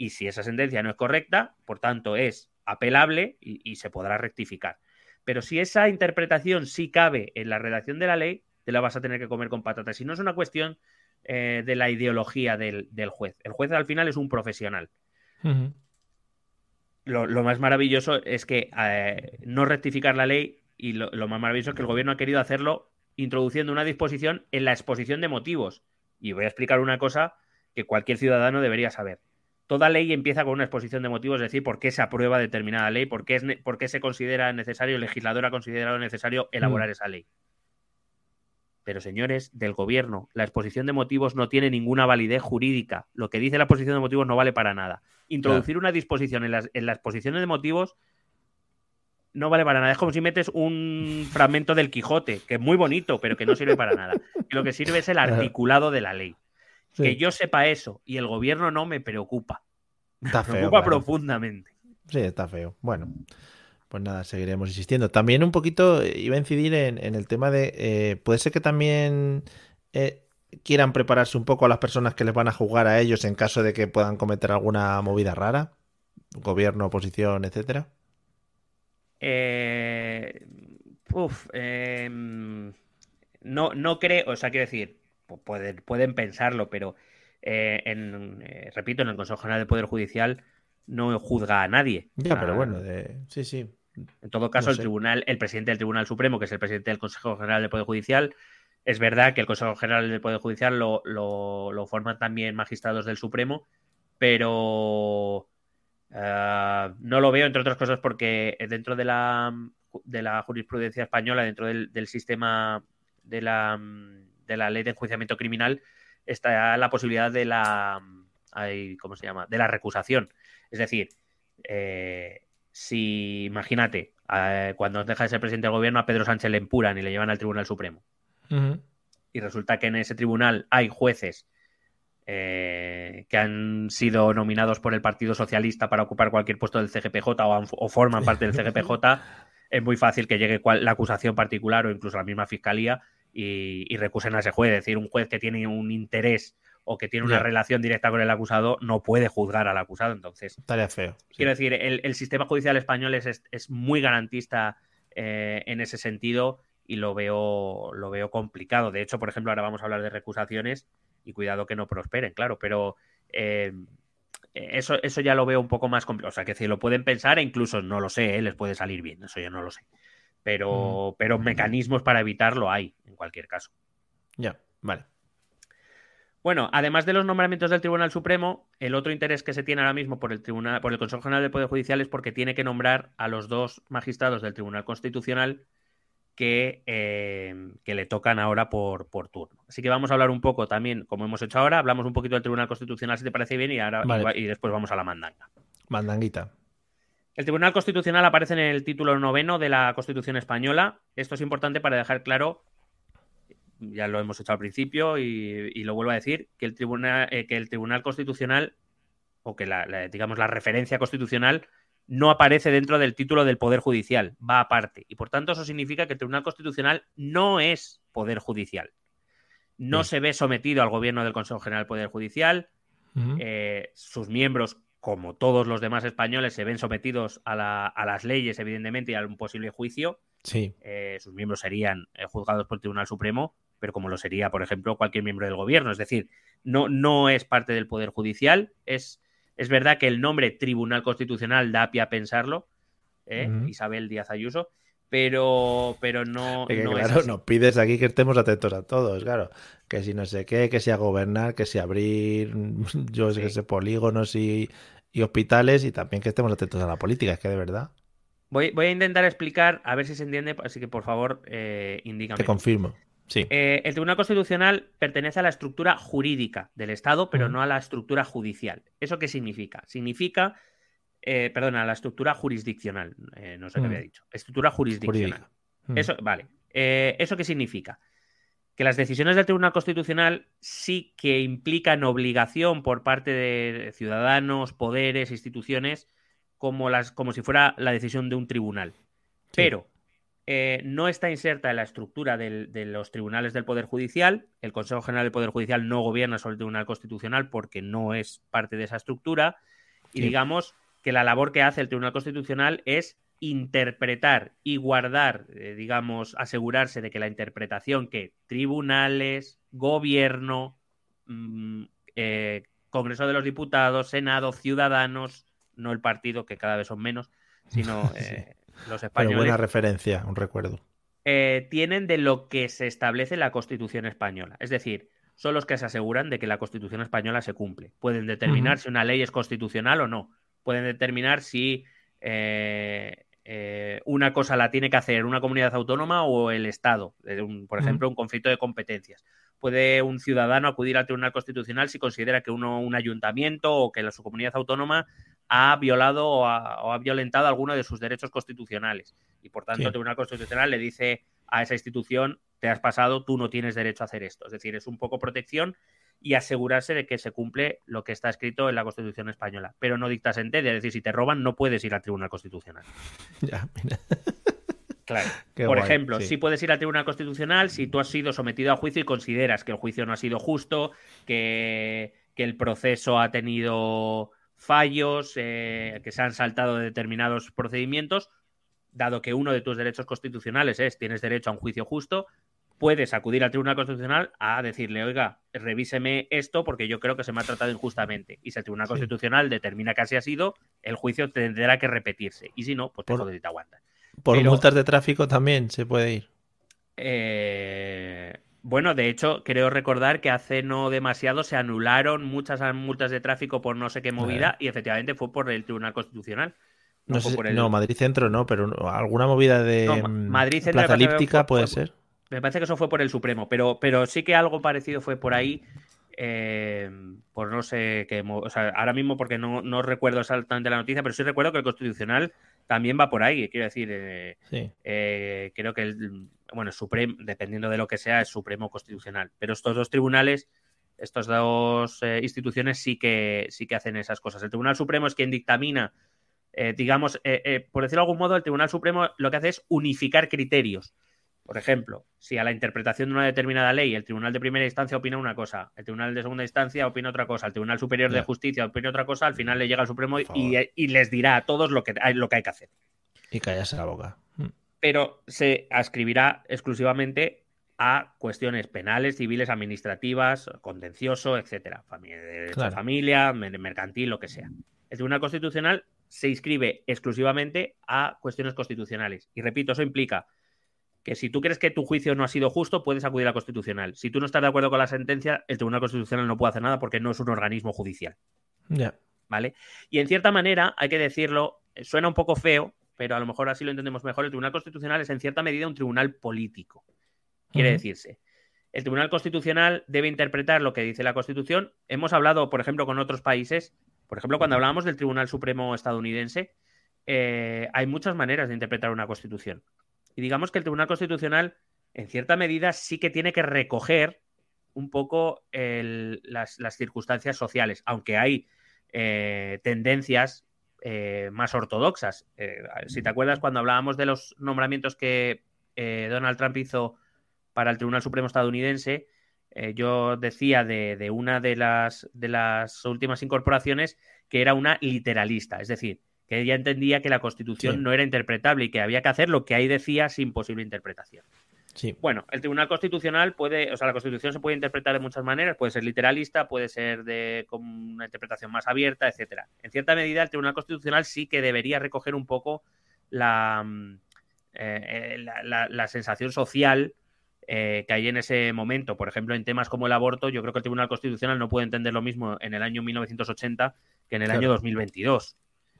y si esa sentencia no es correcta, por tanto es apelable y, se podrá rectificar. Pero si esa interpretación sí cabe en la redacción de la ley, te la vas a tener que comer con patatas. Y no es una cuestión eh, de la ideología del, juez. El juez al final es un profesional. lo, más maravilloso es que eh, no rectificar la ley y lo, lo, más maravilloso es que el gobierno ha querido hacerlo introduciendo una disposición en la exposición de motivos. Y voy a explicar una cosa que cualquier ciudadano debería saber toda ley empieza con una exposición de motivos, es decir, por qué se aprueba determinada ley, por qué, es por qué se considera necesario, el legislador ha considerado necesario elaborar mm. esa ley. Pero señores del gobierno, la exposición de motivos no tiene ninguna validez jurídica. Lo que dice la exposición de motivos no vale para nada. Introducir una disposición en las, en las exposiciones de motivos no vale para nada. Es como si metes un fragmento del Quijote, que es muy bonito, pero que no sirve para nada. Y lo que sirve es el [laughs] articulado de la ley. Que yo sepa eso y el gobierno no me preocupa. me preocupa profundamente. Sí, está feo. Bueno, pues nada, seguiremos insistiendo. También un poquito eh, iba a incidir en, el tema de. Eh, puede ser que también eh, quieran prepararse un poco a las personas que les van a jugar a ellos en caso de que puedan cometer alguna movida rara. Gobierno, oposición, etcétera. uf, em, no, no creo, o sea, quiero decir, pueden, pueden pensarlo, pero eh, en, eh, repito, en el Consejo General del Poder Judicial no juzga a nadie. Ya, pero bueno, sí, sí. En todo caso, el tribunal, el presidente del Tribunal Supremo, que es el presidente del Consejo General del Poder Judicial, es verdad que el Consejo General del Poder Judicial lo, lo, forman también magistrados del Supremo, pero eh, no lo veo, entre otras cosas, porque dentro de la, de la jurisprudencia española, dentro del, del sistema de la de la ley de enjuiciamiento criminal está la posibilidad de la ¿cómo se llama? de la recusación. Es decir, eh, si imagínate, eh, cuando deja de ser presidente del gobierno a Pedro Sánchez le empuran y le llevan al Tribunal Supremo. Y resulta que en ese tribunal hay jueces eh, que han sido nominados por el Partido Socialista para ocupar cualquier puesto del CGPJ o, o forman parte del CGPJ. [laughs] es muy fácil que llegue la acusación particular o incluso la misma fiscalía y, recusen a ese juez. Es decir, un juez que tiene un interés o que tiene una relación directa con el acusado no puede juzgar al acusado. Entonces, estaría feo. Quiero decir, el, sistema judicial español es, es muy garantista eh, en ese sentido y lo veo, lo veo complicado. De hecho, por ejemplo, ahora vamos a hablar de recusaciones y cuidado que no prosperen, claro, pero eh, eso, eso ya lo veo un poco más complicado. O sea, que si lo pueden pensar e incluso, no lo sé, ¿eh? les puede salir bien, eso yo no lo sé. Pero, pero mecanismos para evitarlo hay, cualquier caso. Ya, vale. Bueno, además de los nombramientos del Tribunal Supremo, el otro interés que se tiene ahora mismo por el Tribunal, por el Consejo General del Poder Judicial es porque tiene que nombrar a los dos magistrados del Tribunal Constitucional que, eh, que le tocan ahora por, por, turno. Así que vamos a hablar un poco también, como hemos hecho ahora, hablamos un poquito del Tribunal Constitucional, si te parece bien, y ahora y después vamos a la mandanga. Mandanguita. El Tribunal Constitucional aparece en el título noveno de la Constitución española. Esto es importante para dejar claro, ya lo hemos hecho al principio y, lo vuelvo a decir, que el Tribunal, eh, que el Tribunal Constitucional, o que la, digamos la referencia constitucional, no aparece dentro del título del Poder Judicial, va aparte. Y por tanto eso significa que el Tribunal Constitucional no es Poder Judicial. no se ve sometido al gobierno del Consejo General del Poder Judicial. Eh, sus miembros, como todos los demás españoles, se ven sometidos a, las leyes, evidentemente, y a un posible juicio. Sí. Eh, sus miembros serían eh, juzgados por el Tribunal Supremo, pero como lo sería, por ejemplo, cualquier miembro del gobierno. Es decir, no, no es parte del Poder Judicial. Es, es verdad que el nombre Tribunal Constitucional da pie a pensarlo, Isabel Díaz Ayuso, pero, pero no. claro, nos pides aquí que estemos atentos a todos, claro. Que si no sé qué, que si a gobernar, que si abrir, [laughs] yo sé, sé polígonos y, hospitales y también que estemos atentos a la política, es que de verdad. Voy, voy a intentar explicar, a ver si se entiende, así que por favor, eh, indícame. Te confirmo. Sí. Eh, el Tribunal Constitucional pertenece a la estructura jurídica del Estado, pero no a la estructura judicial. ¿Eso qué significa? Significa eh, perdona, la estructura jurisdiccional. Eh, no sé qué había mm. dicho. Estructura jurisdiccional. Mm. Eso, vale. Eh, ¿Eso qué significa? Que las decisiones del Tribunal Constitucional sí que implican obligación por parte de ciudadanos, poderes, instituciones, como, las, como si fuera la decisión de un tribunal. Pero no está inserta en la estructura de los tribunales del Poder Judicial. El Consejo General del Poder Judicial no gobierna sobre el Tribunal Constitucional porque no es parte de esa estructura. Y digamos, que la labor que hace el Tribunal Constitucional es interpretar y guardar, eh, digamos, asegurarse de que la interpretación que tribunales, gobierno, mm, eh, Congreso de los Diputados, Senado, ciudadanos, no el partido, que cada vez son menos, sino [laughs] eh, los españoles. Pero buena referencia, un recuerdo. tienen de lo que se establece la Constitución española. Es decir, son los que se aseguran de que la Constitución española se cumple. Pueden determinar si una ley es constitucional o no, pueden determinar si eh, eh, una cosa la tiene que hacer una comunidad autónoma o el Estado, por ejemplo, un conflicto de competencias. Puede un ciudadano acudir al Tribunal Constitucional si considera que uno, un ayuntamiento o que la, su comunidad autónoma ha violado o ha, violentado alguno de sus derechos constitucionales. Y por tanto, el Tribunal Constitucional le dice a esa institución, te has pasado, tú no tienes derecho a hacer esto. Es decir, es un poco protección y asegurarse de que se cumple lo que está escrito en la Constitución española. Pero no dicta sentencia, es decir, si te roban no puedes ir al Tribunal Constitucional. [laughs] Ya, mira. Claro. [laughs] Por ejemplo, si puedes ir al Tribunal Constitucional si tú has sido sometido a juicio y consideras que el juicio no ha sido justo, que, el proceso ha tenido fallos, eh, que se han saltado determinados procedimientos, dado que uno de tus derechos constitucionales es tienes derecho a un juicio justo, puedes acudir al Tribunal Constitucional a decirle, oiga, revíseme esto porque yo creo que se me ha tratado injustamente. Y si el Tribunal Constitucional determina que así ha sido, el juicio tendrá que repetirse. Y si no, pues por, te aguantas. ¿Por multas de tráfico también se puede ir? Eh, bueno, de hecho, creo recordar que hace no demasiado se anularon muchas multas de tráfico por no sé qué movida y efectivamente fue por el Tribunal Constitucional. No, Madrid Centro no, pero alguna movida de Madrid Centro Plaza Elíptica puede ser. Me parece que eso fue por el Supremo, pero, pero sí que algo parecido fue por ahí. Eh, por no sé qué. O sea, ahora mismo, porque no, no, recuerdo exactamente la noticia, pero sí recuerdo que el Constitucional también va por ahí. Quiero decir, eh, eh, creo que el, bueno, Supremo, dependiendo de lo que sea, es Supremo Constitucional. Pero estos dos tribunales, estas dos instituciones sí que, sí que hacen esas cosas. El Tribunal Supremo es quien dictamina, digamos, por decirlo de algún modo, el Tribunal Supremo lo que hace es unificar criterios. Por ejemplo, si a la interpretación de una determinada ley el Tribunal de Primera Instancia opina una cosa, el Tribunal de Segunda Instancia opina otra cosa, el Tribunal Superior de Justicia opina otra cosa, al final le llega al Supremo y, les dirá a todos lo que, hay, lo que hay que hacer. Y callarse la boca. Pero se ascribirá exclusivamente a cuestiones penales, civiles, administrativas, contencioso, etcétera. Familia, familia, mercantil, lo que sea. El Tribunal Constitucional se inscribe exclusivamente a cuestiones constitucionales. Y repito, eso implica que si tú crees que tu juicio no ha sido justo, puedes acudir a Constitucional. Si tú no estás de acuerdo con la sentencia, el Tribunal Constitucional no puede hacer nada porque no es un organismo judicial. Ya. ¿Vale? Y en cierta manera, hay que decirlo, eh, suena un poco feo, pero a lo mejor así lo entendemos mejor. El Tribunal Constitucional es en cierta medida un tribunal político. Quiere decirse. El Tribunal Constitucional debe interpretar lo que dice la Constitución. Hemos hablado, por ejemplo, con otros países. Por ejemplo, cuando hablábamos del Tribunal Supremo estadounidense, eh, hay muchas maneras de interpretar una Constitución. Y digamos que el Tribunal Constitucional, en cierta medida, sí que tiene que recoger un poco las, circunstancias sociales, aunque hay eh, tendencias eh, más ortodoxas. Eh, si te acuerdas, cuando hablábamos de los nombramientos que Donald Trump hizo para el Tribunal Supremo estadounidense, eh, yo decía de, una de las, de las últimas incorporaciones que era una literalista, es decir, que ella entendía que la Constitución no era interpretable y que había que hacer lo que ahí decía sin posible interpretación. Sí. Bueno, el Tribunal Constitucional puede, o sea, la Constitución se puede interpretar de muchas maneras, puede ser literalista, puede ser de con una interpretación más abierta, etcétera. En cierta medida, el Tribunal Constitucional sí que debería recoger un poco la, mm, eh, eh, la, sensación social eh, que hay en ese momento. Por ejemplo, en temas como el aborto, yo creo que el Tribunal Constitucional no puede entender lo mismo en el año 1980 que en el año 2022.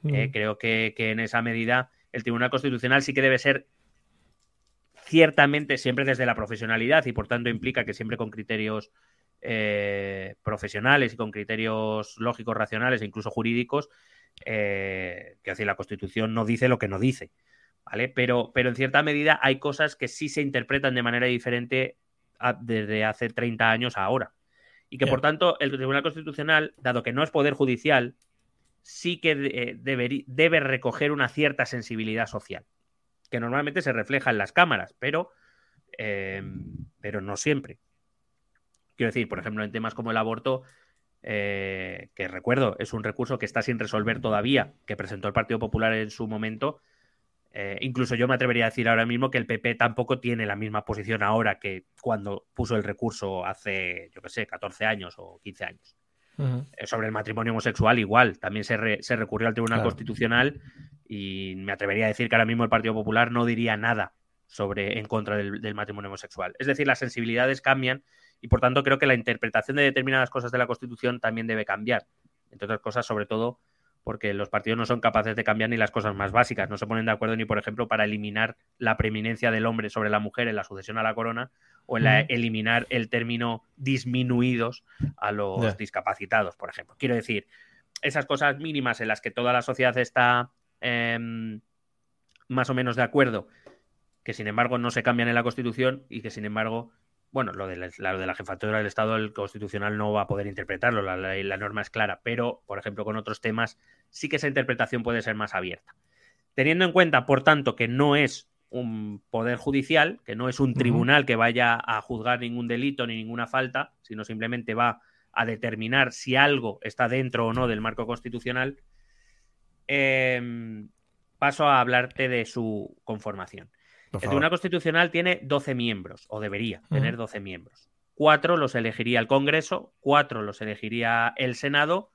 Eh, creo que, en esa medida el Tribunal Constitucional sí que debe ser ciertamente siempre desde la profesionalidad y por tanto implica que siempre con criterios eh, profesionales y con criterios lógicos, racionales e incluso jurídicos, eh, que así la Constitución no dice lo que no dice. ¿Vale? Pero, pero en cierta medida hay cosas que sí se interpretan de manera diferente desde hace 30 años a ahora. Y que por tanto el Tribunal Constitucional, dado que no es poder judicial, sí que eh, debe, recoger una cierta sensibilidad social, que normalmente se refleja en las cámaras, pero, em, pero no siempre. Quiero decir, por ejemplo, en temas como el aborto, eh, que recuerdo, es un recurso que está sin resolver todavía, que presentó el Partido Popular en su momento. Eh, incluso yo me atrevería a decir ahora mismo que el PP tampoco tiene la misma posición ahora que cuando puso el recurso hace, yo qué sé, 14 años o 15 años. Eh, sobre el matrimonio homosexual igual, también se, recurrió al Tribunal Constitucional y me atrevería a decir que ahora mismo el Partido Popular no diría nada sobre en contra del, matrimonio homosexual. Es decir, las sensibilidades cambian y por tanto creo que la interpretación de determinadas cosas de la Constitución también debe cambiar. Entre otras cosas, sobre todo porque los partidos no son capaces de cambiar ni las cosas más básicas. No se ponen de acuerdo ni, por ejemplo, para eliminar la preeminencia del hombre sobre la mujer en la sucesión a la corona o en eliminar el término disminuidos a los discapacitados, por ejemplo. Quiero decir, esas cosas mínimas en las que toda la sociedad está em, más o menos de acuerdo, que sin embargo no se cambian en la Constitución y que sin embargo, bueno, lo de la, de la jefatura del Estado, el Constitucional no va a poder interpretarlo, la, la norma es clara, pero, por ejemplo, con otros temas sí que esa interpretación puede ser más abierta. Teniendo en cuenta, por tanto, que no es un poder judicial, que no es un tribunal que vaya a juzgar ningún delito ni ninguna falta, sino simplemente va a determinar si algo está dentro o no del marco constitucional, em, paso a hablarte de su conformación. El Tribunal Constitucional tiene 12 miembros, o debería tener 12 miembros. Cuatro los elegiría el Congreso, cuatro los elegiría el Senado,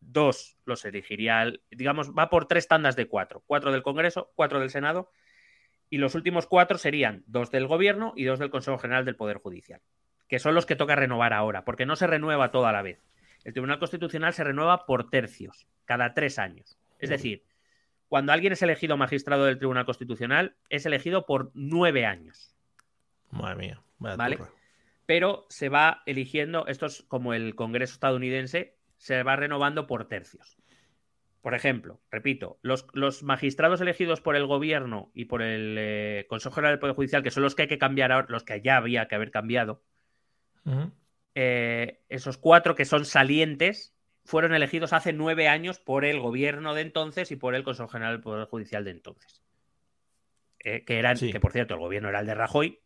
dos los elegiría, digamos, va por tres tandas de cuatro. Cuatro del Congreso, cuatro del Senado y los últimos cuatro serían dos del Gobierno y dos del Consejo General del Poder Judicial, que son los que toca renovar ahora, porque no se renueva toda la vez. El Tribunal Constitucional se renueva por tercios, cada tres años. Es decir, cuando alguien es elegido magistrado del Tribunal Constitucional, es elegido por nueve años. Madre mía. ¿Vale? Pero se va eligiendo, esto es como el Congreso estadounidense, se va renovando por tercios. Por ejemplo, repito, los, magistrados elegidos por el gobierno y por el eh, Consejo General del Poder Judicial, que son los que hay que cambiar ahora, los que ya había que haber cambiado, eh, esos cuatro que son salientes fueron elegidos hace nueve años por el gobierno de entonces y por el Consejo General del Poder Judicial de entonces. Eh, que eran, que por cierto, el gobierno era el de Rajoy,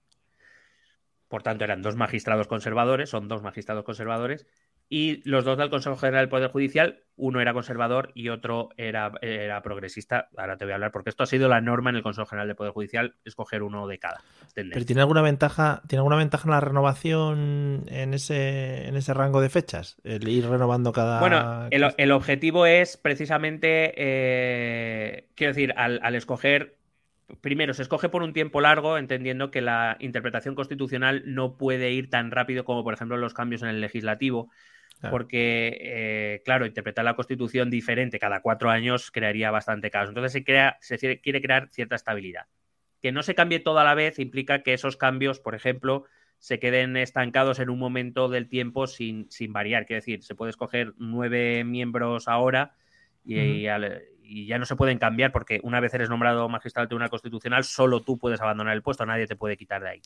por tanto eran dos magistrados conservadores, son dos magistrados conservadores, y los dos del Consejo General del Poder Judicial, uno era conservador y otro era, era, progresista. Ahora te voy a hablar porque esto ha sido la norma en el Consejo General del Poder Judicial, escoger uno de cada. ¿Pero tiene alguna ventaja, tiene alguna ventaja en la renovación en ese, en ese rango de fechas? El ir renovando cada. Bueno, el, objetivo es precisamente, eh, quiero decir, al, al escoger primero, se escoge por un tiempo largo, entendiendo que la interpretación constitucional no puede ir tan rápido como, por ejemplo, los cambios en el legislativo. Porque, eh, claro, interpretar la Constitución diferente cada cuatro años crearía bastante caos. Entonces se, crea, se quiere crear cierta estabilidad. Que no se cambie todo a la vez implica que esos cambios, por ejemplo, se queden estancados en un momento del tiempo sin, sin variar. Quiero decir, se puede escoger nueve miembros ahora y, ya no se pueden cambiar porque una vez eres nombrado magistrado del Tribunal Constitucional, solo tú puedes abandonar el puesto, nadie te puede quitar de ahí.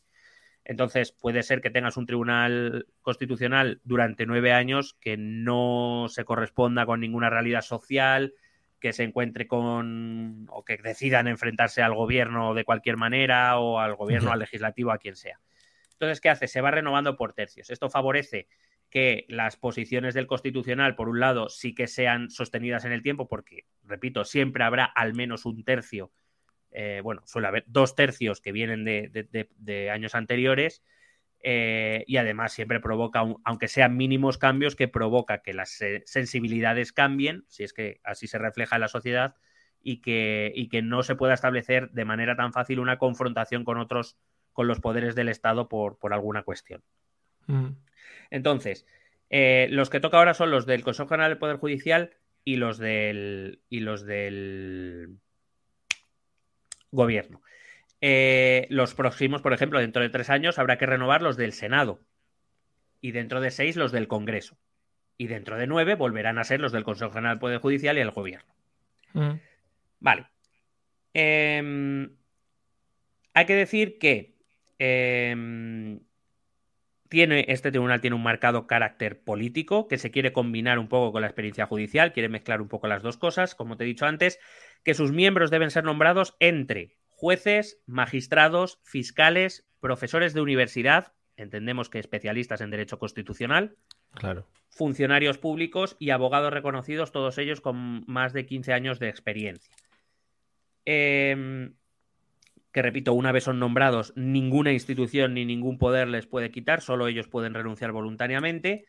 Entonces, puede ser que tengas un tribunal constitucional durante nueve años que no se corresponda con ninguna realidad social, que se encuentre con o que decidan enfrentarse al gobierno de cualquier manera o al gobierno, al legislativo, a quien sea. Entonces, ¿qué hace? Se va renovando por tercios. Esto favorece que las posiciones del constitucional, por un lado, sí que sean sostenidas en el tiempo, porque, repito, siempre habrá al menos un tercio, eh, bueno, suele haber dos tercios que vienen de, años anteriores, eh, y además siempre provoca, aunque sean mínimos cambios, que provoca que las sensibilidades cambien, si es que así se refleja en la sociedad, y que, y que no se pueda establecer de manera tan fácil una confrontación con otros, con los poderes del Estado por, por alguna cuestión. Mm. Entonces, eh, los que toca ahora son los del Consejo General del Poder Judicial y los del, y los del gobierno. Eh, los próximos, por ejemplo, dentro de tres años habrá que renovar los del Senado y dentro de seis los del Congreso. Y dentro de nueve volverán a ser los del Consejo General del Poder Judicial y el Gobierno. Mm. Vale. Em, hay que decir que em, tiene, este tribunal tiene un marcado carácter político que se quiere combinar un poco con la experiencia judicial, quiere mezclar un poco las dos cosas, como te he dicho antes, que sus miembros deben ser nombrados entre jueces, magistrados, fiscales, profesores de universidad, entendemos que especialistas en derecho constitucional, claro. funcionarios públicos y abogados reconocidos, todos ellos con más de 15 años de experiencia. Eh, que repito, una vez son nombrados, ninguna institución ni ningún poder les puede quitar, solo ellos pueden renunciar voluntariamente,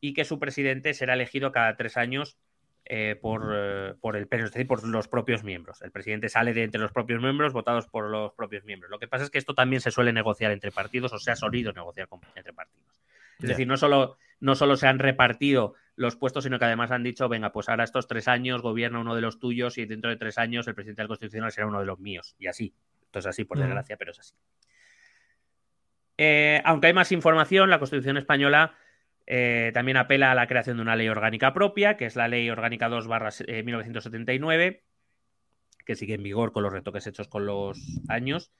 y que su presidente será elegido cada tres años eh, por, eh, por, el es decir, por los propios miembros. El presidente sale de entre los propios miembros, votados por los propios miembros. Lo que pasa es que esto también se suele negociar entre partidos, o se ha solido negociar entre partidos. Es decir, no solo, no solo se han repartido los puestos, sino que además han dicho, venga, pues ahora estos tres años gobierna uno de los tuyos y dentro de tres años el presidente del Constitucional será uno de los míos. Y así. Esto es así, por desgracia, pero es así. Eh, aunque hay más información, la Constitución española eh, también apela a la creación de una ley orgánica propia, que es la Ley Orgánica 2 1979, eh, que sigue en vigor con los retoques hechos con los años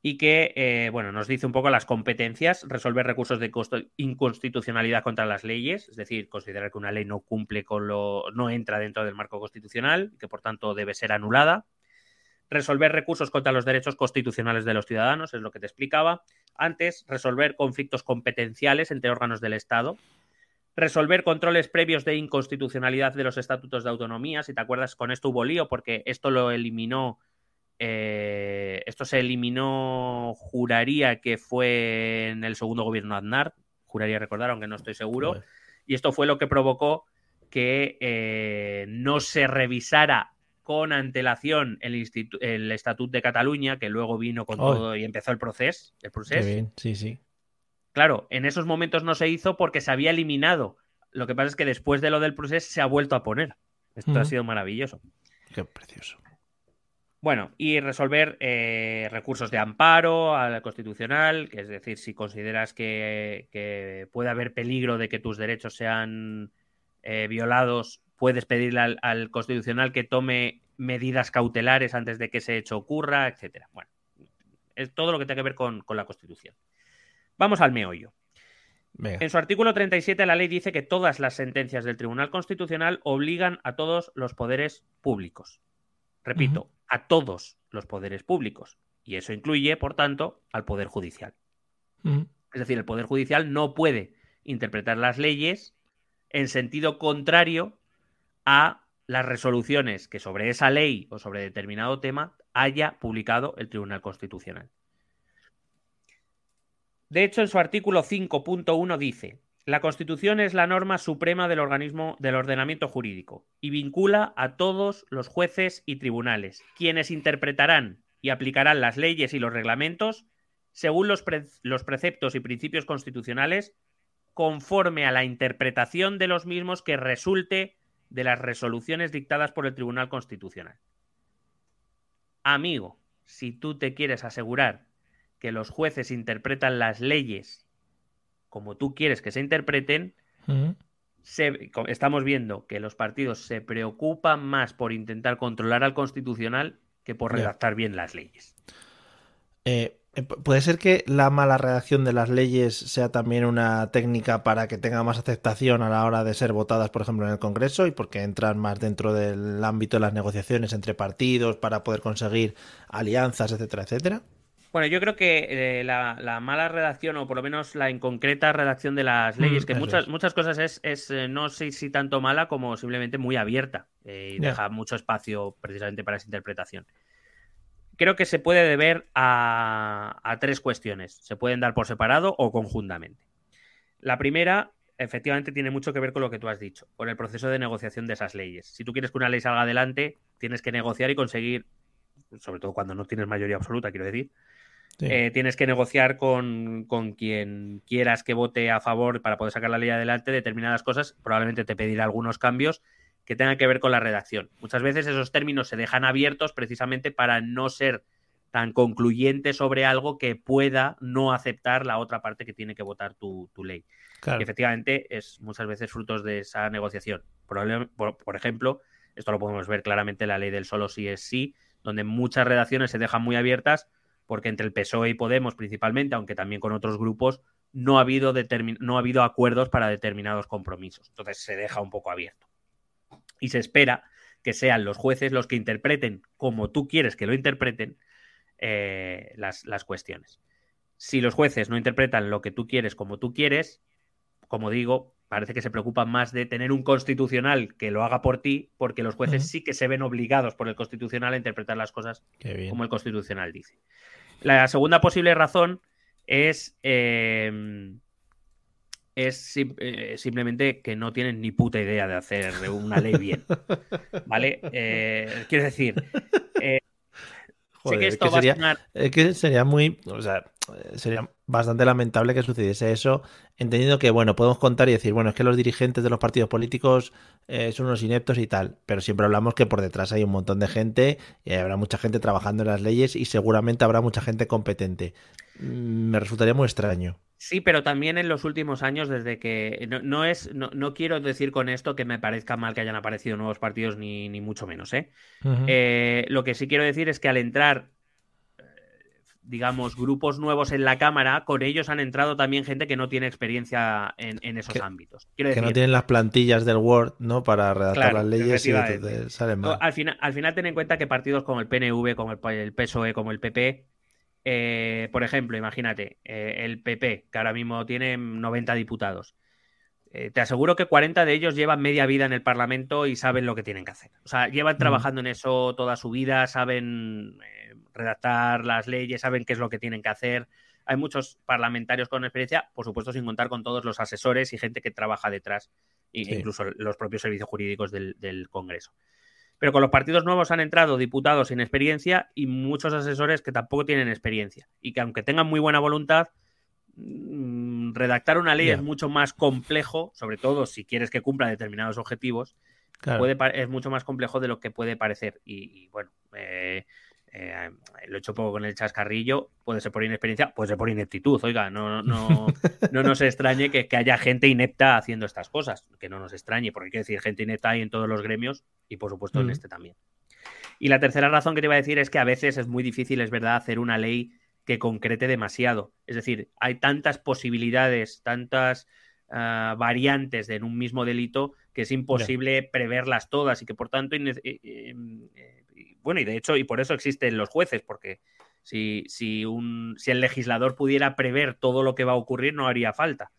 y que, bueno, nos dice un poco las competencias, resolver recursos de inconstitucionalidad contra las leyes, es decir, considerar que una ley no cumple con lo, no entra dentro del marco constitucional, que por tanto debe ser anulada, resolver recursos contra los derechos constitucionales de los ciudadanos, es lo que te explicaba. Antes, resolver conflictos competenciales entre órganos del Estado. Resolver controles previos de inconstitucionalidad de los estatutos de autonomía. Si te acuerdas, con esto hubo lío porque esto lo eliminó. Eh, esto se eliminó, juraría que fue en el segundo gobierno Aznar, juraría recordar, aunque no estoy seguro. Y esto fue lo que provocó que eh, no se revisara con antelación el, el Estatut de Cataluña, que luego vino con todo y empezó el proceso. El proceso. sí, sí. Claro, en esos momentos no se hizo porque se había eliminado. Lo que pasa es que después de lo del proceso se ha vuelto a poner. Esto ha sido maravilloso. Qué precioso. Bueno, y resolver eh, recursos de amparo a la constitucional, que es decir, si consideras que, puede haber peligro de que tus derechos sean eh, violados, puedes pedirle al, constitucional que tome medidas cautelares antes de que ese hecho ocurra, etcétera. Bueno, es todo lo que tiene que ver con, la Constitución. Vamos al meollo. En su artículo 37 la ley dice que todas las sentencias del Tribunal Constitucional obligan a todos los poderes públicos. Repito, a todos los poderes públicos. Y eso incluye, por tanto, al Poder Judicial. Es decir, el Poder Judicial no puede interpretar las leyes en sentido contrario a las resoluciones que sobre esa ley o sobre determinado tema haya publicado el Tribunal Constitucional. De hecho, en su artículo 5.1 dice, la Constitución es la norma suprema del organismo del ordenamiento jurídico y vincula a todos los jueces y tribunales, quienes interpretarán y aplicarán las leyes y los reglamentos según los, los preceptos y principios constitucionales conforme a la interpretación de los mismos que resulte de las resoluciones dictadas por el Tribunal Constitucional. Amigo, si tú te quieres asegurar que los jueces interpretan las leyes como tú quieres que se interpreten, estamos viendo que los partidos se preocupan más por intentar controlar al constitucional que por redactar bien las leyes. Eh, eh, ¿Puede ser que la mala redacción de las leyes sea también una técnica para que tenga más aceptación a la hora de ser votadas, por ejemplo, en el Congreso y porque entran más dentro del ámbito de las negociaciones entre partidos para poder conseguir alianzas, etcétera, etcétera? Bueno, yo creo que eh, la, mala redacción, o por lo menos la inconcreta redacción de las mm, leyes, que muchas, muchas cosas es, eh, no sé si tanto mala como simplemente muy abierta eh, y deja mucho espacio precisamente para esa interpretación. Creo que se puede deber a, a tres cuestiones. Se pueden dar por separado o conjuntamente. La primera, efectivamente, tiene mucho que ver con lo que tú has dicho, con el proceso de negociación de esas leyes. Si tú quieres que una ley salga adelante, tienes que negociar y conseguir, sobre todo cuando no tienes mayoría absoluta, quiero decir, eh, tienes que negociar con, quien quieras que vote a favor para poder sacar la ley adelante determinadas cosas. Probablemente te pedirá algunos cambios que tengan que ver con la redacción. Muchas veces esos términos se dejan abiertos precisamente para no ser tan concluyente sobre algo que pueda no aceptar la otra parte que tiene que votar tu, ley. Y efectivamente es muchas veces frutos de esa negociación. Por, por, ejemplo, esto lo podemos ver claramente en la ley del solo sí es sí, donde muchas redacciones se dejan muy abiertas porque entre el PSOE y Podemos principalmente, aunque también con otros grupos, no ha habido, no ha habido acuerdos para determinados compromisos. Entonces se deja un poco abierto. Y se espera que sean los jueces los que interpreten como tú quieres que lo interpreten eh, las, las cuestiones. Si los jueces no interpretan lo que tú quieres como tú quieres, como digo, parece que se preocupan más de tener un constitucional que lo haga por ti, porque los jueces sí que se ven obligados por el constitucional a interpretar las cosas como el constitucional dice. La segunda posible razón es, em, es eh, simplemente que no tienen ni puta idea de hacer una ley bien. [laughs] ¿Vale? Eh, quiero decir, eh, sé que esto va sería, a sonar... Es que sería muy. O sea, sería bastante lamentable que sucediese eso, entendiendo que, bueno, podemos contar y decir, bueno, es que los dirigentes de los partidos políticos eh, son unos ineptos y tal, pero siempre hablamos que por detrás hay un montón de gente y habrá mucha gente trabajando en las leyes y seguramente habrá mucha gente competente. Mm, me resultaría muy extraño. Sí, pero también en los últimos años, desde que no, es, no, quiero decir con esto que me parezca mal que hayan aparecido nuevos partidos, ni, ni mucho menos, ¿eh? ¿eh? Lo que sí quiero decir es que al entrar digamos, grupos nuevos en la Cámara, con ellos han entrado también gente que no tiene experiencia en, esos ámbitos. que no tienen las plantillas del Word, ¿no? Para redactar las leyes y salen mal. Al final, al final ten en cuenta que partidos como el PNV, como el, PSOE, como el PP, eh, por ejemplo, imagínate, eh, el PP, que ahora mismo tiene 90 diputados. Eh, te aseguro que 40 de ellos llevan media vida en el Parlamento y saben lo que tienen que hacer. O sea, llevan trabajando en eso toda su vida, saben redactar las leyes, saben qué es lo que tienen que hacer. Hay muchos parlamentarios con experiencia, por supuesto, sin contar con todos los asesores y gente que trabaja detrás, incluso los propios servicios jurídicos del, Congreso. Pero con los partidos nuevos han entrado diputados sin experiencia y muchos asesores que tampoco tienen experiencia. Y que aunque tengan muy buena voluntad, mm, redactar una ley es mucho más complejo, sobre todo si quieres que cumpla determinados objetivos, puede, es mucho más complejo de lo que puede parecer. Y, bueno, eh, eh, lo he hecho poco con el chascarrillo, puede ser por inexperiencia, puede ser por ineptitud, oiga, no, no, no [laughs] nos extrañe que, haya gente inepta haciendo estas cosas, que no nos extrañe, porque hay que decir, gente inepta hay en todos los gremios y por supuesto en este también. Y la tercera razón que te iba a decir es que a veces es muy difícil, es verdad, hacer una ley que concrete demasiado. Es decir, hay tantas posibilidades, tantas ah, variantes en un mismo delito que es imposible preverlas todas y que por tanto eh, eh, bueno, y de hecho, y por eso existen los jueces, porque si, si, un, si el legislador pudiera prever todo lo que va a ocurrir, no haría falta.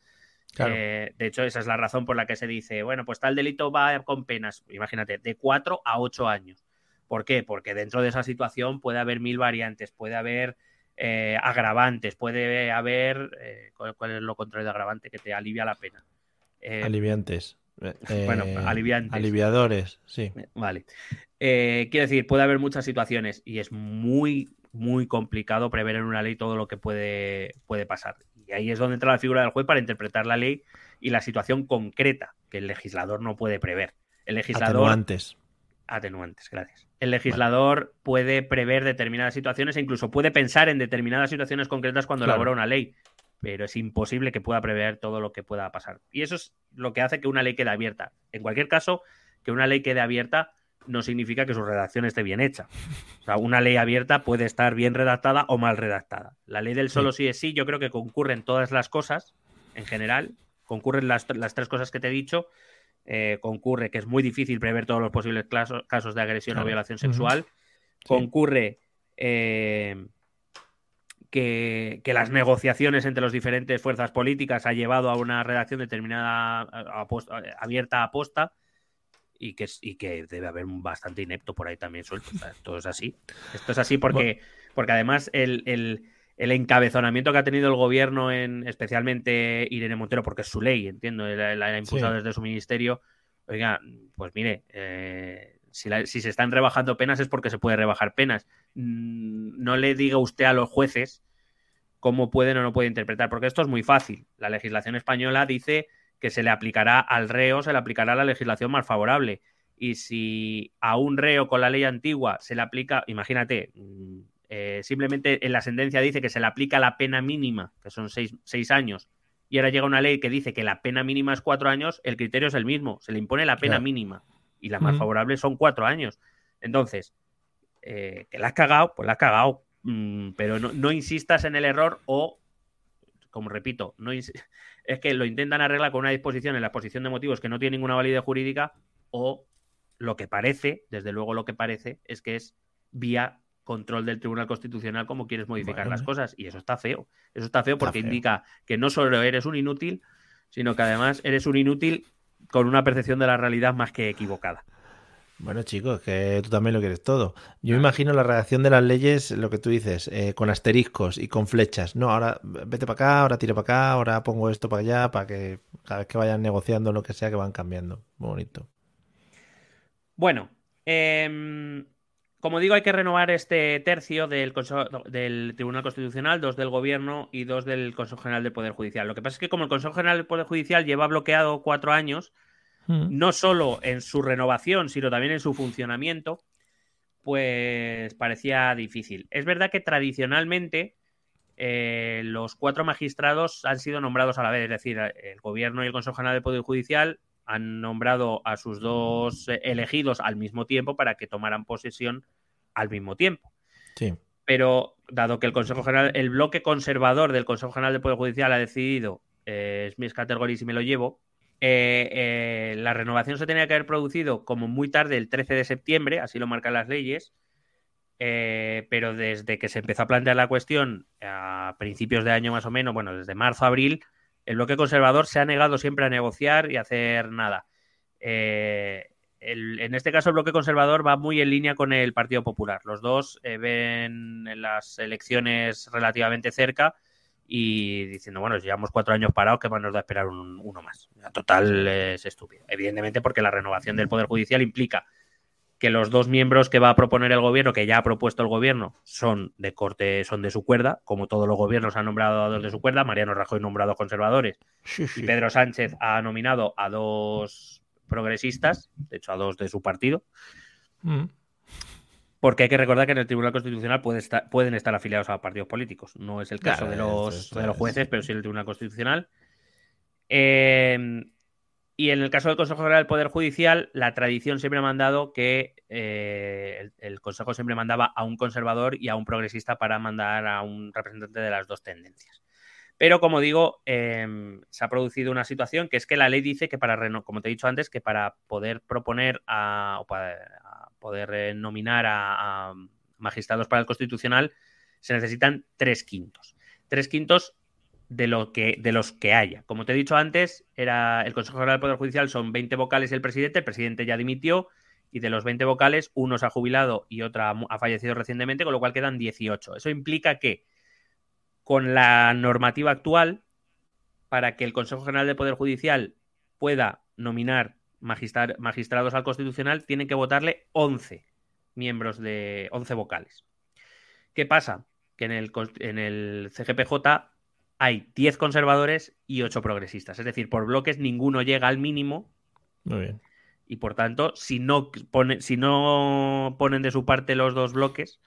Eh, de hecho, esa es la razón por la que se dice, bueno, pues tal delito va con penas, imagínate, de 4 a 8 años. ¿Por qué? Porque dentro de esa situación puede haber mil variantes, puede haber eh, agravantes, puede haber... Eh, ¿cuál, es lo contrario de agravante? Que te alivia la pena. Aliviantes. [laughs] bueno, aliviantes. Aliviadores, sí. Vale. Eh, quiero decir, puede haber muchas situaciones y es muy, muy complicado prever en una ley todo lo que puede, puede pasar. Y ahí es donde entra la figura del juez para interpretar la ley y la situación concreta que el legislador no puede prever. El legislador. Atenuantes. Atenuantes, gracias. El legislador puede prever determinadas situaciones e incluso puede pensar en determinadas situaciones concretas cuando elabora una ley, pero es imposible que pueda prever todo lo que pueda pasar. Y eso es lo que hace que una ley quede abierta. En cualquier caso, que una ley quede abierta no significa que su redacción esté bien hecha. O sea, una ley abierta puede estar bien redactada o mal redactada. La ley del solo sí, es sí, yo creo que concurren todas las cosas, en general, concurren las, tres cosas que te he dicho. Eh, concurre que es muy difícil prever todos los posibles casos de agresión o violación sexual. Concurre eh, que, las negociaciones entre las diferentes fuerzas políticas ha llevado a una redacción determinada abierta a posta y que, y que debe haber un bastante inepto por ahí también suelto. esto es así. [laughs] Esto es así porque, porque además el, el, encabezonamiento que ha tenido el gobierno, en especialmente Irene Montero, porque es su ley, entiendo, la, ha impulsado desde su ministerio. Oiga, pues mire, eh, si, si, se están rebajando penas es porque se puede rebajar penas. Mm, no le diga usted a los jueces cómo pueden o no pueden interpretar, porque esto es muy fácil. La legislación española dice que se le aplicará al reo, se le aplicará la legislación más favorable. Y si a un reo con la ley antigua se le aplica, imagínate, mm, eh, simplemente en la sentencia dice que se le aplica la pena mínima, que son seis, seis, años, y ahora llega una ley que dice que la pena mínima es cuatro años, el criterio es el mismo, se le impone la pena mínima y la más favorable son cuatro años. Entonces, eh, que la has cagado, pues la has cagado, mm, pero no, insistas en el error o, como repito, no [laughs] es que lo intentan arreglar con una disposición en la exposición de motivos que no tiene ninguna validez jurídica o lo que parece, desde luego lo que parece, es que es vía control del Tribunal Constitucional como quieres modificar las cosas. Y eso está feo. Eso está feo porque indica que no solo eres un inútil, sino que además eres un inútil con una percepción de la realidad más que equivocada. Bueno, chicos, que tú también lo quieres todo. Yo me imagino la redacción de las leyes, lo que tú dices, eh, con asteriscos y con flechas. No, ahora vete para acá, ahora tire para acá, ahora pongo esto para allá, para que cada vez que vayan negociando lo que sea, que van cambiando. Muy bonito. Bueno, eh, como digo, hay que renovar este tercio del, del Tribunal Constitucional, dos del Gobierno y dos del Consejo General del Poder Judicial. Lo que pasa es que como el Consejo General del Poder Judicial lleva bloqueado cuatro años, mm. no solo en su renovación, sino también en su funcionamiento, pues parecía difícil. Es verdad que tradicionalmente eh, los cuatro magistrados han sido nombrados a la vez, es decir, el Gobierno y el Consejo General del Poder Judicial han nombrado a sus dos eh, elegidos al mismo tiempo para que tomaran posesión al mismo tiempo. Sí. Pero dado que el Consejo General, el bloque conservador del Consejo General del Poder Judicial ha decidido, eh, es mis categorías y me lo llevo, eh, la renovación se tenía que haber producido como muy tarde, el 13 de septiembre, así lo marcan las leyes, pero desde que se empezó a plantear la cuestión a principios de año más o menos, bueno, desde marzo, abril, el bloque conservador se ha negado siempre a negociar y a hacer nada. Eh, en este caso, el bloque conservador va muy en línea con el Partido Popular. Los dos eh, ven las elecciones relativamente cerca y diciendo, bueno, llevamos cuatro años parados, ¿qué más nos da esperar uno más? total es estúpido. Evidentemente, porque la renovación del Poder Judicial implica que los dos miembros que va a proponer el gobierno, que ya ha propuesto el gobierno, son de corte, son de su cuerda, como todos los gobiernos han nombrado a dos de su cuerda, Mariano Rajoy nombrado conservadores y Pedro Sánchez ha nominado a dos progresistas, de hecho a dos de su partido. Mm. Porque hay que recordar que en el Tribunal Constitucional puede estar, pueden estar afiliados a partidos políticos. No es el caso de, los, de los jueces, pero sí el Tribunal Constitucional. Eh, y en el caso del Consejo General del Poder Judicial, la tradición siempre ha mandado que eh, el, Consejo siempre mandaba a un conservador y a un progresista para mandar a un representante de las dos tendencias. Pero como digo, em, se ha producido una situación que es que la ley dice que para, como te he dicho antes, que para poder proponer a, o para poder eh, nominar a magistrados para el Constitucional se necesitan tres quintos. Tres quintos de, lo que, de los que haya. Como te he dicho antes, era el Consejo General del Poder Judicial son 20 vocales y el presidente, el presidente ya dimitió y de los 20 vocales, uno se ha jubilado y otra ha fallecido recientemente, con lo cual quedan 18. Eso implica que con la normativa actual, para que el Consejo General del Poder Judicial pueda nominar magistrados al Constitucional, tienen que votarle 11 miembros de 11 vocales. ¿Qué pasa? Que en el, en el CGPJ hay 10 conservadores y 8 progresistas. Es decir, por bloques ninguno llega al mínimo. Muy bien. Y por tanto, si no, si no ponen de su parte los dos bloques,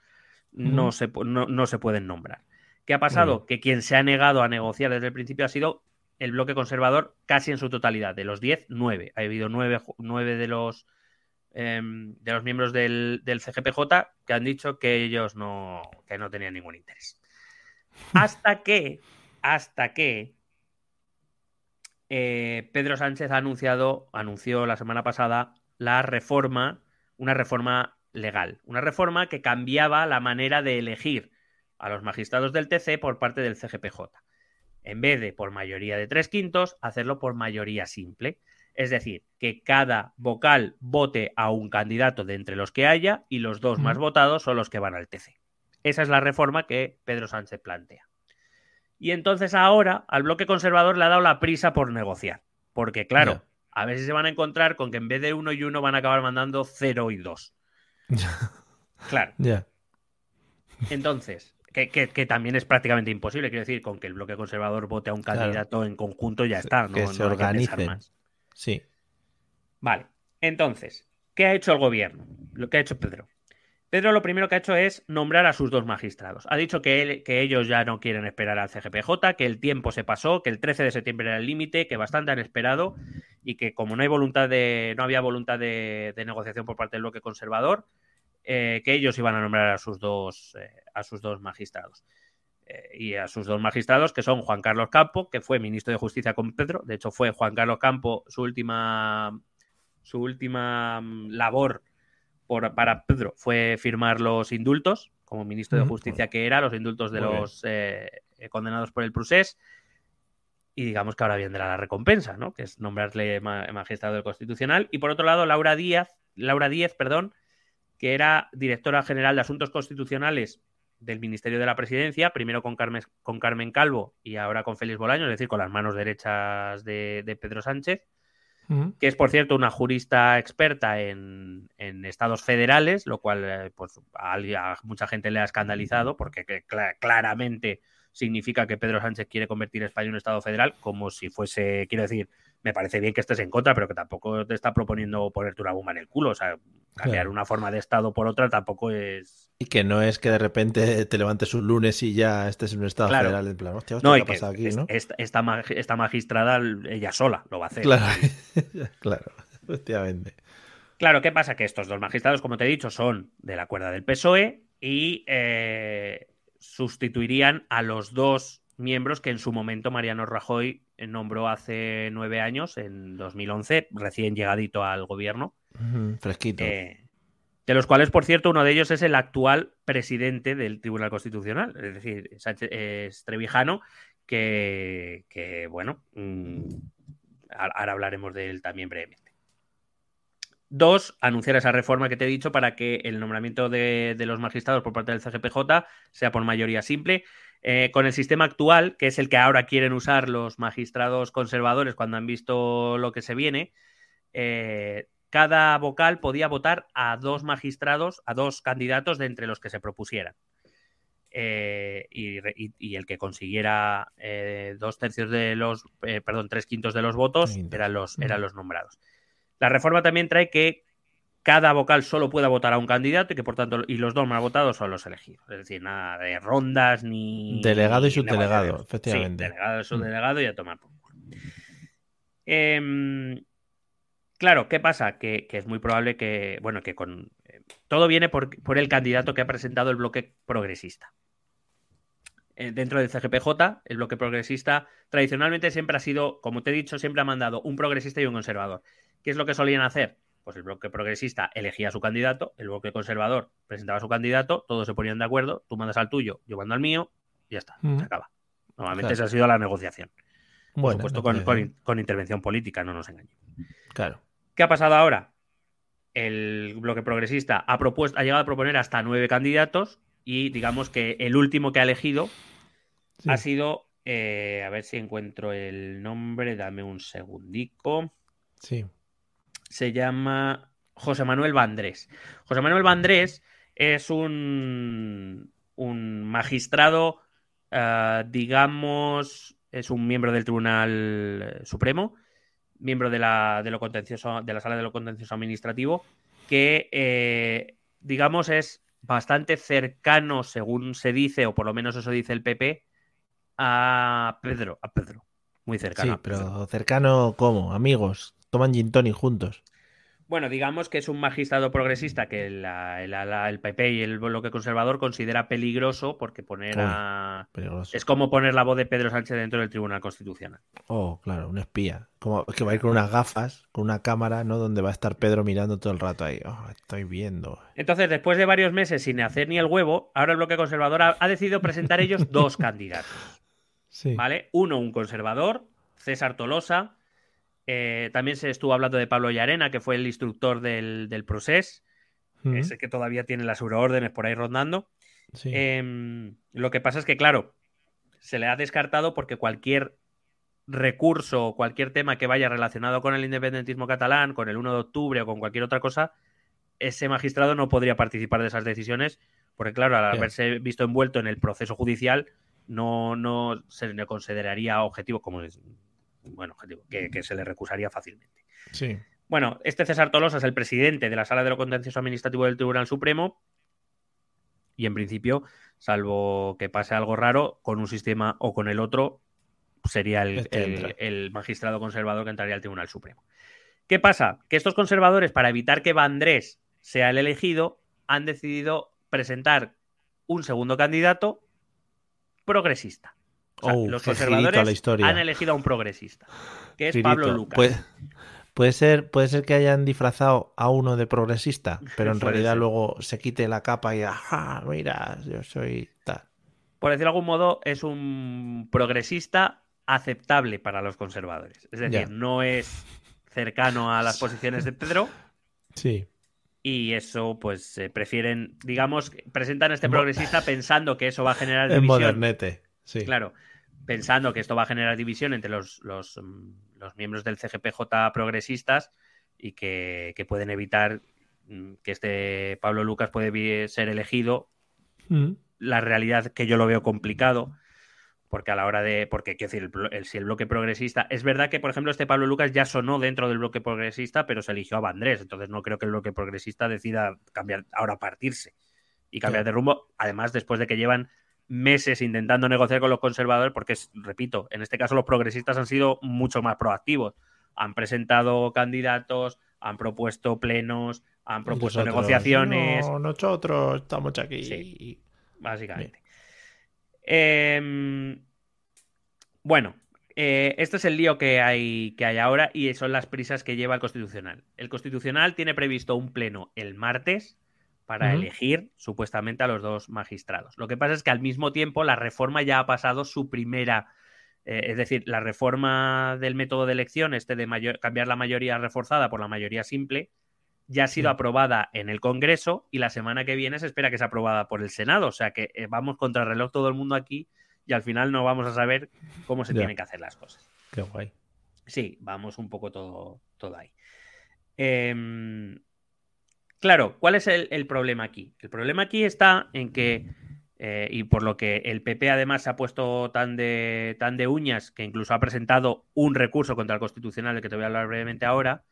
no, se, no, se pueden nombrar. ¿Qué ha pasado? Que quien se ha negado a negociar desde el principio ha sido el bloque conservador casi en su totalidad. De los 10, 9. Ha habido 9, de los em, de los miembros del, del, CGPJ que han dicho que ellos no, que no tenían ningún interés. Hasta que hasta que eh, Pedro Sánchez ha anunciado, anunció la semana pasada la reforma, una reforma legal, una reforma que cambiaba la manera de elegir a los magistrados del TC por parte del CGPJ. En vez de por mayoría de tres quintos, hacerlo por mayoría simple. Es decir, que cada vocal vote a un candidato de entre los que haya y los dos más votados son los que van al TC. Esa es la reforma que Pedro Sánchez plantea. Y entonces ahora al bloque conservador le ha dado la prisa por negociar. Porque claro, a ver si se van a encontrar con que en vez de uno y uno van a acabar mandando cero y dos. [laughs] claro. Ya. Entonces, que, también es prácticamente imposible. Quiero decir, con que el bloque conservador vote a un candidato en conjunto ya está. No, que se organicen. Sí. Vale. Entonces, ¿qué ha hecho el gobierno? Lo que ha hecho Pedro. Pedro lo primero que ha hecho es nombrar a sus dos magistrados. Ha dicho que, que, ellos ya no quieren esperar al CGPJ, que el tiempo se pasó, que el 13 de septiembre era el límite, que bastante han esperado y que como no hay voluntad de, no había voluntad de, negociación por parte del bloque conservador, eh, que ellos iban a nombrar a sus dos, eh, a sus dos magistrados. Eh, y a sus dos magistrados, que son Juan Carlos Campo, que fue ministro de Justicia con Pedro. De hecho, fue Juan Carlos Campo su última, su última mm, labor para Pedro fue firmar los indultos, como ministro de Justicia que era, los indultos de los condenados por el procés. Y digamos que ahora vendrá la recompensa, ¿no? Que es nombrarle magistrado del Constitucional. Y por otro lado, Laura Díaz, Laura Díez, perdón, que era directora general de Asuntos Constitucionales del Ministerio de la Presidencia, primero con Carmen, con Carmen Calvo y ahora con Félix Bolaño, es decir, con las manos derechas de Pedro Sánchez que es por cierto una jurista experta en, estados federales, lo cual eh, pues, a, mucha gente le ha escandalizado porque claramente significa que Pedro Sánchez quiere convertir España en un estado federal, como si fuese, quiero decir, me parece bien que estés en contra, pero que tampoco te está proponiendo ponerte una bomba en el culo, o sea, cambiar una forma de estado por otra tampoco es... Y que no es que de repente te levantes un lunes y ya estés en un estado federal en plan, hostia, no, ¿qué ha pasado aquí, no? Esta, magistrada ella sola lo va a hacer. Claro, [laughs] claro, efectivamente. Claro, ¿qué pasa? Que estos dos magistrados, como te he dicho, son de la cuerda del PSOE y eh, sustituirían a los dos miembros que en su momento Mariano Rajoy nombró hace nueve años, en 2011, recién llegadito al gobierno. fresquito. Eh, de los cuales, por cierto, uno de ellos es el actual presidente del Tribunal Constitucional, es decir, es Trevijano, que, bueno, mm, ahora hablaremos de él también brevemente. Dos, anunciar esa reforma que te he dicho para que el nombramiento de, los magistrados por parte del CGPJ sea por mayoría simple. Eh, con el sistema actual, que es el que ahora quieren usar los magistrados conservadores cuando han visto lo que se viene, eh, cada vocal podía votar a dos magistrados, a dos candidatos de entre los que se propusieran. Eh, y, el que consiguiera dos tercios de los, perdón, tres quintos de los votos eran los, eran los nombrados. La reforma también trae que cada vocal solo pueda votar a un candidato y que por tanto y los dos más votados son los elegidos. Es decir, nada de rondas ni. Delegado y subdelegado, efectivamente. Sí, delegado y subdelegado y a tomar por em, claro, ¿qué pasa? Que, es muy probable que. Bueno, que con. Eh, todo viene por, el candidato que ha presentado el bloque progresista. Eh, dentro del CGPJ, el bloque progresista tradicionalmente siempre ha sido, como te he dicho, siempre ha mandado un progresista y un conservador. ¿Qué es lo que solían hacer? Pues el bloque progresista elegía a su candidato, el bloque conservador presentaba a su candidato, todos se ponían de acuerdo, tú mandas al tuyo, yo mando al mío, y ya está, se acaba. Normalmente esa ha sido la negociación. Por supuesto, con, intervención política, no nos engañemos. Claro. ¿Qué ha pasado ahora? El bloque progresista ha, propuesto, ha llegado a proponer hasta nueve candidatos y digamos que el último que ha elegido ha sido, eh, a ver si encuentro el nombre, dame un segundico. Sí se llama José Manuel Vandrés. José Manuel Vandrés es un, un magistrado, eh, digamos, es un miembro del Tribunal Supremo, miembro de la, de lo contencioso, de la Sala de lo Contencioso Administrativo, que, eh, digamos, es bastante cercano, según se dice, o por lo menos eso dice el PP, a Pedro, a Pedro. Muy cercano. Sí, pero cercano ¿cómo? Amigos toman gin tonic juntos. Bueno, digamos que es un magistrado progresista que el, PP y el bloque conservador considera peligroso porque poner a... Es como poner la voz de Pedro Sánchez dentro del Tribunal Constitucional. Oh, claro, un espía. Como que va a ir con unas gafas, con una cámara, ¿no? Donde va a estar Pedro mirando todo el rato ahí. Oh, estoy viendo. Entonces, después de varios meses sin hacer ni el huevo, ahora el bloque conservador ha, decidido presentar ellos [laughs] dos candidatos. Sí. ¿Vale? Uno, un conservador, César Tolosa eh, también se estuvo hablando de Pablo Yarena, que fue el instructor del, del Procés, ese que todavía tiene las euroórdenes por ahí rondando. Em, lo que pasa es que, claro, se le ha descartado porque cualquier recurso o cualquier tema que vaya relacionado con el independentismo catalán, con el 1 de octubre o con cualquier otra cosa, ese magistrado no podría participar de esas decisiones, porque, claro, al haberse visto envuelto en el proceso judicial, no, no se le consideraría objetivo, como bueno, objetivo, que, se le recusaría fácilmente. Sí. Bueno, este César Tolosa es el presidente de la Sala de lo Contencioso Administrativo del Tribunal Supremo y en principio, salvo que pase algo raro, con un sistema o con el otro, sería el, este el, magistrado conservador que entraría al Tribunal Supremo. ¿Qué pasa? Que estos conservadores, para evitar que Vandrés sea el elegido, han decidido presentar un segundo candidato progresista. Oh, los conservadores han elegido a un progresista, que es Pablo Lucas. Puede, ser, puede ser que hayan disfrazado a uno de progresista, pero en [laughs] realidad luego se quite la capa y ajá, mira, yo soy tal. Por decirlo de algún modo, es un progresista aceptable para los conservadores. Es decir, no es cercano a las posiciones de Pedro. Sí. Y eso, pues, prefieren, digamos, presentan a este progresista pensando que eso va a generar [laughs] división. En modernete. Sí. Claro, pensando que esto va a generar división entre los, los, mm, miembros del CGPJ progresistas y que, pueden evitar mm, que este Pablo Lucas puede ser elegido. Mm. La realidad que yo lo veo complicado, porque a la hora de. Porque, quiero decir, el, si el bloque progresista. Es verdad que, por ejemplo, este Pablo Lucas ya sonó dentro del bloque progresista, pero se eligió a Vandrés. Entonces no creo que el bloque progresista decida cambiar, ahora partirse y cambiar de rumbo. Además, después de que llevan meses intentando negociar con los conservadores, porque, repito, en este caso los progresistas han sido mucho más proactivos. Han presentado candidatos, han propuesto plenos, han propuesto negociaciones. No, nosotros estamos aquí. Sí, básicamente. Em, bueno, eh, este es el lío que hay, que hay ahora y son las prisas que lleva el Constitucional. El Constitucional tiene previsto un pleno el martes para elegir supuestamente a los dos magistrados. Lo que pasa es que al mismo tiempo la reforma ya ha pasado su primera, eh, es decir, la reforma del método de elección, este de mayor, cambiar la mayoría reforzada por la mayoría simple, ya ha sido aprobada en el Congreso y la semana que viene se espera que sea aprobada por el Senado. O sea que eh, vamos contra el reloj todo el mundo aquí y al final no vamos a saber cómo se tienen que hacer las cosas. Qué guay. Sí, vamos un poco todo, todo ahí. Eh, Claro, ¿cuál es el, problema aquí? El problema aquí está en que, eh, y por lo que el PP además se ha puesto tan de, tan de uñas, que incluso ha presentado un recurso contra el Constitucional, del que te voy a hablar brevemente ahora,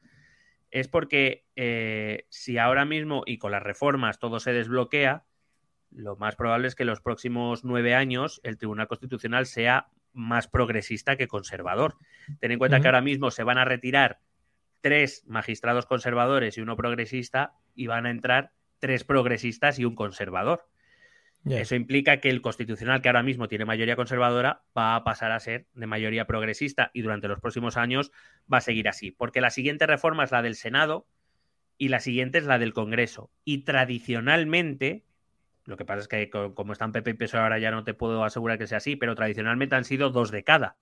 es porque eh, si ahora mismo y con las reformas todo se desbloquea, lo más probable es que en los próximos nueve años el Tribunal Constitucional sea más progresista que conservador. Ten en cuenta que ahora mismo se van a retirar tres magistrados conservadores y uno progresista y van a entrar tres progresistas y un conservador. Eso implica que el constitucional, que ahora mismo tiene mayoría conservadora, va a pasar a ser de mayoría progresista y durante los próximos años va a seguir así. Porque la siguiente reforma es la del Senado y la siguiente es la del Congreso. Y tradicionalmente, lo que pasa es que como están PP y PSOE ahora ya no te puedo asegurar que sea así, pero tradicionalmente han sido dos de cada.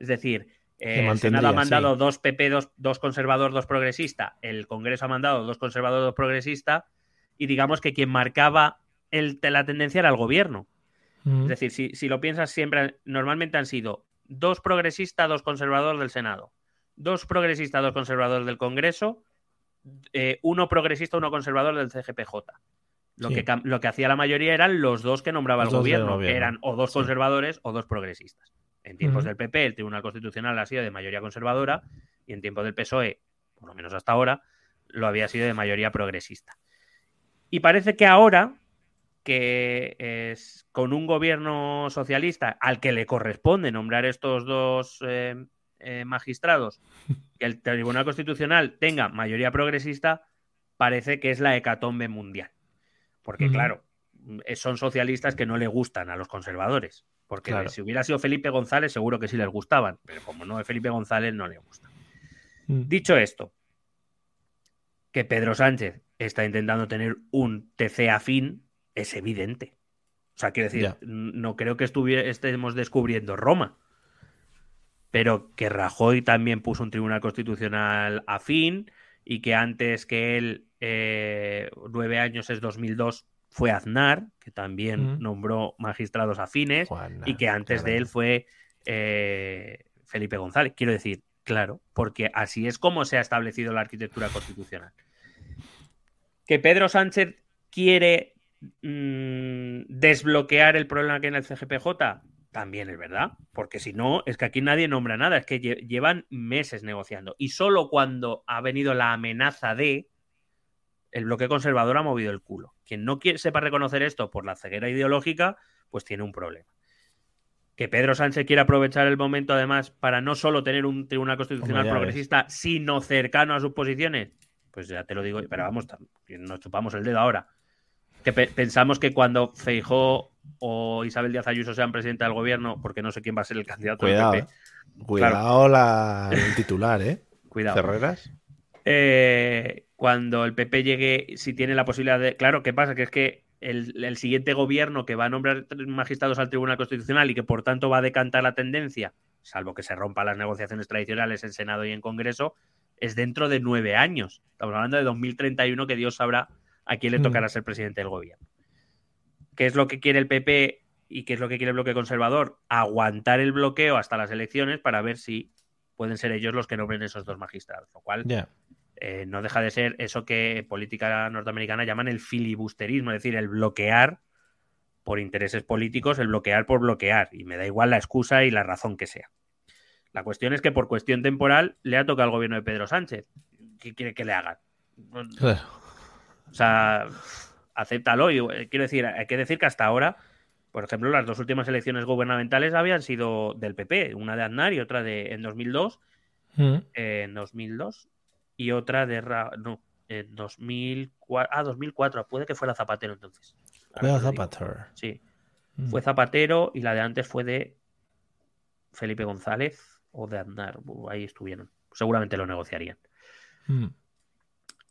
Es decir, eh, el Senado ha mandado dos PP, dos, dos conservador, dos progresista. El Congreso ha mandado dos conservador, dos progresista. Y digamos que quien marcaba el, la tendencia era el gobierno. Es decir, si, si, lo piensas siempre, normalmente han sido dos progresistas, dos conservadores del Senado, dos progresistas, dos conservadores del Congreso, eh, uno progresista, uno conservador del CGPJ. Lo, que, lo que hacía la mayoría eran los dos que nombraba el gobierno, que eran o dos conservadores o dos progresistas. En tiempos del PP, el Tribunal Constitucional ha sido de mayoría conservadora y en tiempos del PSOE, por lo menos hasta ahora, lo había sido de mayoría progresista. Y parece que ahora, que es con un gobierno socialista al que le corresponde nombrar estos dos, eh, eh, magistrados, que el Tribunal Constitucional tenga mayoría progresista, parece que es la hecatombe mundial. Porque, claro, son socialistas que no le gustan a los conservadores. Porque si hubiera sido Felipe González, seguro que sí les gustaban. Pero como no es Felipe González, no le gusta. Mm. Dicho esto, que Pedro Sánchez está intentando tener un TC afín, es evidente. O sea, quiero decir, no creo que estemos descubriendo Roma. Pero que Rajoy también puso un tribunal constitucional afín y que antes que él, eh, nueve años es 2002, fue Aznar, que también nombró magistrados afines, y que antes de él fue eh, Felipe González. Quiero decir, claro, porque así es como se ha establecido la arquitectura constitucional. Que Pedro Sánchez quiere mm, desbloquear el problema que hay en el CGPJ, también es verdad, porque si no, es que aquí nadie nombra nada, es que llevan meses negociando. Y solo cuando ha venido la amenaza de, el bloque conservador ha movido el culo. Quien no sepa reconocer esto por la ceguera ideológica, pues tiene un problema. Que Pedro Sánchez quiera aprovechar el momento, además, para no solo tener un tribunal constitucional progresista, sino cercano a sus posiciones, pues ya te lo digo, pero vamos, nos chupamos el dedo ahora. Que pensamos que cuando Feijó o Isabel Díaz Ayuso sean presidenta del gobierno, porque no sé quién va a ser el candidato Cuidado, PP. Eh. Cuidado la, el titular, ¿eh? Cuidado. Ferreras. Eh, cuando el PP llegue, si tiene la posibilidad de. Claro, ¿qué pasa? Que es que el, siguiente gobierno que va a nombrar magistrados al Tribunal Constitucional y que por tanto va a decantar la tendencia, salvo que se rompan las negociaciones tradicionales en Senado y en Congreso, es dentro de nueve años. Estamos hablando de 2031, que Dios sabrá a quién le tocará mm. ser presidente del gobierno. ¿Qué es lo que quiere el PP y qué es lo que quiere el bloque conservador? Aguantar el bloqueo hasta las elecciones para ver si pueden ser ellos los que nombren esos dos magistrados, lo cual eh, no deja de ser eso que política norteamericana llaman el filibusterismo, es decir, el bloquear por intereses políticos, el bloquear por bloquear, y me da igual la excusa y la razón que sea. La cuestión es que por cuestión temporal le ha tocado al gobierno de Pedro Sánchez. ¿Qué quiere que le hagan? O sea, acéptalo. Y, eh, quiero decir, hay que decir que hasta ahora, por ejemplo, las dos últimas elecciones gubernamentales habían sido del PP, una de Aznar y otra de en 2002. Mm. en 2002 y otra de no, en 2004, ah, 2004, puede que fuera Zapatero entonces. Fue Zapatero. Sí. Mm. Fue Zapatero y la de antes fue de Felipe González o de Andar. Ahí estuvieron. Seguramente lo negociarían. Mm.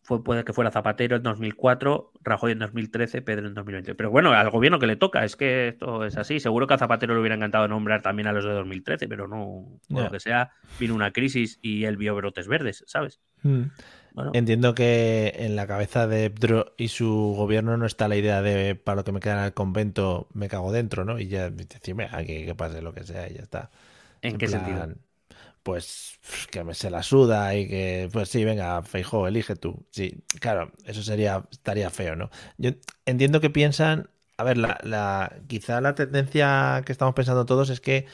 Fue, puede que fuera Zapatero en 2004, Rajoy en 2013, Pedro en 2020. Pero bueno, al gobierno que le toca, es que esto es así. Seguro que a Zapatero le hubiera encantado nombrar también a los de 2013, pero no, por lo que sea, vino una crisis y él vio brotes verdes, ¿sabes? Mm. Entiendo que en la cabeza de Ebdro y su gobierno no está la idea de para lo que me queda en el convento me cago dentro, ¿no? Y ya decirme aquí que pase lo que sea y ya está. ¿En, qué sentido? Pues que me se la suda y que, pues sí, venga, Feijo, elige tú. Sí, claro, eso sería, estaría feo, ¿no? Yo entiendo que piensan, a ver, la, la, quizá la tendencia que estamos pensando todos es que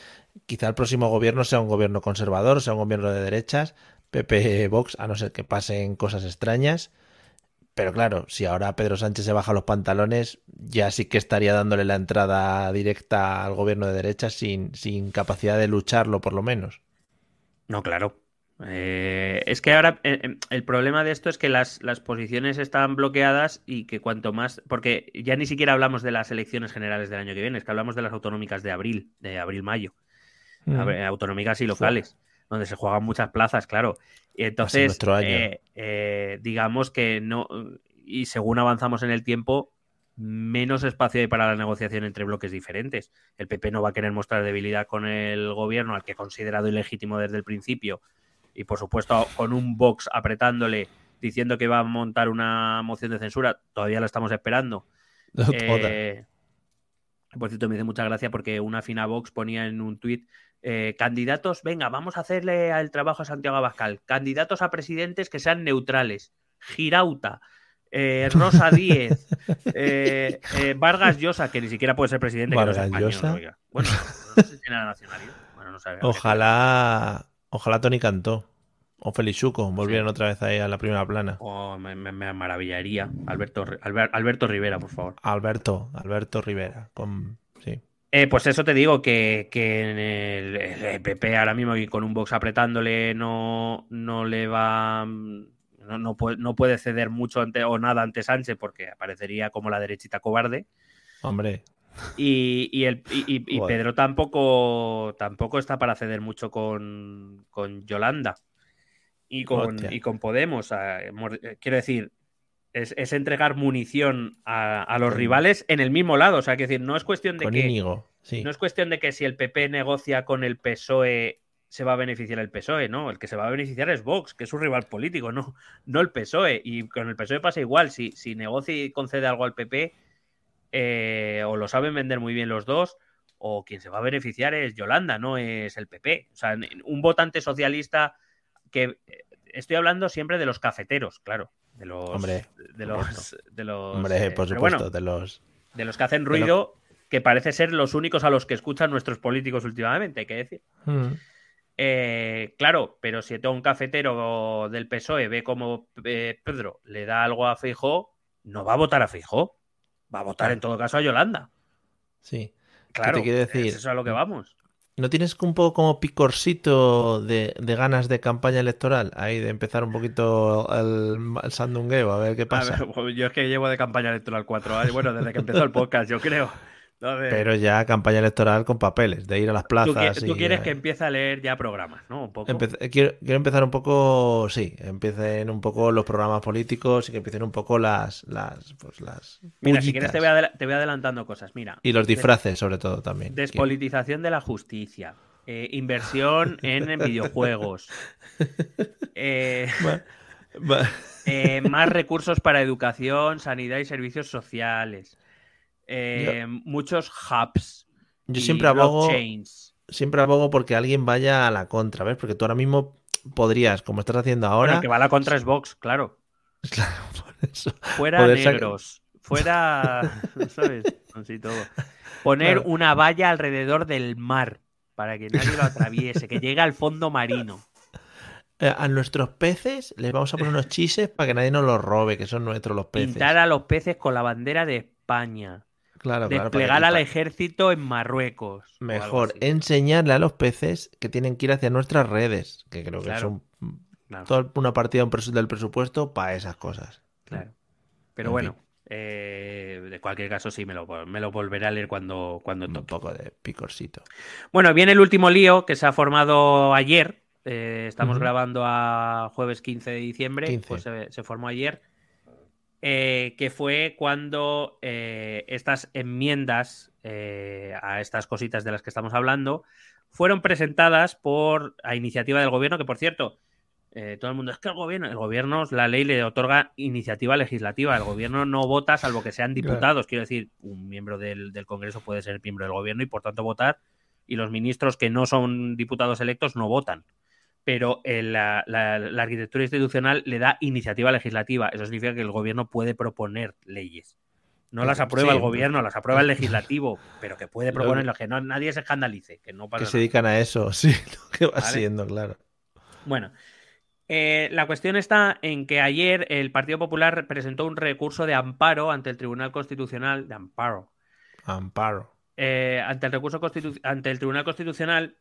quizá el próximo gobierno sea un gobierno conservador, sea un gobierno de derechas, PP Vox, a no ser que pasen cosas extrañas. Pero claro, si ahora Pedro Sánchez se baja los pantalones, ya sí que estaría dándole la entrada directa al gobierno de derecha sin, sin capacidad de lucharlo, por lo menos. No, claro. Eh, es que ahora eh, em, el problema de esto es que las, las, posiciones están bloqueadas y que cuanto más. Porque ya ni siquiera hablamos de las elecciones generales del año que viene, es que hablamos de las autonómicas de abril, de abril-mayo. Mm. Autonómicas y locales donde se juegan muchas plazas, claro. Y entonces, eh, digamos que no, y según avanzamos en el tiempo, menos espacio hay para la negociación entre bloques diferentes. El PP no va a querer mostrar debilidad con el gobierno, al que ha considerado ilegítimo desde el principio, y por supuesto con un Vox apretándole, diciendo que va a montar una moción de censura, todavía la estamos esperando. [laughs] Eh, por cierto, me dice mucha gracia porque una fina Vox ponía en un tuit eh, candidatos, venga, vamos a hacerle el trabajo a Santiago Abascal. Candidatos a presidentes que sean neutrales. Girauta, eh, Rosa Díez, eh, Vargas Llosa, que ni siquiera puede ser presidente. Vargas Llosa. Bueno, no sé si. Bueno, no sabe, ojalá, ojalá Tony Cantó. O Felichuco, volvieran otra vez ahí a la primera plana. Oh, me, maravillaría. Alberto, Alberto Rivera, por favor. Alberto, Alberto Rivera. Con... Sí. Eh, pues eso te digo, que, que el, el, PP ahora mismo y con un box apretándole no, no le va. No, no, puede, no puede ceder mucho ante, o nada ante Sánchez porque aparecería como la derechita cobarde. Hombre. Y, y, el, y, y Pedro tampoco, tampoco está para ceder mucho con, con Yolanda y con, y con Podemos. quiero decir, es, es, entregar munición a, a los rivales en el mismo lado. O sea, que decir, no es cuestión de que. Íñigo, sí. No es cuestión de que si el PP negocia con el PSOE se va a beneficiar el PSOE, no. El que se va a beneficiar es Vox, que es un rival político, no, no el PSOE. Y con el PSOE pasa igual. Si, si negocia y concede algo al PP, eh, o lo saben vender muy bien los dos, o quien se va a beneficiar es Yolanda, no es el PP. O sea, un votante socialista que eh, estoy hablando siempre de los cafeteros, claro. De los. Hombre, de los. De los hombre, por supuesto, bueno, de los. De los que hacen ruido, que parece ser los únicos a los que escuchan nuestros políticos últimamente, hay que decir. Mm. Eh, claro, pero si todo un cafetero del PSOE ve como eh, Pedro le da algo a Feijó, no va a votar a Feijó. Va a votar en todo caso a Yolanda. Sí. Claro, te quiero decir? eso es a lo que vamos. ¿No tienes un poco como picorcito de, de, ganas de campaña electoral? Ahí de empezar un poquito el, el sandungueo, a ver qué pasa. Ver, pues yo es que llevo de campaña electoral cuatro años, bueno, desde que empezó el podcast, yo creo. [laughs] Pero ya campaña electoral con papeles, de ir a las plazas. Tú, tú quieres que empiece a leer ya programas, ¿no? Un poco. Empe quiero, quiero, empezar un poco, sí, empiecen un poco los programas políticos y que empiecen un poco las. las, pues las Mira, si quieres te voy, te voy, adelantando cosas. Mira. Y los disfraces, sobre todo, también. Despolitización quiero. de la justicia. Eh, inversión en, [laughs] en videojuegos. Eh, [laughs] eh, más recursos para educación, sanidad y servicios sociales. Eh, muchos hubs. Yo siempre abogo, siempre abogo porque alguien vaya a la contra, ¿ves? Porque tú ahora mismo podrías, como estás haciendo ahora. Bueno, que va a la contra es Vox, claro. [laughs] Claro, por eso. Fuera negros, fuera. [laughs] ¿Sabes? Así todo. Poner claro. una valla alrededor del mar para que nadie lo atraviese, que llegue al fondo marino. Eh, A nuestros peces les vamos a poner unos chises para que nadie nos los robe, que son nuestros los peces. Pintar a los peces con la bandera de España. Claro, Desplegar claro, al ejército en Marruecos. Mejor enseñarle a los peces que tienen que ir hacia nuestras redes, que creo que son claro. toda una partida del presupuesto para esas cosas. Claro. Pero en bueno, eh, de cualquier caso sí me lo, me lo, volveré a leer cuando, cuando toque. Un poco de picorcito. Bueno, viene el último lío que se ha formado ayer. Eh, estamos uh -huh. grabando a jueves 15 de diciembre, 15. pues se, se formó ayer. Eh, que fue cuando eh, estas enmiendas eh, a estas cositas de las que estamos hablando fueron presentadas por a iniciativa del gobierno, que por cierto, eh, todo el mundo es que el gobierno, el gobierno, la ley le otorga iniciativa legislativa, el gobierno no vota salvo que sean diputados, claro. quiero decir, un miembro del, del Congreso puede ser miembro del gobierno y por tanto votar, y los ministros que no son diputados electos no votan pero la, la, la, arquitectura institucional le da iniciativa legislativa. Eso significa que el gobierno puede proponer leyes. No las aprueba sí, el gobierno, las aprueba el legislativo, pero que puede [laughs] proponer lo que no, nadie se escandalice. Que, no pasa que se dedican a eso, [laughs] sí, lo que va ¿Vale? siendo, claro. Bueno, eh, la cuestión está en que ayer el Partido Popular presentó un recurso de amparo ante el Tribunal Constitucional, de amparo. Amparo. Eh, ante, el recurso ante el Tribunal Constitucional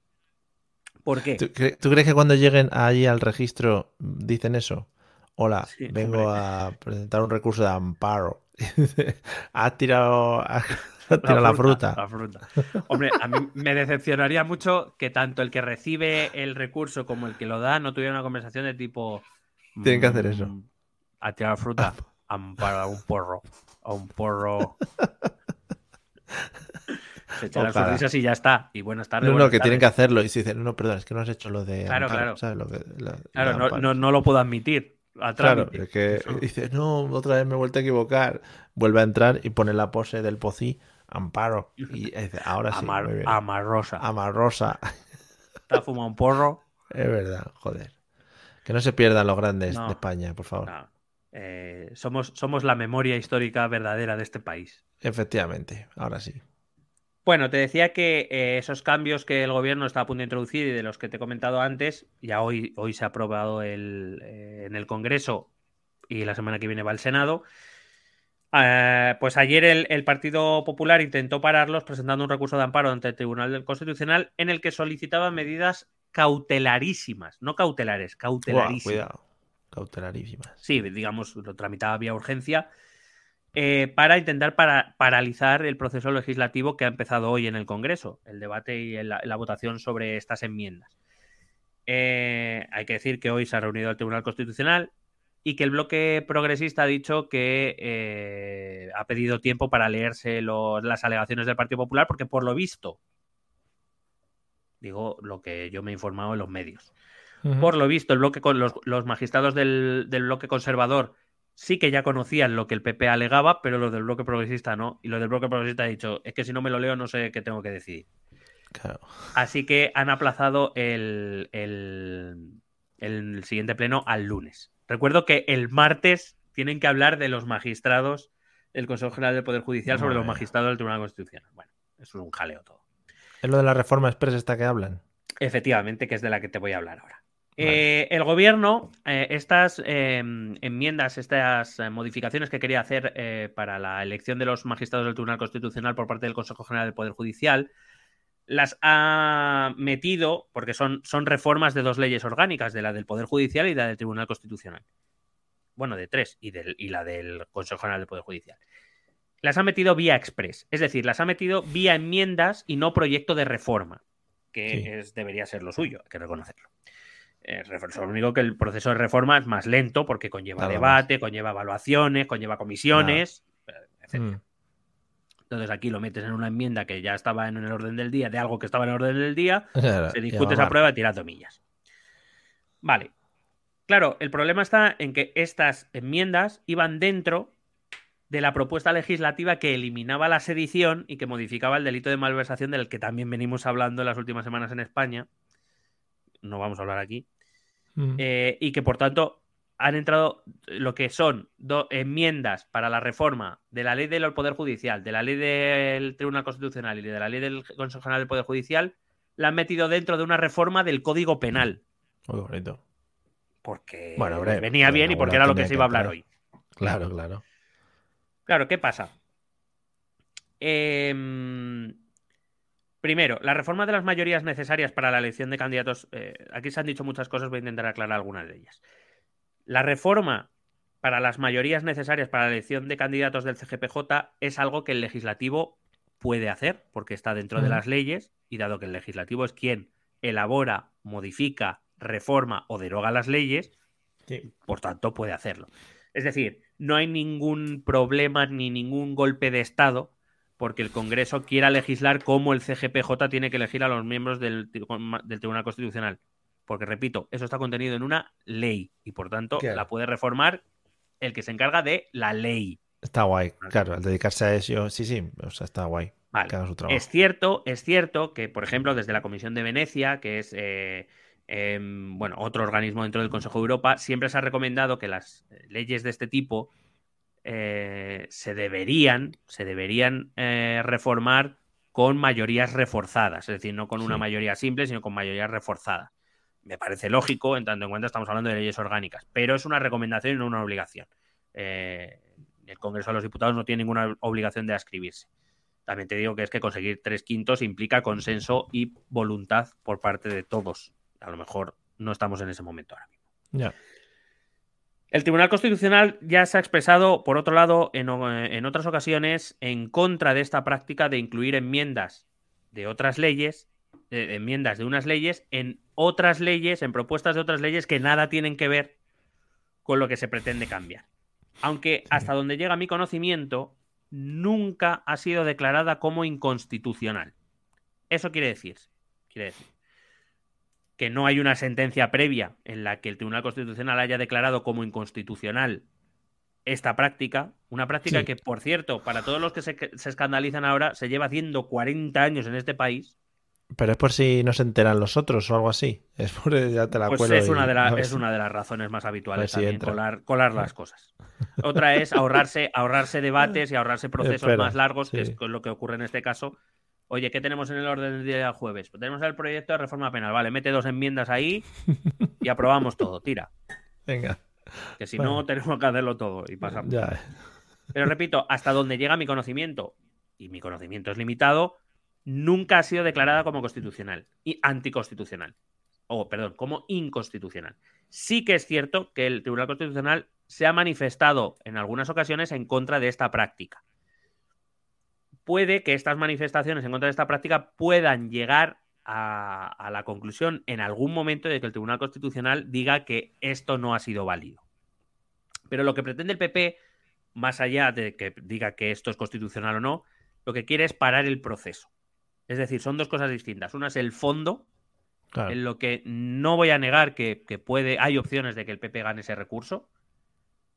¿Por qué? ¿Tú, cre ¿Tú, crees que cuando lleguen allí al registro dicen eso? Hola, sí, vengo hombre. a presentar un recurso de amparo. [laughs] has tirado, has [laughs] tirado la, fruta, la, fruta, la fruta. Hombre, a mí me decepcionaría mucho que tanto el que recibe el recurso como el que lo da no tuviera una conversación de tipo. Tienen que hacer eso. Mm, a tirar fruta. [laughs] amparo a un porro. A un porro. Se echa las sonrisas y ya está. Y buenas tardes. No, que tardes. tienen que hacerlo. Y se dicen, no, perdón, es que no has hecho lo de. Claro, Amparo, claro. ¿sabes? Lo que, la, claro, no, no, no, lo puedo admitir. Claro, es que Eso. dices, no, otra vez me he vuelto a equivocar. Vuelve a entrar y pone la pose del pocí, Amparo. Y [laughs] dice, ahora sí. Amar, amarrosa. Amarrosa. Está fumando un porro. [laughs] Es verdad, joder. Que no se pierdan los grandes no, de España, por favor. No. Eh, somos, somos la memoria histórica verdadera de este país. Efectivamente, ahora sí. Bueno, te decía que eh, esos cambios que el gobierno está a punto de introducir y de los que te he comentado antes, ya hoy, hoy se ha aprobado el, eh, en el Congreso y la semana que viene va al Senado, Eh, pues ayer el, Partido Popular intentó pararlos presentando un recurso de amparo ante el Tribunal Constitucional en el que solicitaba medidas cautelarísimas, no cautelares, cautelarísimas. cuidado, cautelarísimas. Sí, digamos, lo tramitaba vía urgencia eh, para intentar paralizar el proceso legislativo que ha empezado hoy en el Congreso, el debate y la, votación sobre estas enmiendas. Eh, hay que decir que hoy se ha reunido el Tribunal Constitucional, y que el bloque progresista ha dicho que eh, ha pedido tiempo para leerse las alegaciones del Partido Popular porque por lo visto, digo lo que yo me he informado en los medios, por lo visto el bloque con los, magistrados del, bloque conservador sí que ya conocían lo que el PP alegaba, pero los del bloque progresista no. Y los del bloque progresista ha dicho, es que si no me lo leo no sé qué tengo que decidir. Así que han aplazado el, el siguiente pleno al lunes. Recuerdo que el martes tienen que hablar de los magistrados del Consejo General del Poder Judicial sobre los magistrados del Tribunal Constitucional. Bueno, eso es un jaleo todo. ¿Es lo de la reforma expresa esta que hablan? Efectivamente, que es de la que te voy a hablar ahora. Eh, el gobierno, eh, estas em, enmiendas, estas eh, modificaciones que quería hacer para la elección de los magistrados del Tribunal Constitucional por parte del Consejo General del Poder Judicial, las ha metido, porque son, son reformas de dos leyes orgánicas, de la del Poder Judicial y la del Tribunal Constitucional. Bueno, de tres, y, del, y la del Consejo General del Poder Judicial. Las ha metido vía express, es decir, las ha metido vía enmiendas y no proyecto de reforma, que es, debería ser lo suyo, hay que reconocerlo. Eh, lo único que el proceso de reforma es más lento porque conlleva debate, conlleva evaluaciones, conlleva comisiones, etc. Entonces aquí lo metes en una enmienda que ya estaba en el orden del día, de algo que estaba en el orden del día, [laughs] se discute esa prueba y tira tomillas. Vale. Claro, el problema está en que estas enmiendas iban dentro de la propuesta legislativa que eliminaba la sedición y que modificaba el delito de malversación del que también venimos hablando en las últimas semanas en España. No vamos a hablar aquí. Mm. Eh, y que por tanto han entrado lo que son dos enmiendas para la reforma de la ley del Poder Judicial, de la ley del Tribunal Constitucional y de la ley del Consejo General del Poder Judicial, la han metido dentro de una reforma del Código Penal. Muy bonito. Porque venía bien y porque era lo que se iba a hablar hoy. Claro, claro. Claro, ¿qué pasa? Em, primero, la reforma de las mayorías necesarias para la elección de candidatos. Eh, aquí se han dicho muchas cosas, voy a intentar aclarar algunas de ellas. La reforma para las mayorías necesarias para la elección de candidatos del CGPJ es algo que el legislativo puede hacer, porque está dentro de las leyes, y dado que el legislativo es quien elabora, modifica, reforma o deroga las leyes, por tanto puede hacerlo. Es decir, no hay ningún problema ni ningún golpe de Estado porque el Congreso quiera legislar cómo el CGPJ tiene que elegir a los miembros del, del Tribunal Constitucional. Porque, repito, eso está contenido en una ley y por tanto la puede reformar el que se encarga de la ley. Está guay, claro, al dedicarse a eso, sí, sí, o sea, está guay. Es cierto, es cierto que, por ejemplo, desde la Comisión de Venecia, que es eh, em, bueno, otro organismo dentro del Consejo de Europa, siempre se ha recomendado que las eh, leyes de este tipo eh, se deberían, se deberían reformar con mayorías reforzadas, es decir, no con una mayoría simple, sino con mayoría reforzada me parece lógico, en tanto en cuanto estamos hablando de leyes orgánicas, pero es una recomendación y no una obligación. Eh, el Congreso de los Diputados no tiene ninguna obligación de ascribirse. También te digo que es que conseguir tres quintos implica consenso y voluntad por parte de todos. A lo mejor no estamos en ese momento ahora mismo. Ya. El Tribunal Constitucional ya se ha expresado, por otro lado, en, en, otras ocasiones, en contra de esta práctica de incluir enmiendas de otras leyes enmiendas de unas leyes en otras leyes, en propuestas de otras leyes que nada tienen que ver con lo que se pretende cambiar. Aunque hasta donde llega mi conocimiento, nunca ha sido declarada como inconstitucional. Eso quiere decir, quiere decir que no hay una sentencia previa en la que el Tribunal Constitucional haya declarado como inconstitucional esta práctica, una práctica que, por cierto, para todos los que se, se, escandalizan ahora, se lleva haciendo 40 años en este país pero es por si no se enteran los otros o algo así. Es por ya te la pues es, una de es una de las razones más habituales también, colar, las cosas. Otra es ahorrarse, ahorrarse debates y ahorrarse [laughs] procesos más largos, que es lo que ocurre en este caso. Oye, ¿qué tenemos en el orden del día de jueves? Pues tenemos el proyecto de reforma penal. Vale, mete dos enmiendas ahí y aprobamos todo. Tira. [laughs] Venga. Que si no, tenemos que hacerlo todo y pasamos. Ya. Pero repito, hasta donde llega mi conocimiento, y mi conocimiento es limitado, nunca ha sido declarada como constitucional y anticonstitucional. O, perdón, como inconstitucional. Sí que es cierto que el Tribunal Constitucional se ha manifestado en algunas ocasiones en contra de esta práctica. Puede que estas manifestaciones en contra de esta práctica puedan llegar a, a, la conclusión en algún momento de que el Tribunal Constitucional diga que esto no ha sido válido. Pero lo que pretende el PP, más allá de que diga que esto es constitucional o no, lo que quiere es parar el proceso. Es decir, son dos cosas distintas. Una es el fondo, claro. en lo que no voy a negar que, que, puede, hay opciones de que el PP gane ese recurso,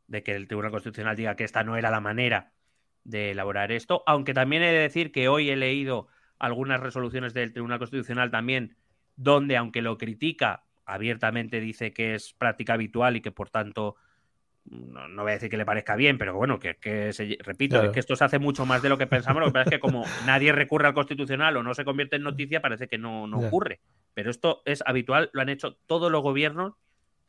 de que el Tribunal Constitucional diga que esta no era la manera de elaborar esto, aunque también he de decir que hoy he leído algunas resoluciones del Tribunal Constitucional también, donde aunque lo critica, abiertamente dice que es práctica habitual y que por tanto no, no, voy a decir que le parezca bien, pero bueno, que, que se, repito, claro. es que esto se hace mucho más de lo que pensamos. Lo que pasa es que como [laughs] nadie recurre al constitucional o no se convierte en noticia, parece que no, no ocurre. Pero esto es habitual, lo han hecho todos los gobiernos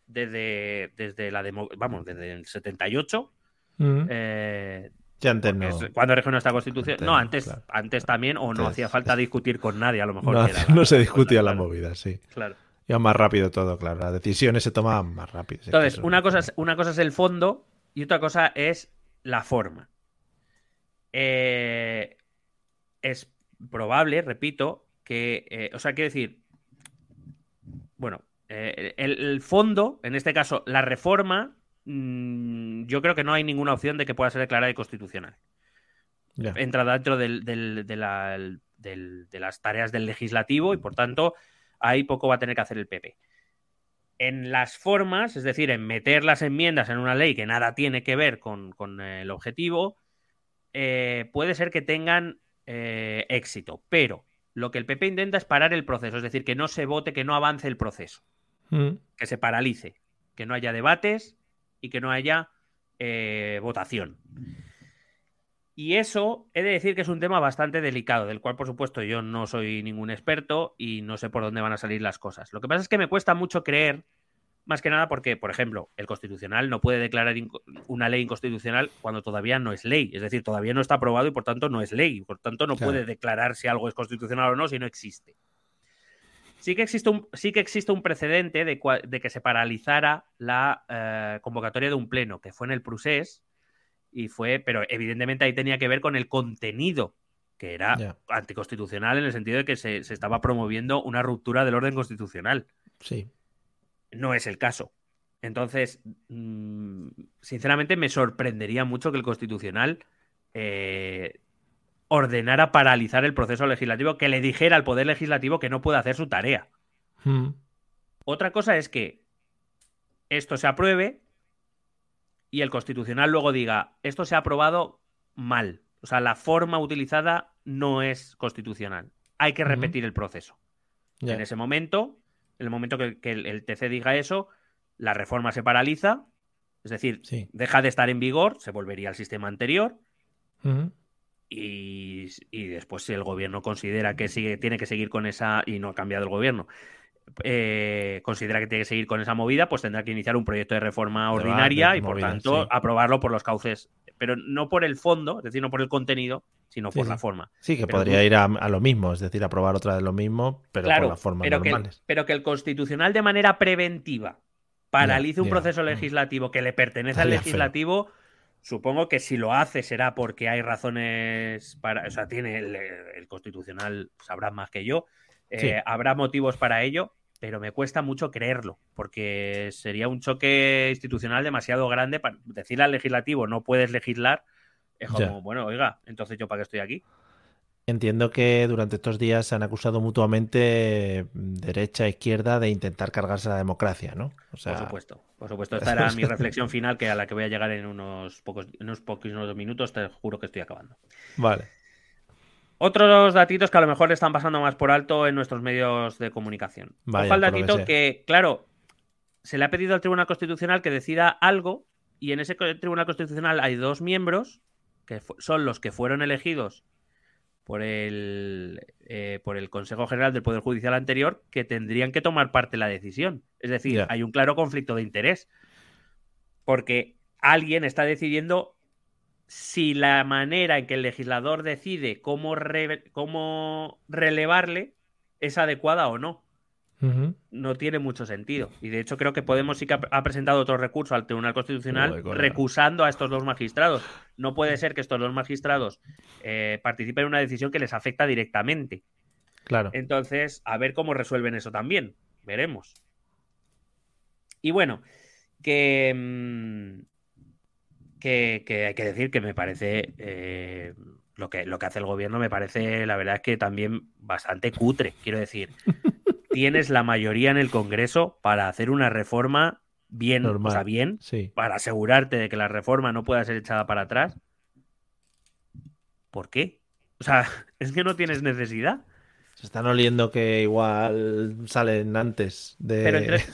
desde, desde la demo, vamos, desde el 78. Mm. Eh, ya antes no. Cuando regió nuestra constitución. Antes, no, antes, claro. antes también, o no antes, hacía falta discutir con nadie, a lo mejor. No, era no se discutía la, la movida, sí. Claro. Iba más rápido todo, claro. Las decisiones se tomaban más rápido. Entonces, una cosa, es, una cosa es el fondo y otra cosa es la forma. Eh, es probable, repito, que. Eh, o sea, quiero decir. Bueno, eh, el, el, fondo, en este caso, la reforma, yo creo que no hay ninguna opción de que pueda ser declarada inconstitucional. Yeah. Entra dentro del, del, de, la, del, de las tareas del legislativo y, por tanto ahí poco va a tener que hacer el PP. En las formas, es decir, en meter las enmiendas en una ley que nada tiene que ver con, con el objetivo, eh, puede ser que tengan eh, éxito, pero lo que el PP intenta es parar el proceso, es decir, que no se vote, que no avance el proceso, mm. que se paralice, que no haya debates y que no haya eh, votación. Y eso he de decir que es un tema bastante delicado, del cual por supuesto yo no soy ningún experto y no sé por dónde van a salir las cosas. Lo que pasa es que me cuesta mucho creer, más que nada porque, por ejemplo, el constitucional no puede declarar una ley inconstitucional cuando todavía no es ley, es decir, todavía no está aprobado y por tanto no es ley, por tanto no claro. puede declarar si algo es constitucional o no si no existe. Sí que existe un, sí que existe un precedente de, de que se paralizara la eh, convocatoria de un pleno, que fue en el Prusés, y fue, pero evidentemente ahí tenía que ver con el contenido, que era yeah. anticonstitucional en el sentido de que se, se, estaba promoviendo una ruptura del orden constitucional. Sí. No es el caso. Entonces, mmm, sinceramente me sorprendería mucho que el constitucional eh, ordenara paralizar el proceso legislativo, que le dijera al poder legislativo que no puede hacer su tarea. Mm. Otra cosa es que esto se apruebe, y el constitucional luego diga, esto se ha aprobado mal. O sea, la forma utilizada no es constitucional. Hay que repetir uh -huh. el proceso. Yeah. En ese momento, en el momento que, que el, el, TC diga eso, la reforma se paraliza, es decir, sí. deja de estar en vigor, se volvería al sistema anterior. Uh -huh. Y, y, después, si el gobierno considera que sigue, tiene que seguir con esa, y no ha cambiado el gobierno, eh, considera que tiene que seguir con esa movida, pues tendrá que iniciar un proyecto de reforma ordinaria y, por tanto, sí. aprobarlo por los cauces, pero no por el fondo, es decir, no por el contenido, sino sí, por sí. la forma. Sí, que pero podría tú... ir a, a, lo mismo, es decir, aprobar otra de lo mismo, pero claro, por la forma pero normales. Que, pero que el constitucional de manera preventiva paralice yeah, un yeah. proceso legislativo que le pertenece al legislativo. Feo. Supongo que si lo hace será porque hay razones para. O sea, tiene el, el constitucional, sabrá más que yo. Eh, sí. Habrá motivos para ello, pero me cuesta mucho creerlo, porque sería un choque institucional demasiado grande para decirle al legislativo no puedes legislar. Es como, bueno, oiga, entonces yo para qué estoy aquí. Entiendo que durante estos días se han acusado mutuamente derecha e izquierda de intentar cargarse la democracia, ¿no? O sea... Por supuesto, por supuesto. [laughs] Esta era mi reflexión final, que a la que voy a llegar en unos pocos, en unos pocos minutos, te juro que estoy acabando. Vale. Otros datitos que a lo mejor están pasando más por alto en nuestros medios de comunicación. Vaya, Ojo al datito que, que, claro, se le ha pedido al Tribunal Constitucional que decida algo y en ese Tribunal Constitucional hay dos miembros que son los que fueron elegidos por el, eh, por el Consejo General del Poder Judicial anterior que tendrían que tomar parte en la decisión. Es decir, yeah. hay un claro conflicto de interés porque alguien está decidiendo si la manera en que el legislador decide cómo, cómo relevarle es adecuada o no. No tiene mucho sentido. Y de hecho creo que Podemos sí que ha, presentado otro recurso al Tribunal Constitucional recusando a estos dos magistrados. No puede ser que estos dos magistrados eh, participen en una decisión que les afecta directamente. Claro. Entonces, a ver cómo resuelven eso también. Veremos. Y bueno, que, mm, que, hay que decir que me parece eh, lo, que, lo que hace el gobierno, me parece, la verdad es que también bastante cutre. Quiero decir, [laughs] tienes la mayoría en el Congreso para hacer una reforma bien, o sea, bien, para asegurarte de que la reforma no pueda ser echada para atrás. ¿Por qué? O sea, [laughs] es que no tienes necesidad. Se están oliendo que igual salen antes de. [laughs]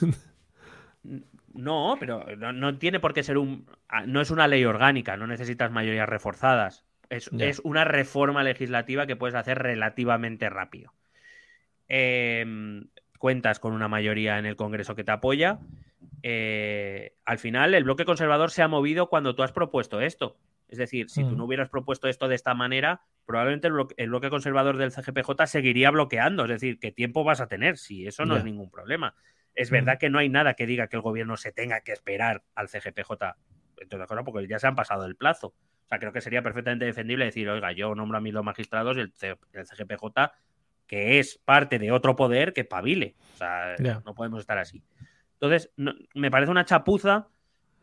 No, pero no, tiene por qué ser un. Ah, no es una ley orgánica, no necesitas mayorías reforzadas. Es, una reforma legislativa que puedes hacer relativamente rápido. Em, cuentas con una mayoría en el Congreso que te apoya. Eh, al final, el bloque conservador se ha movido cuando tú has propuesto esto. Es decir, si tú mm. no hubieras propuesto esto de esta manera, probablemente el bloque, conservador del CGPJ seguiría bloqueando. Es decir, ¿qué tiempo vas a tener? Si eso no es ningún problema. Es mm. verdad que no hay nada que diga que el gobierno se tenga que esperar al CGPJ, entonces, porque ya se han pasado el plazo. O sea, creo que sería perfectamente defendible decir, oiga, yo nombro a mis dos magistrados y el, CGPJ, que es parte de otro poder, que pavile. O sea, no podemos estar así. Entonces, me parece una chapuza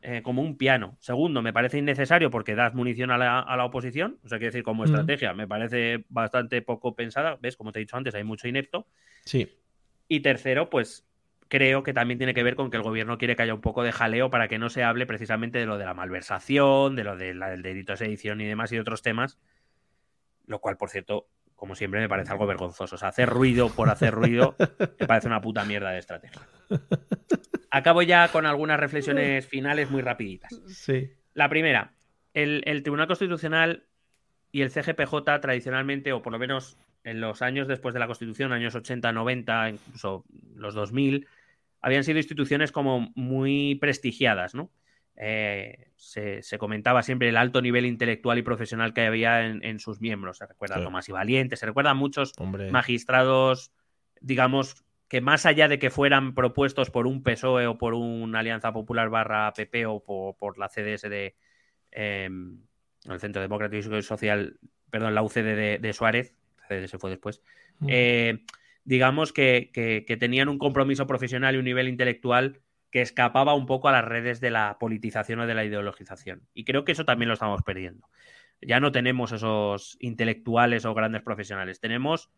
eh, como un piano. Segundo, me parece innecesario porque das munición a la, oposición. O sea, quiero decir, como estrategia, me parece bastante poco pensada. ¿Ves? Como te he dicho antes, hay mucho inepto. Sí. Y tercero, pues creo que también tiene que ver con que el gobierno quiere que haya un poco de jaleo para que no se hable precisamente de lo de la malversación, de lo del delito de sedición y demás y otros temas. Lo cual, por cierto, como siempre, me parece algo vergonzoso. O sea, hacer ruido por hacer ruido [laughs] me parece una puta mierda de estrategia. Acabo ya con algunas reflexiones finales muy rapiditas. Sí. La primera, el, Tribunal Constitucional y el CGPJ tradicionalmente, o por lo menos en los años después de la Constitución, años 80, 90, incluso los 2000, habían sido instituciones como muy prestigiadas, ¿no? Eh, se, comentaba siempre el alto nivel intelectual y profesional que había en, sus miembros. Se recuerda a Tomás y Valiente, se recuerda a muchos magistrados, digamos, que más allá de que fueran propuestos por un PSOE o por una Alianza Popular barra PP o por, la CDS de em, el Centro Democrático y Social, perdón, la UCD de, Suárez, CDS fue después, mm. eh, digamos que, que, tenían un compromiso profesional y un nivel intelectual que escapaba un poco a las redes de la politización o de la ideologización. Y creo que eso también lo estamos perdiendo. Ya no tenemos esos intelectuales o grandes profesionales, tenemos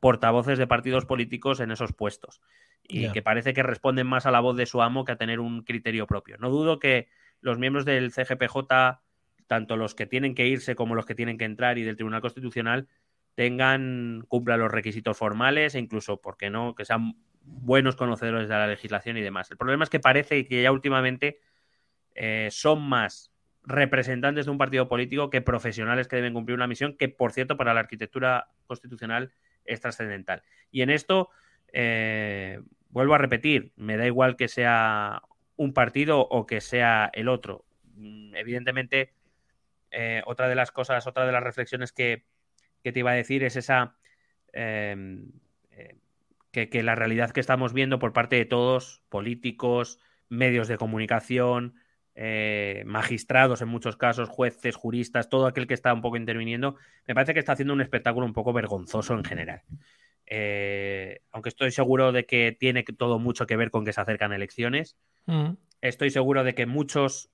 portavoces de partidos políticos en esos puestos y que parece que responden más a la voz de su amo que a tener un criterio propio. No dudo que los miembros del CGPJ, tanto los que tienen que irse como los que tienen que entrar y del Tribunal Constitucional, tengan, cumplan los requisitos formales e incluso, ¿por qué no?, que sean buenos conocedores de la legislación y demás. El problema es que parece que ya últimamente eh, son más representantes de un partido político que profesionales que deben cumplir una misión que, por cierto, para la arquitectura constitucional es trascendental. Y en esto, eh, vuelvo a repetir, me da igual que sea un partido o que sea el otro. Mm, evidentemente, eh, otra de las cosas, otra de las reflexiones que, te iba a decir es esa que, la realidad que estamos viendo por parte de todos, políticos, medios de comunicación, eh, magistrados en muchos casos, jueces, juristas, todo aquel que está un poco interviniendo, me parece que está haciendo un espectáculo un poco vergonzoso en general. Eh, aunque estoy seguro de que tiene todo mucho que ver con que se acercan elecciones, mm. estoy seguro de que muchos,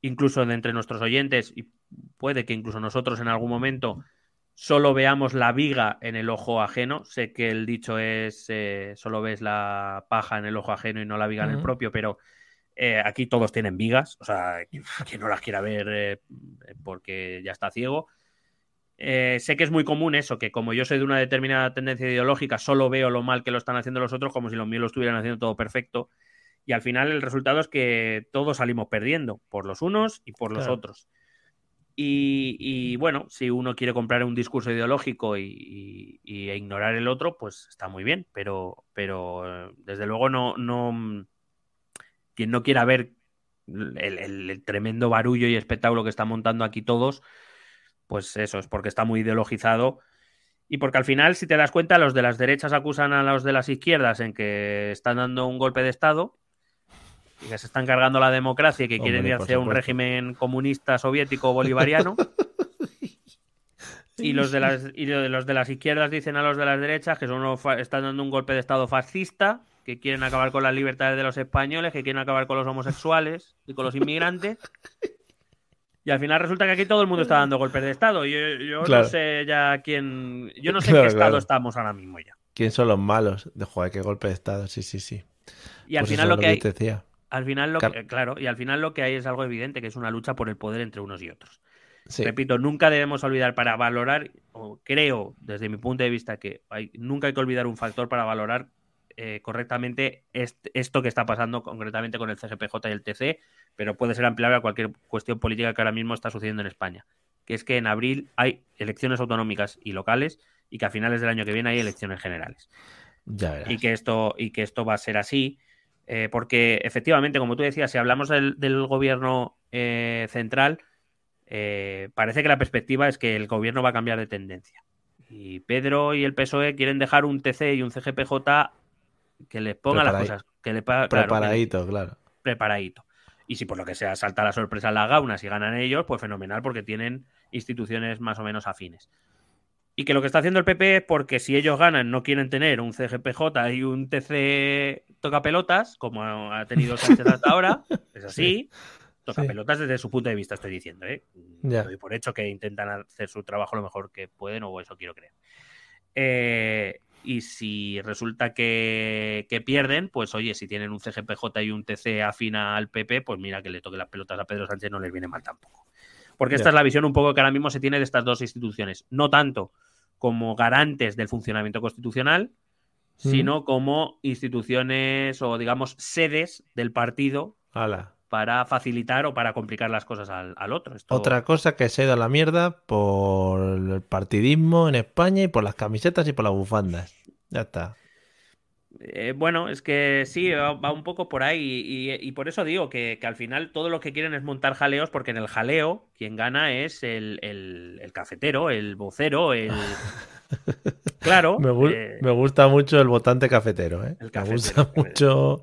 incluso de entre nuestros oyentes, y puede que incluso nosotros en algún momento, solo veamos la viga en el ojo ajeno. Sé que el dicho es eh, solo ves la paja en el ojo ajeno y no la viga en el propio, pero eh, aquí todos tienen vigas, o sea, quien no las quiera ver eh, porque ya está ciego. sé que es muy común eso, que como yo soy de una determinada tendencia ideológica, solo veo lo mal que lo están haciendo los otros como si los míos lo estuvieran haciendo todo perfecto. Y al final el resultado es que todos salimos perdiendo, por los unos y por los otros. Y, bueno, si uno quiere comprar un discurso ideológico y, e ignorar el otro, pues está muy bien, pero, pero eh, desde luego no, no, quien no quiera ver el, tremendo barullo y espectáculo que están montando aquí todos, pues eso es porque está muy ideologizado y porque al final, si te das cuenta, los de las derechas acusan a los de las izquierdas en que están dando un golpe de Estado y que se están cargando la democracia y que quieren ir hacia un régimen comunista soviético bolivariano. [laughs] y los de las y los de las izquierdas dicen a los de las derechas que son están dando un golpe de estado fascista, que quieren acabar con las libertades de los españoles, que quieren acabar con los homosexuales y con los inmigrantes. Y al final resulta que aquí todo el mundo está dando golpes de estado. Yo, yo no sé ya quién. Yo no sé en qué estado estamos ahora mismo ya. ¿Quién son los malos? De joder, qué golpe de estado, sí, sí, sí. Y al pues final lo que, hay. Al final lo que, claro, y al final lo que hay es algo evidente, que es una lucha por el poder entre unos y otros. Repito, nunca debemos olvidar para valorar, o creo desde mi punto de vista que hay, nunca hay que olvidar un factor para valorar eh, correctamente esto que está pasando concretamente con el CGPJ y el TC, pero puede ser ampliable a cualquier cuestión política que ahora mismo está sucediendo en España. Que es que en abril hay elecciones autonómicas y locales y que a finales del año que viene hay elecciones generales. Ya y que esto y que esto va a ser así eh, porque efectivamente como tú decías si hablamos del, gobierno eh, central eh, parece que la perspectiva es que el gobierno va a cambiar de tendencia. Y Pedro y el PSOE quieren dejar un TC y un CGPJ que les ponga las cosas. Que le, preparadito, claro, Preparadito. Y si por lo que sea salta la sorpresa en las gaunas y ganan ellos, pues fenomenal porque tienen instituciones más o menos afines. Y que lo que está haciendo el PP es porque si ellos ganan no quieren tener un CGPJ y un TC toca pelotas, como ha tenido Sánchez hasta ahora, [laughs] es así. Toca pelotas desde su punto de vista, estoy diciendo. ¿eh? Doy por hecho que intentan hacer su trabajo lo mejor que pueden, o eso quiero creer. Eh, y si resulta que, pierden, pues oye, si tienen un CGPJ y un TC afina al PP, pues mira que le toque las pelotas a Pedro Sánchez no les viene mal tampoco. Porque esta es la visión un poco que ahora mismo se tiene de estas dos instituciones. No tanto como garantes del funcionamiento constitucional, sino como instituciones o, digamos, sedes del partido para facilitar o para complicar las cosas al, otro. Otra cosa que se ha ido a la mierda por el partidismo en España y por las camisetas y por las bufandas. Ya está. Eh, bueno, es que sí, va, un poco por ahí y, por eso digo que, al final todo lo que quieren es montar jaleos porque en el jaleo quien gana es el, cafetero, el vocero, el... [laughs] Claro. Eh, me, gusta mucho el votante cafetero, ¿eh? me gusta mucho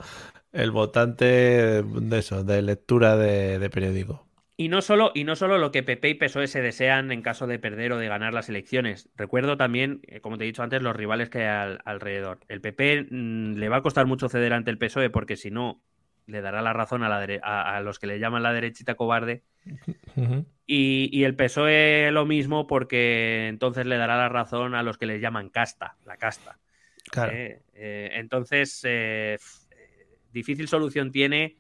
el votante de eso, de lectura de, periódico. Y no, solo, y no solo lo que PP y PSOE se desean en caso de perder o de ganar las elecciones. Recuerdo también, eh, como te he dicho antes, los rivales que hay alrededor. El PP mm, le va a costar mucho ceder ante el PSOE porque si no, le dará la razón a, la a, los que le llaman la derechita cobarde. y, el PSOE lo mismo porque entonces le dará la razón a los que le llaman casta, la casta. Claro. Eh, eh, entonces, difícil solución tiene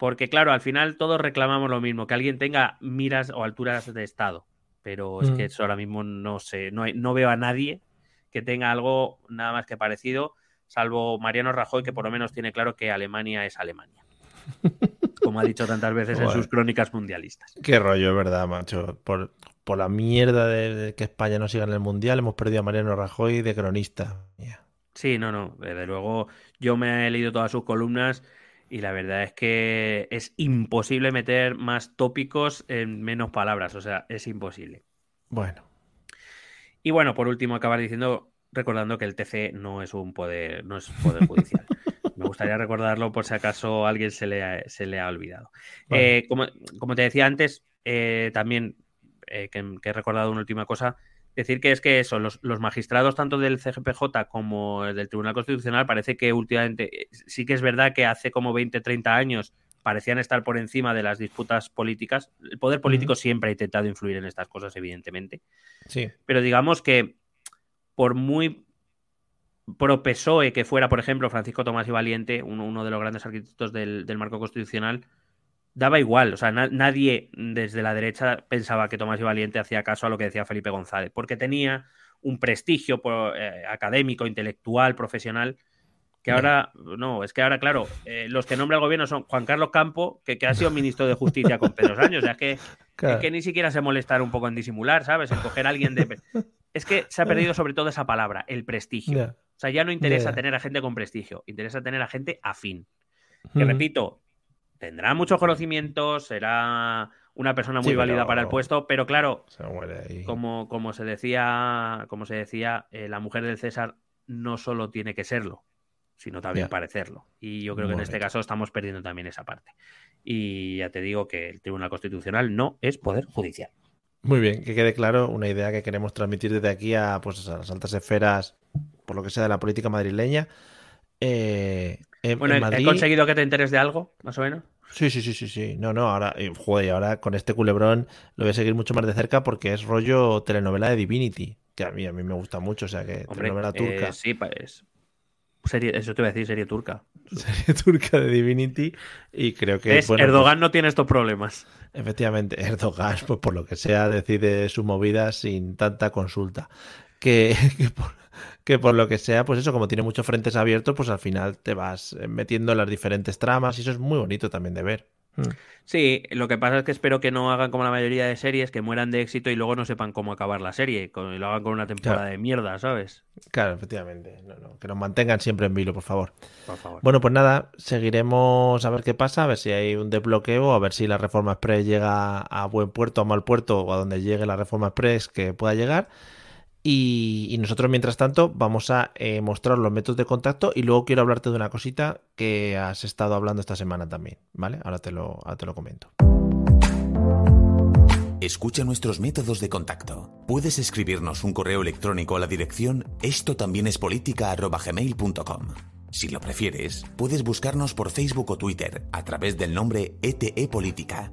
porque, claro, al final todos reclamamos lo mismo, que alguien tenga miras o alturas de Estado. Pero es que eso ahora mismo no sé, no, no veo a nadie que tenga algo nada más que parecido, salvo Mariano Rajoy, que por lo menos tiene claro que Alemania es Alemania. [laughs] Como ha dicho tantas veces en sus crónicas mundialistas. Qué rollo, verdad, macho. Por, por la mierda de, que España no siga en el mundial, hemos perdido a Mariano Rajoy de cronista. Sí, no, no. Desde luego, yo me he leído todas sus columnas y la verdad es que es imposible meter más tópicos en menos palabras. O sea, es imposible. Bueno. Y bueno, por último, acabar diciendo, recordando que el TC no es un poder, no es poder judicial. [laughs] Me gustaría recordarlo por si acaso alguien se le ha, se le ha olvidado. Eh, como, te decía antes, eh, también eh, que, he recordado una última cosa, Decir que es que eso, los, magistrados tanto del CGPJ como del Tribunal Constitucional parece que últimamente, eh, sí que es verdad que hace como 20, 30 años parecían estar por encima de las disputas políticas. El poder político siempre ha intentado influir en estas cosas, evidentemente. Sí. Pero digamos que por muy pro PSOE que fuera, por ejemplo, Francisco Tomás y Valiente, uno, de los grandes arquitectos del, del marco constitucional, daba igual, o sea, nadie desde la derecha pensaba que Tomás y Valiente hacía caso a lo que decía Felipe González, porque tenía un prestigio eh, académico, intelectual, profesional, que ahora, no, es que ahora, claro, eh, los que nombra el gobierno son Juan Carlos Campo, que, ha sido ministro de Justicia con Pedro Sánchez, o sea, que, que ni siquiera se molestar un poco en disimular, ¿sabes? En coger a alguien de... Es que se ha perdido sobre todo esa palabra, el prestigio. O sea, ya no interesa tener a gente con prestigio, interesa tener a gente afín. Que repito, tendrá muchos conocimientos, será una persona muy Sí, válida para el puesto, pero claro, Se ahí. como, como se decía, como se decía, eh, la mujer del César no solo tiene que serlo, sino también parecerlo. Y yo creo que en este caso estamos perdiendo también esa parte. Y ya te digo que el Tribunal Constitucional no es poder judicial. Muy bien, que quede claro una idea que queremos transmitir desde aquí a, pues, a las altas esferas, por lo que sea de la política madrileña. Eh, en, Bueno, en he- conseguido que te enteres de algo, más o menos. Sí, sí, sí, sí, sí. No, no, ahora, eh, joder, y ahora con este culebrón lo voy a seguir mucho más de cerca porque es rollo telenovela de Divinity, que a mí, a mí me gusta mucho, o sea que Hombre, telenovela turca, eh, sí, pues. Serie, eso te iba a decir, serie turca. [laughs] serie turca de Divinity y creo que, Erdogan no tiene estos problemas. pues, efectivamente, [laughs] Erdogan, pues por lo que sea, decide su movida sin tanta consulta. Que, [laughs] que, por, que por lo que sea, pues eso, como tiene muchos frentes abiertos, pues al final te vas eh, metiendo en las diferentes tramas y eso es muy bonito también de ver. Mm. Sí, lo que pasa es que espero que no hagan como la mayoría de series, que mueran de éxito y luego no sepan cómo acabar la serie, y lo hagan con una temporada Claro. de mierda, ¿sabes? Claro, efectivamente. No, no, que nos mantengan siempre en vilo, por favor. Por favor. Bueno, pues nada, seguiremos a ver qué pasa, a ver si hay un desbloqueo, a ver si la reforma express llega a buen puerto, a mal puerto o a donde llegue la reforma express que pueda llegar. Y, nosotros, mientras tanto, vamos a eh, mostrar los métodos de contacto y luego quiero hablarte de una cosita que has estado hablando esta semana también, ¿vale? Ahora te lo, te lo comento. Escucha nuestros métodos de contacto. Puedes escribirnos un correo electrónico a la dirección esto también es Si lo prefieres, puedes buscarnos por Facebook o Twitter a través del nombre ETE Política.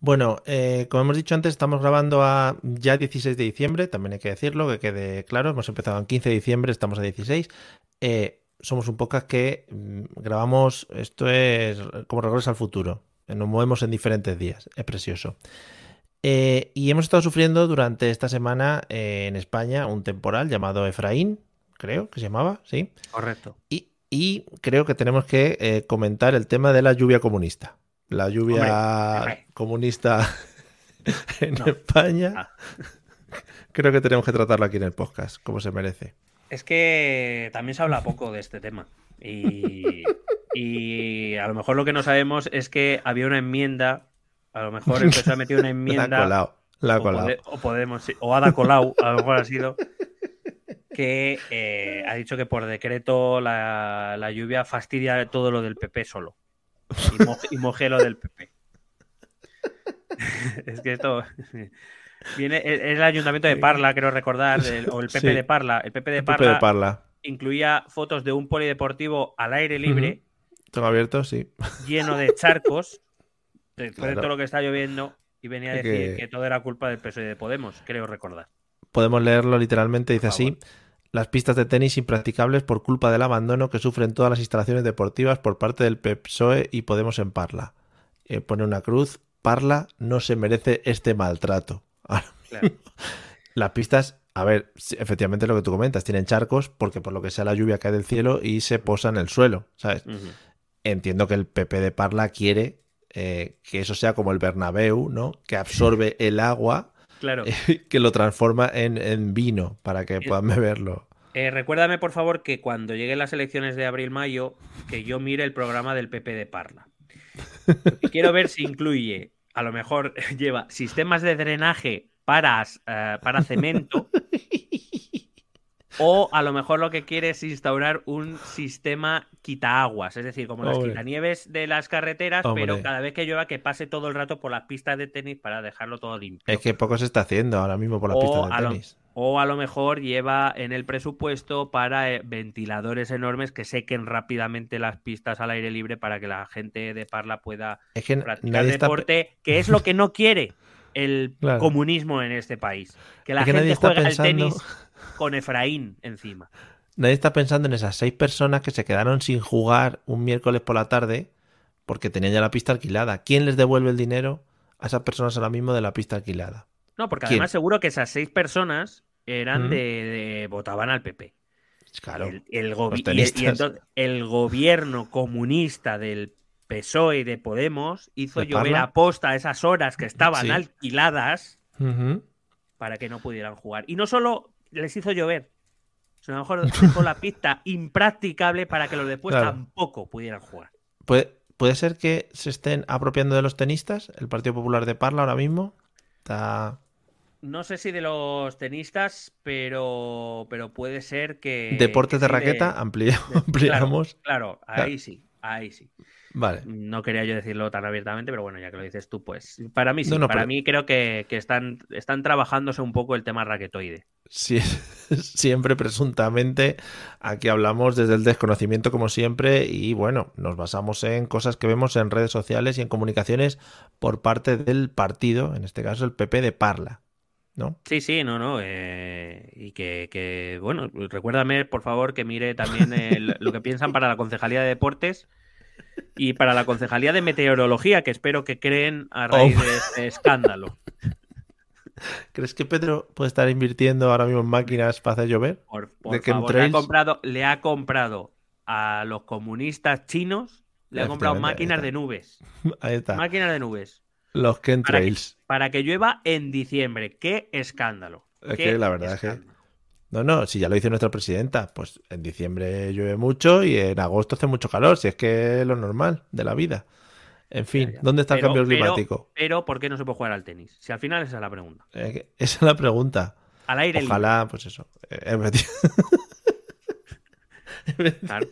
Bueno, eh, como hemos dicho antes, estamos grabando a ya 16 de diciembre, también hay que decirlo, que quede claro, hemos empezado en 15 de diciembre, estamos a 16. Eh, somos un podcast que mm, grabamos, esto es como Regreso al Futuro, nos movemos en diferentes días, es precioso. Eh, y hemos estado sufriendo durante esta semana eh, en España un temporal llamado Efraín, creo que se llamaba, ¿sí? Correcto. Y, y creo que tenemos que eh, comentar el tema de la lluvia comunista. La lluvia Hombre. comunista [laughs] en No. España. Ah. Creo que tenemos que tratarlo aquí en el podcast, como se merece. Es que también se habla poco de este tema. Y, [laughs] y a lo mejor lo que no sabemos es que había una enmienda. A lo mejor [laughs] el PSOE ha metido una enmienda. La ha o. Pode- o Podemos, o Ada Colau, a lo mejor ha sido, que eh, ha dicho que por decreto la, la lluvia fastidia todo lo del PP solo. Y, mo- y moje lo del PP. [laughs] es que esto. [laughs] Viene, es el ayuntamiento de Parla, creo recordar, o el PP Sí. de Parla. El PP de El Parla de Parla. incluía fotos de un polideportivo al aire libre, ¿Tengo abierto? Sí. lleno de charcos, después de [laughs] todo lo que está lloviendo, y venía a Que- decir que todo era culpa del PSOE E de Podemos, creo recordar. Podemos leerlo literalmente. Dice así. Las pistas de tenis impracticables por culpa del abandono que sufren todas las instalaciones deportivas por parte del PSOE y Podemos en Parla. Eh, pone una cruz. Parla no se merece este maltrato. [laughs] Claro. Las pistas, a ver, efectivamente lo que tú comentas, tienen charcos porque por lo que sea la lluvia cae del cielo y se posa en el suelo, ¿sabes? Entiendo que el PP de Parla quiere eh, que eso sea como el Bernabéu, ¿no? Que absorbe el agua, Claro. [laughs] que lo transforma en, en vino para que puedan beberlo. Eh, recuérdame, por favor, que cuando lleguen las elecciones de abril-mayo, que yo mire el programa del PP de Parla. Y quiero ver si incluye, a lo mejor [laughs] lleva sistemas de drenaje para, eh, para cemento, o a lo mejor lo que quiere es instaurar un sistema quitaaguas, es decir, como las quitanieves de las carreteras, pero cada vez que llueva que pase todo el rato por las pistas de tenis para dejarlo todo limpio. Es que poco se está haciendo ahora mismo por las O pistas de lo- tenis. O a lo mejor lleva en el presupuesto para eh, ventiladores enormes que sequen rápidamente las pistas al aire libre para que la gente de Parla pueda Es que practicar está, deporte, que es lo que no quiere el [laughs] Claro. comunismo en este país. Que la Es que nadie gente está juega pensando- al tenis [laughs] con Efraín encima. nadie está pensando en esas seis personas que se quedaron sin jugar un miércoles por la tarde porque tenían ya la pista alquilada. ¿Quién les devuelve el dinero a esas personas ahora mismo de la pista alquilada? No, porque ¿Quién? además seguro que esas seis personas eran Mm. de, de- votaban al PP. Claro. El, el gobi- los y- y, tenistas. entonces el gobierno comunista del PSOE y de Podemos hizo ¿De llover a posta esas horas que estaban Sí. alquiladas para que no pudieran jugar. Y no solo les hizo llover, a lo mejor [laughs] dejó la pista impracticable para que los después Claro. tampoco pudieran jugar. ¿Puede, puede ser que se estén apropiando de los tenistas? ¿El Partido Popular de Parla ahora mismo? Está... No sé si de los tenistas, pero, pero puede ser que. Deportes que de raqueta, amplia- [laughs] ampliamos. Claro, claro, ahí sí, ahí sí. Vale. No quería yo decirlo tan abiertamente, pero bueno, ya que lo dices tú, pues para mí sí. No, no, para pero- mí creo que, que están, están trabajándose un poco el tema raquetoide. Sí, [laughs] siempre presuntamente aquí hablamos desde el desconocimiento como siempre y bueno, nos basamos en cosas que vemos en redes sociales y en comunicaciones por parte del partido, en este caso el PP de Parla, ¿no? Sí, sí, no, no. eh, y que, que, bueno, recuérdame, por favor, que mire también el- lo que piensan para la Concejalía de Deportes y para la Concejalía de Meteorología, que espero que creen a raíz Oh. de este escándalo. ¿Crees que Pedro puede estar invirtiendo ahora mismo en máquinas para hacer llover? Por, por De favor, le ha, comprado, le ha comprado a los comunistas chinos, le ha comprado máquinas de nubes. [laughs] Ahí está. Máquinas de nubes. Los Para que, para que llueva en diciembre. ¡Qué escándalo! Es qué que la verdad es que-. No, no, si ya lo dice nuestra presidenta, pues en diciembre llueve mucho y en agosto hace mucho calor, si es que es lo normal de la vida. En fin. ¿dónde está el Pero- cambio climático? Pero, ¿por qué no se puede jugar al tenis? Si al final esa es la pregunta. Eh, esa es la pregunta. Al aire libre. Ojalá, pues eso. eh, [laughs] Claro.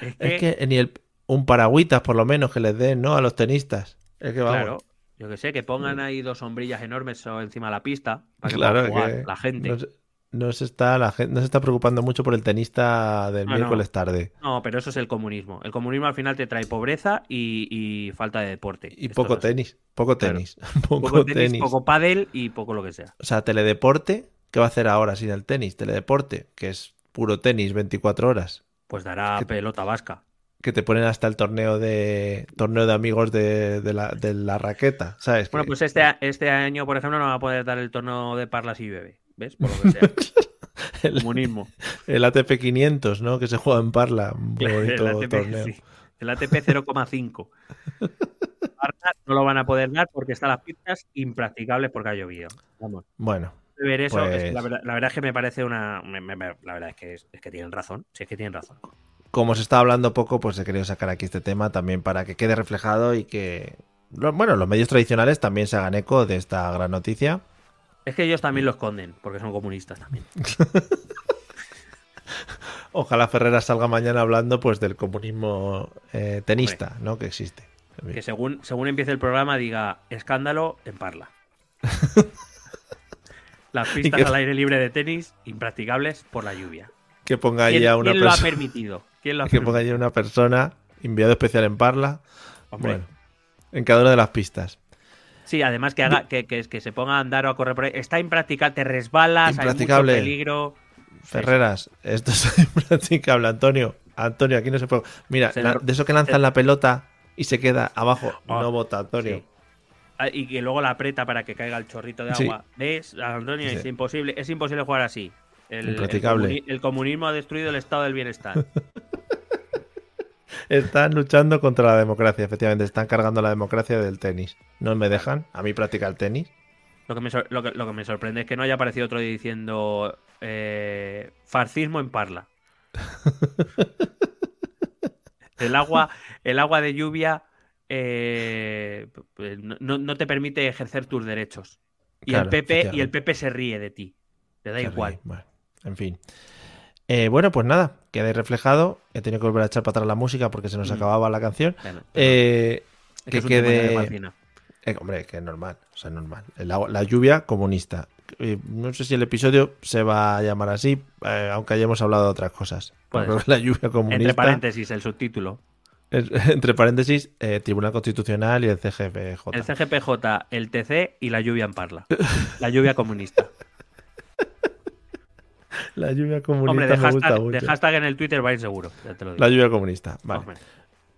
Es que, Es que ni el, un paragüitas por lo menos que les den, ¿no? A los tenistas. Es que vamos. claro, yo que sé, que pongan ahí dos sombrillas enormes encima de la pista para que Claro, pueda jugar que la gente. No, no se está, la gente no se está preocupando mucho por el tenista del No, miércoles tarde. No, pero eso es el comunismo. El comunismo al final te trae pobreza y, y falta de deporte. Y Esto poco tenis. Poco Claro. tenis. [laughs] Poco, Poco tenis. tenis, poco pádel y poco lo que sea. O sea, teledeporte, ¿qué va a hacer ahora sin el tenis? Teledeporte, que es puro tenis 24 horas. Pues dará Que- pelota vasca. Que te ponen hasta el torneo de torneo de amigos de, de la, de la raqueta, ¿sabes? Bueno, Que- pues este, este año, por ejemplo, no va a poder dar el torneo de Parlas y llueve. ¿Ves? Por lo que sea. [laughs] el, Comunismo. el ATP 500, ¿no? Que se juega en Parla. Un bonito el ATP, torneo. sí. El ATP 0,5. Parlas no lo van a poder dar porque están las pistas impracticables porque ha llovido. Vamos. Bueno, ver eso, es Pues- la, verdad, la verdad es que me parece una. me- me- me- la verdad es que, es, es que tienen razón. Si es que tienen razón. como se está hablando poco, pues he querido sacar aquí este tema también para que quede reflejado y que, bueno, los medios tradicionales también se hagan eco de esta gran noticia. Es que ellos también lo esconden, porque son comunistas también. [laughs] Ojalá Ferreras salga mañana hablando pues del comunismo eh, tenista, ¿no? Que existe. Que según, según empiece el programa diga escándalo en Parla. [laughs] Las pistas que- al aire libre de tenis impracticables por la lluvia. Que ponga allí ¿Quién, a una quién lo ha persona. permitido? ¿Quién lo ha Que ponga permitido? allí una persona, enviado especial en Parla. Hombre, Bueno, en cada una de las pistas. Sí, además que haga que, que, que se ponga a andar o a correr por ahí. Está impracticable, te resbalas, hay mucho peligro. Ferreras, esto es [laughs] impracticable, Antonio. Antonio, aquí no se puede. Mira, Se la- lo- de eso que lanzan la pelota y se queda abajo, Oh, no vota, Antonio. Sí. Ah, Y que luego la aprieta para que caiga el chorrito de Sí. agua. ¿Ves, Antonio? Sí. Es imposible, es imposible jugar así. El, el Impracticable. comuni- el comunismo ha destruido el estado del bienestar. [laughs] Están luchando contra la democracia, efectivamente. Están cargando la democracia del tenis. No me dejan a mí practicar tenis. Lo que, me sor- lo, que, lo que me sorprende es que no haya aparecido otro día diciendo eh, fascismo en Parla. [laughs] el agua, el agua de lluvia eh, no, te permite ejercer tus derechos. Y Claro, el PP y el. PP se ríe de ti. Te da Se igual. Bueno, en fin. Eh, bueno, pues nada, queda ahí reflejado. He tenido que volver a echar para atrás la música porque se nos Mm. acababa la canción. Bueno, Eh, es que quede. Eh, hombre, que es normal, o sea, es normal. La lluvia comunista. Eh, no sé si el episodio se va a llamar así, eh, aunque hayamos hablado de otras cosas. Pero [laughs] la lluvia comunista. Entre paréntesis, el subtítulo. es- [laughs] entre paréntesis, eh, Tribunal Constitucional y el CGPJ. El CGPJ, el TC y la lluvia en Parla. La lluvia comunista. [laughs] La lluvia comunista Hombre, de me gusta hashtag, mucho. de hashtag en el Twitter va a ir seguro. Ya te lo digo. La lluvia comunista. Vale. Hombre.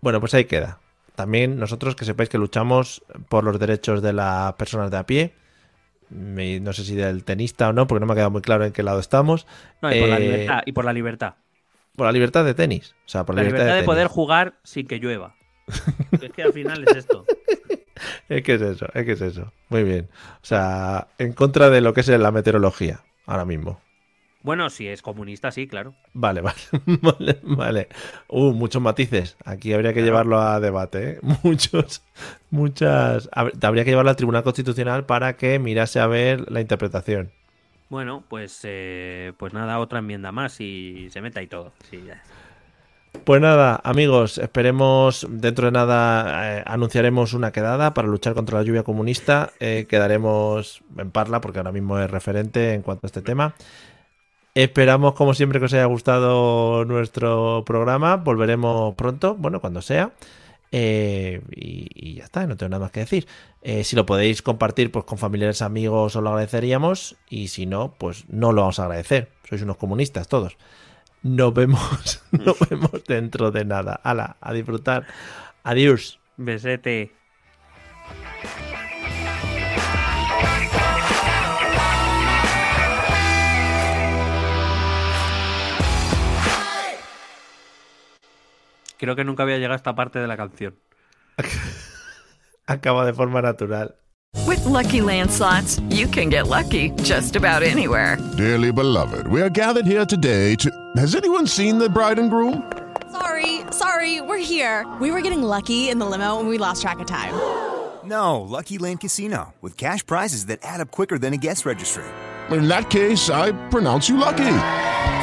Bueno, pues ahí queda. también nosotros que sepáis que luchamos por los derechos de las personas de a pie. No sé si del tenista o no, porque no me ha quedado muy claro en qué lado estamos. No, y por la eh, libertad. Y por la libertad. Por la libertad de tenis. O sea, por la, libertad, de, poder jugar sin que llueva. [laughs] es que al final es esto. [laughs] es que es eso, es que es eso. Muy bien. O sea, en contra de lo que es la meteorología ahora mismo. Bueno, si es comunista, sí, claro. [laughs] Vale, vale, vale, Uh, muchos matices. Aquí habría que llevarlo a debate, ¿eh? [laughs] Muchos, muchas... Habría que llevarlo al Tribunal Constitucional para que mirase a ver la interpretación. Bueno, pues, eh, pues nada, otra enmienda más y se meta y todo. Sí, ya. Pues nada, amigos, esperemos dentro de nada eh, anunciaremos una quedada para luchar contra la lluvia comunista. Eh, quedaremos en Parla porque ahora mismo es referente en cuanto a este tema. Esperamos, como siempre, que os haya gustado nuestro programa. Volveremos pronto, bueno, cuando sea. Eh, y, ya está, no tengo nada más que decir. si lo podéis compartir pues, con familiares, amigos, os lo agradeceríamos. Y si no, pues no lo vamos a agradecer. Sois unos comunistas todos. Nos vemos, [laughs] nos vemos dentro de nada. Hala, a disfrutar. Adiós. Besete. Creo que nunca había llegado a esta parte de la canción. [laughs] Acaba de forma natural. With lucky landslots, you can get lucky just about anywhere. Dearly beloved, we are gathered here today to. Has anyone seen the bride and groom? Sorry, sorry, we're here. We were getting lucky in the limo and we lost track of time. [gasps] No, Lucky Land Casino, with cash prizes that add up quicker than a guest registry. In that case, I pronounce you lucky.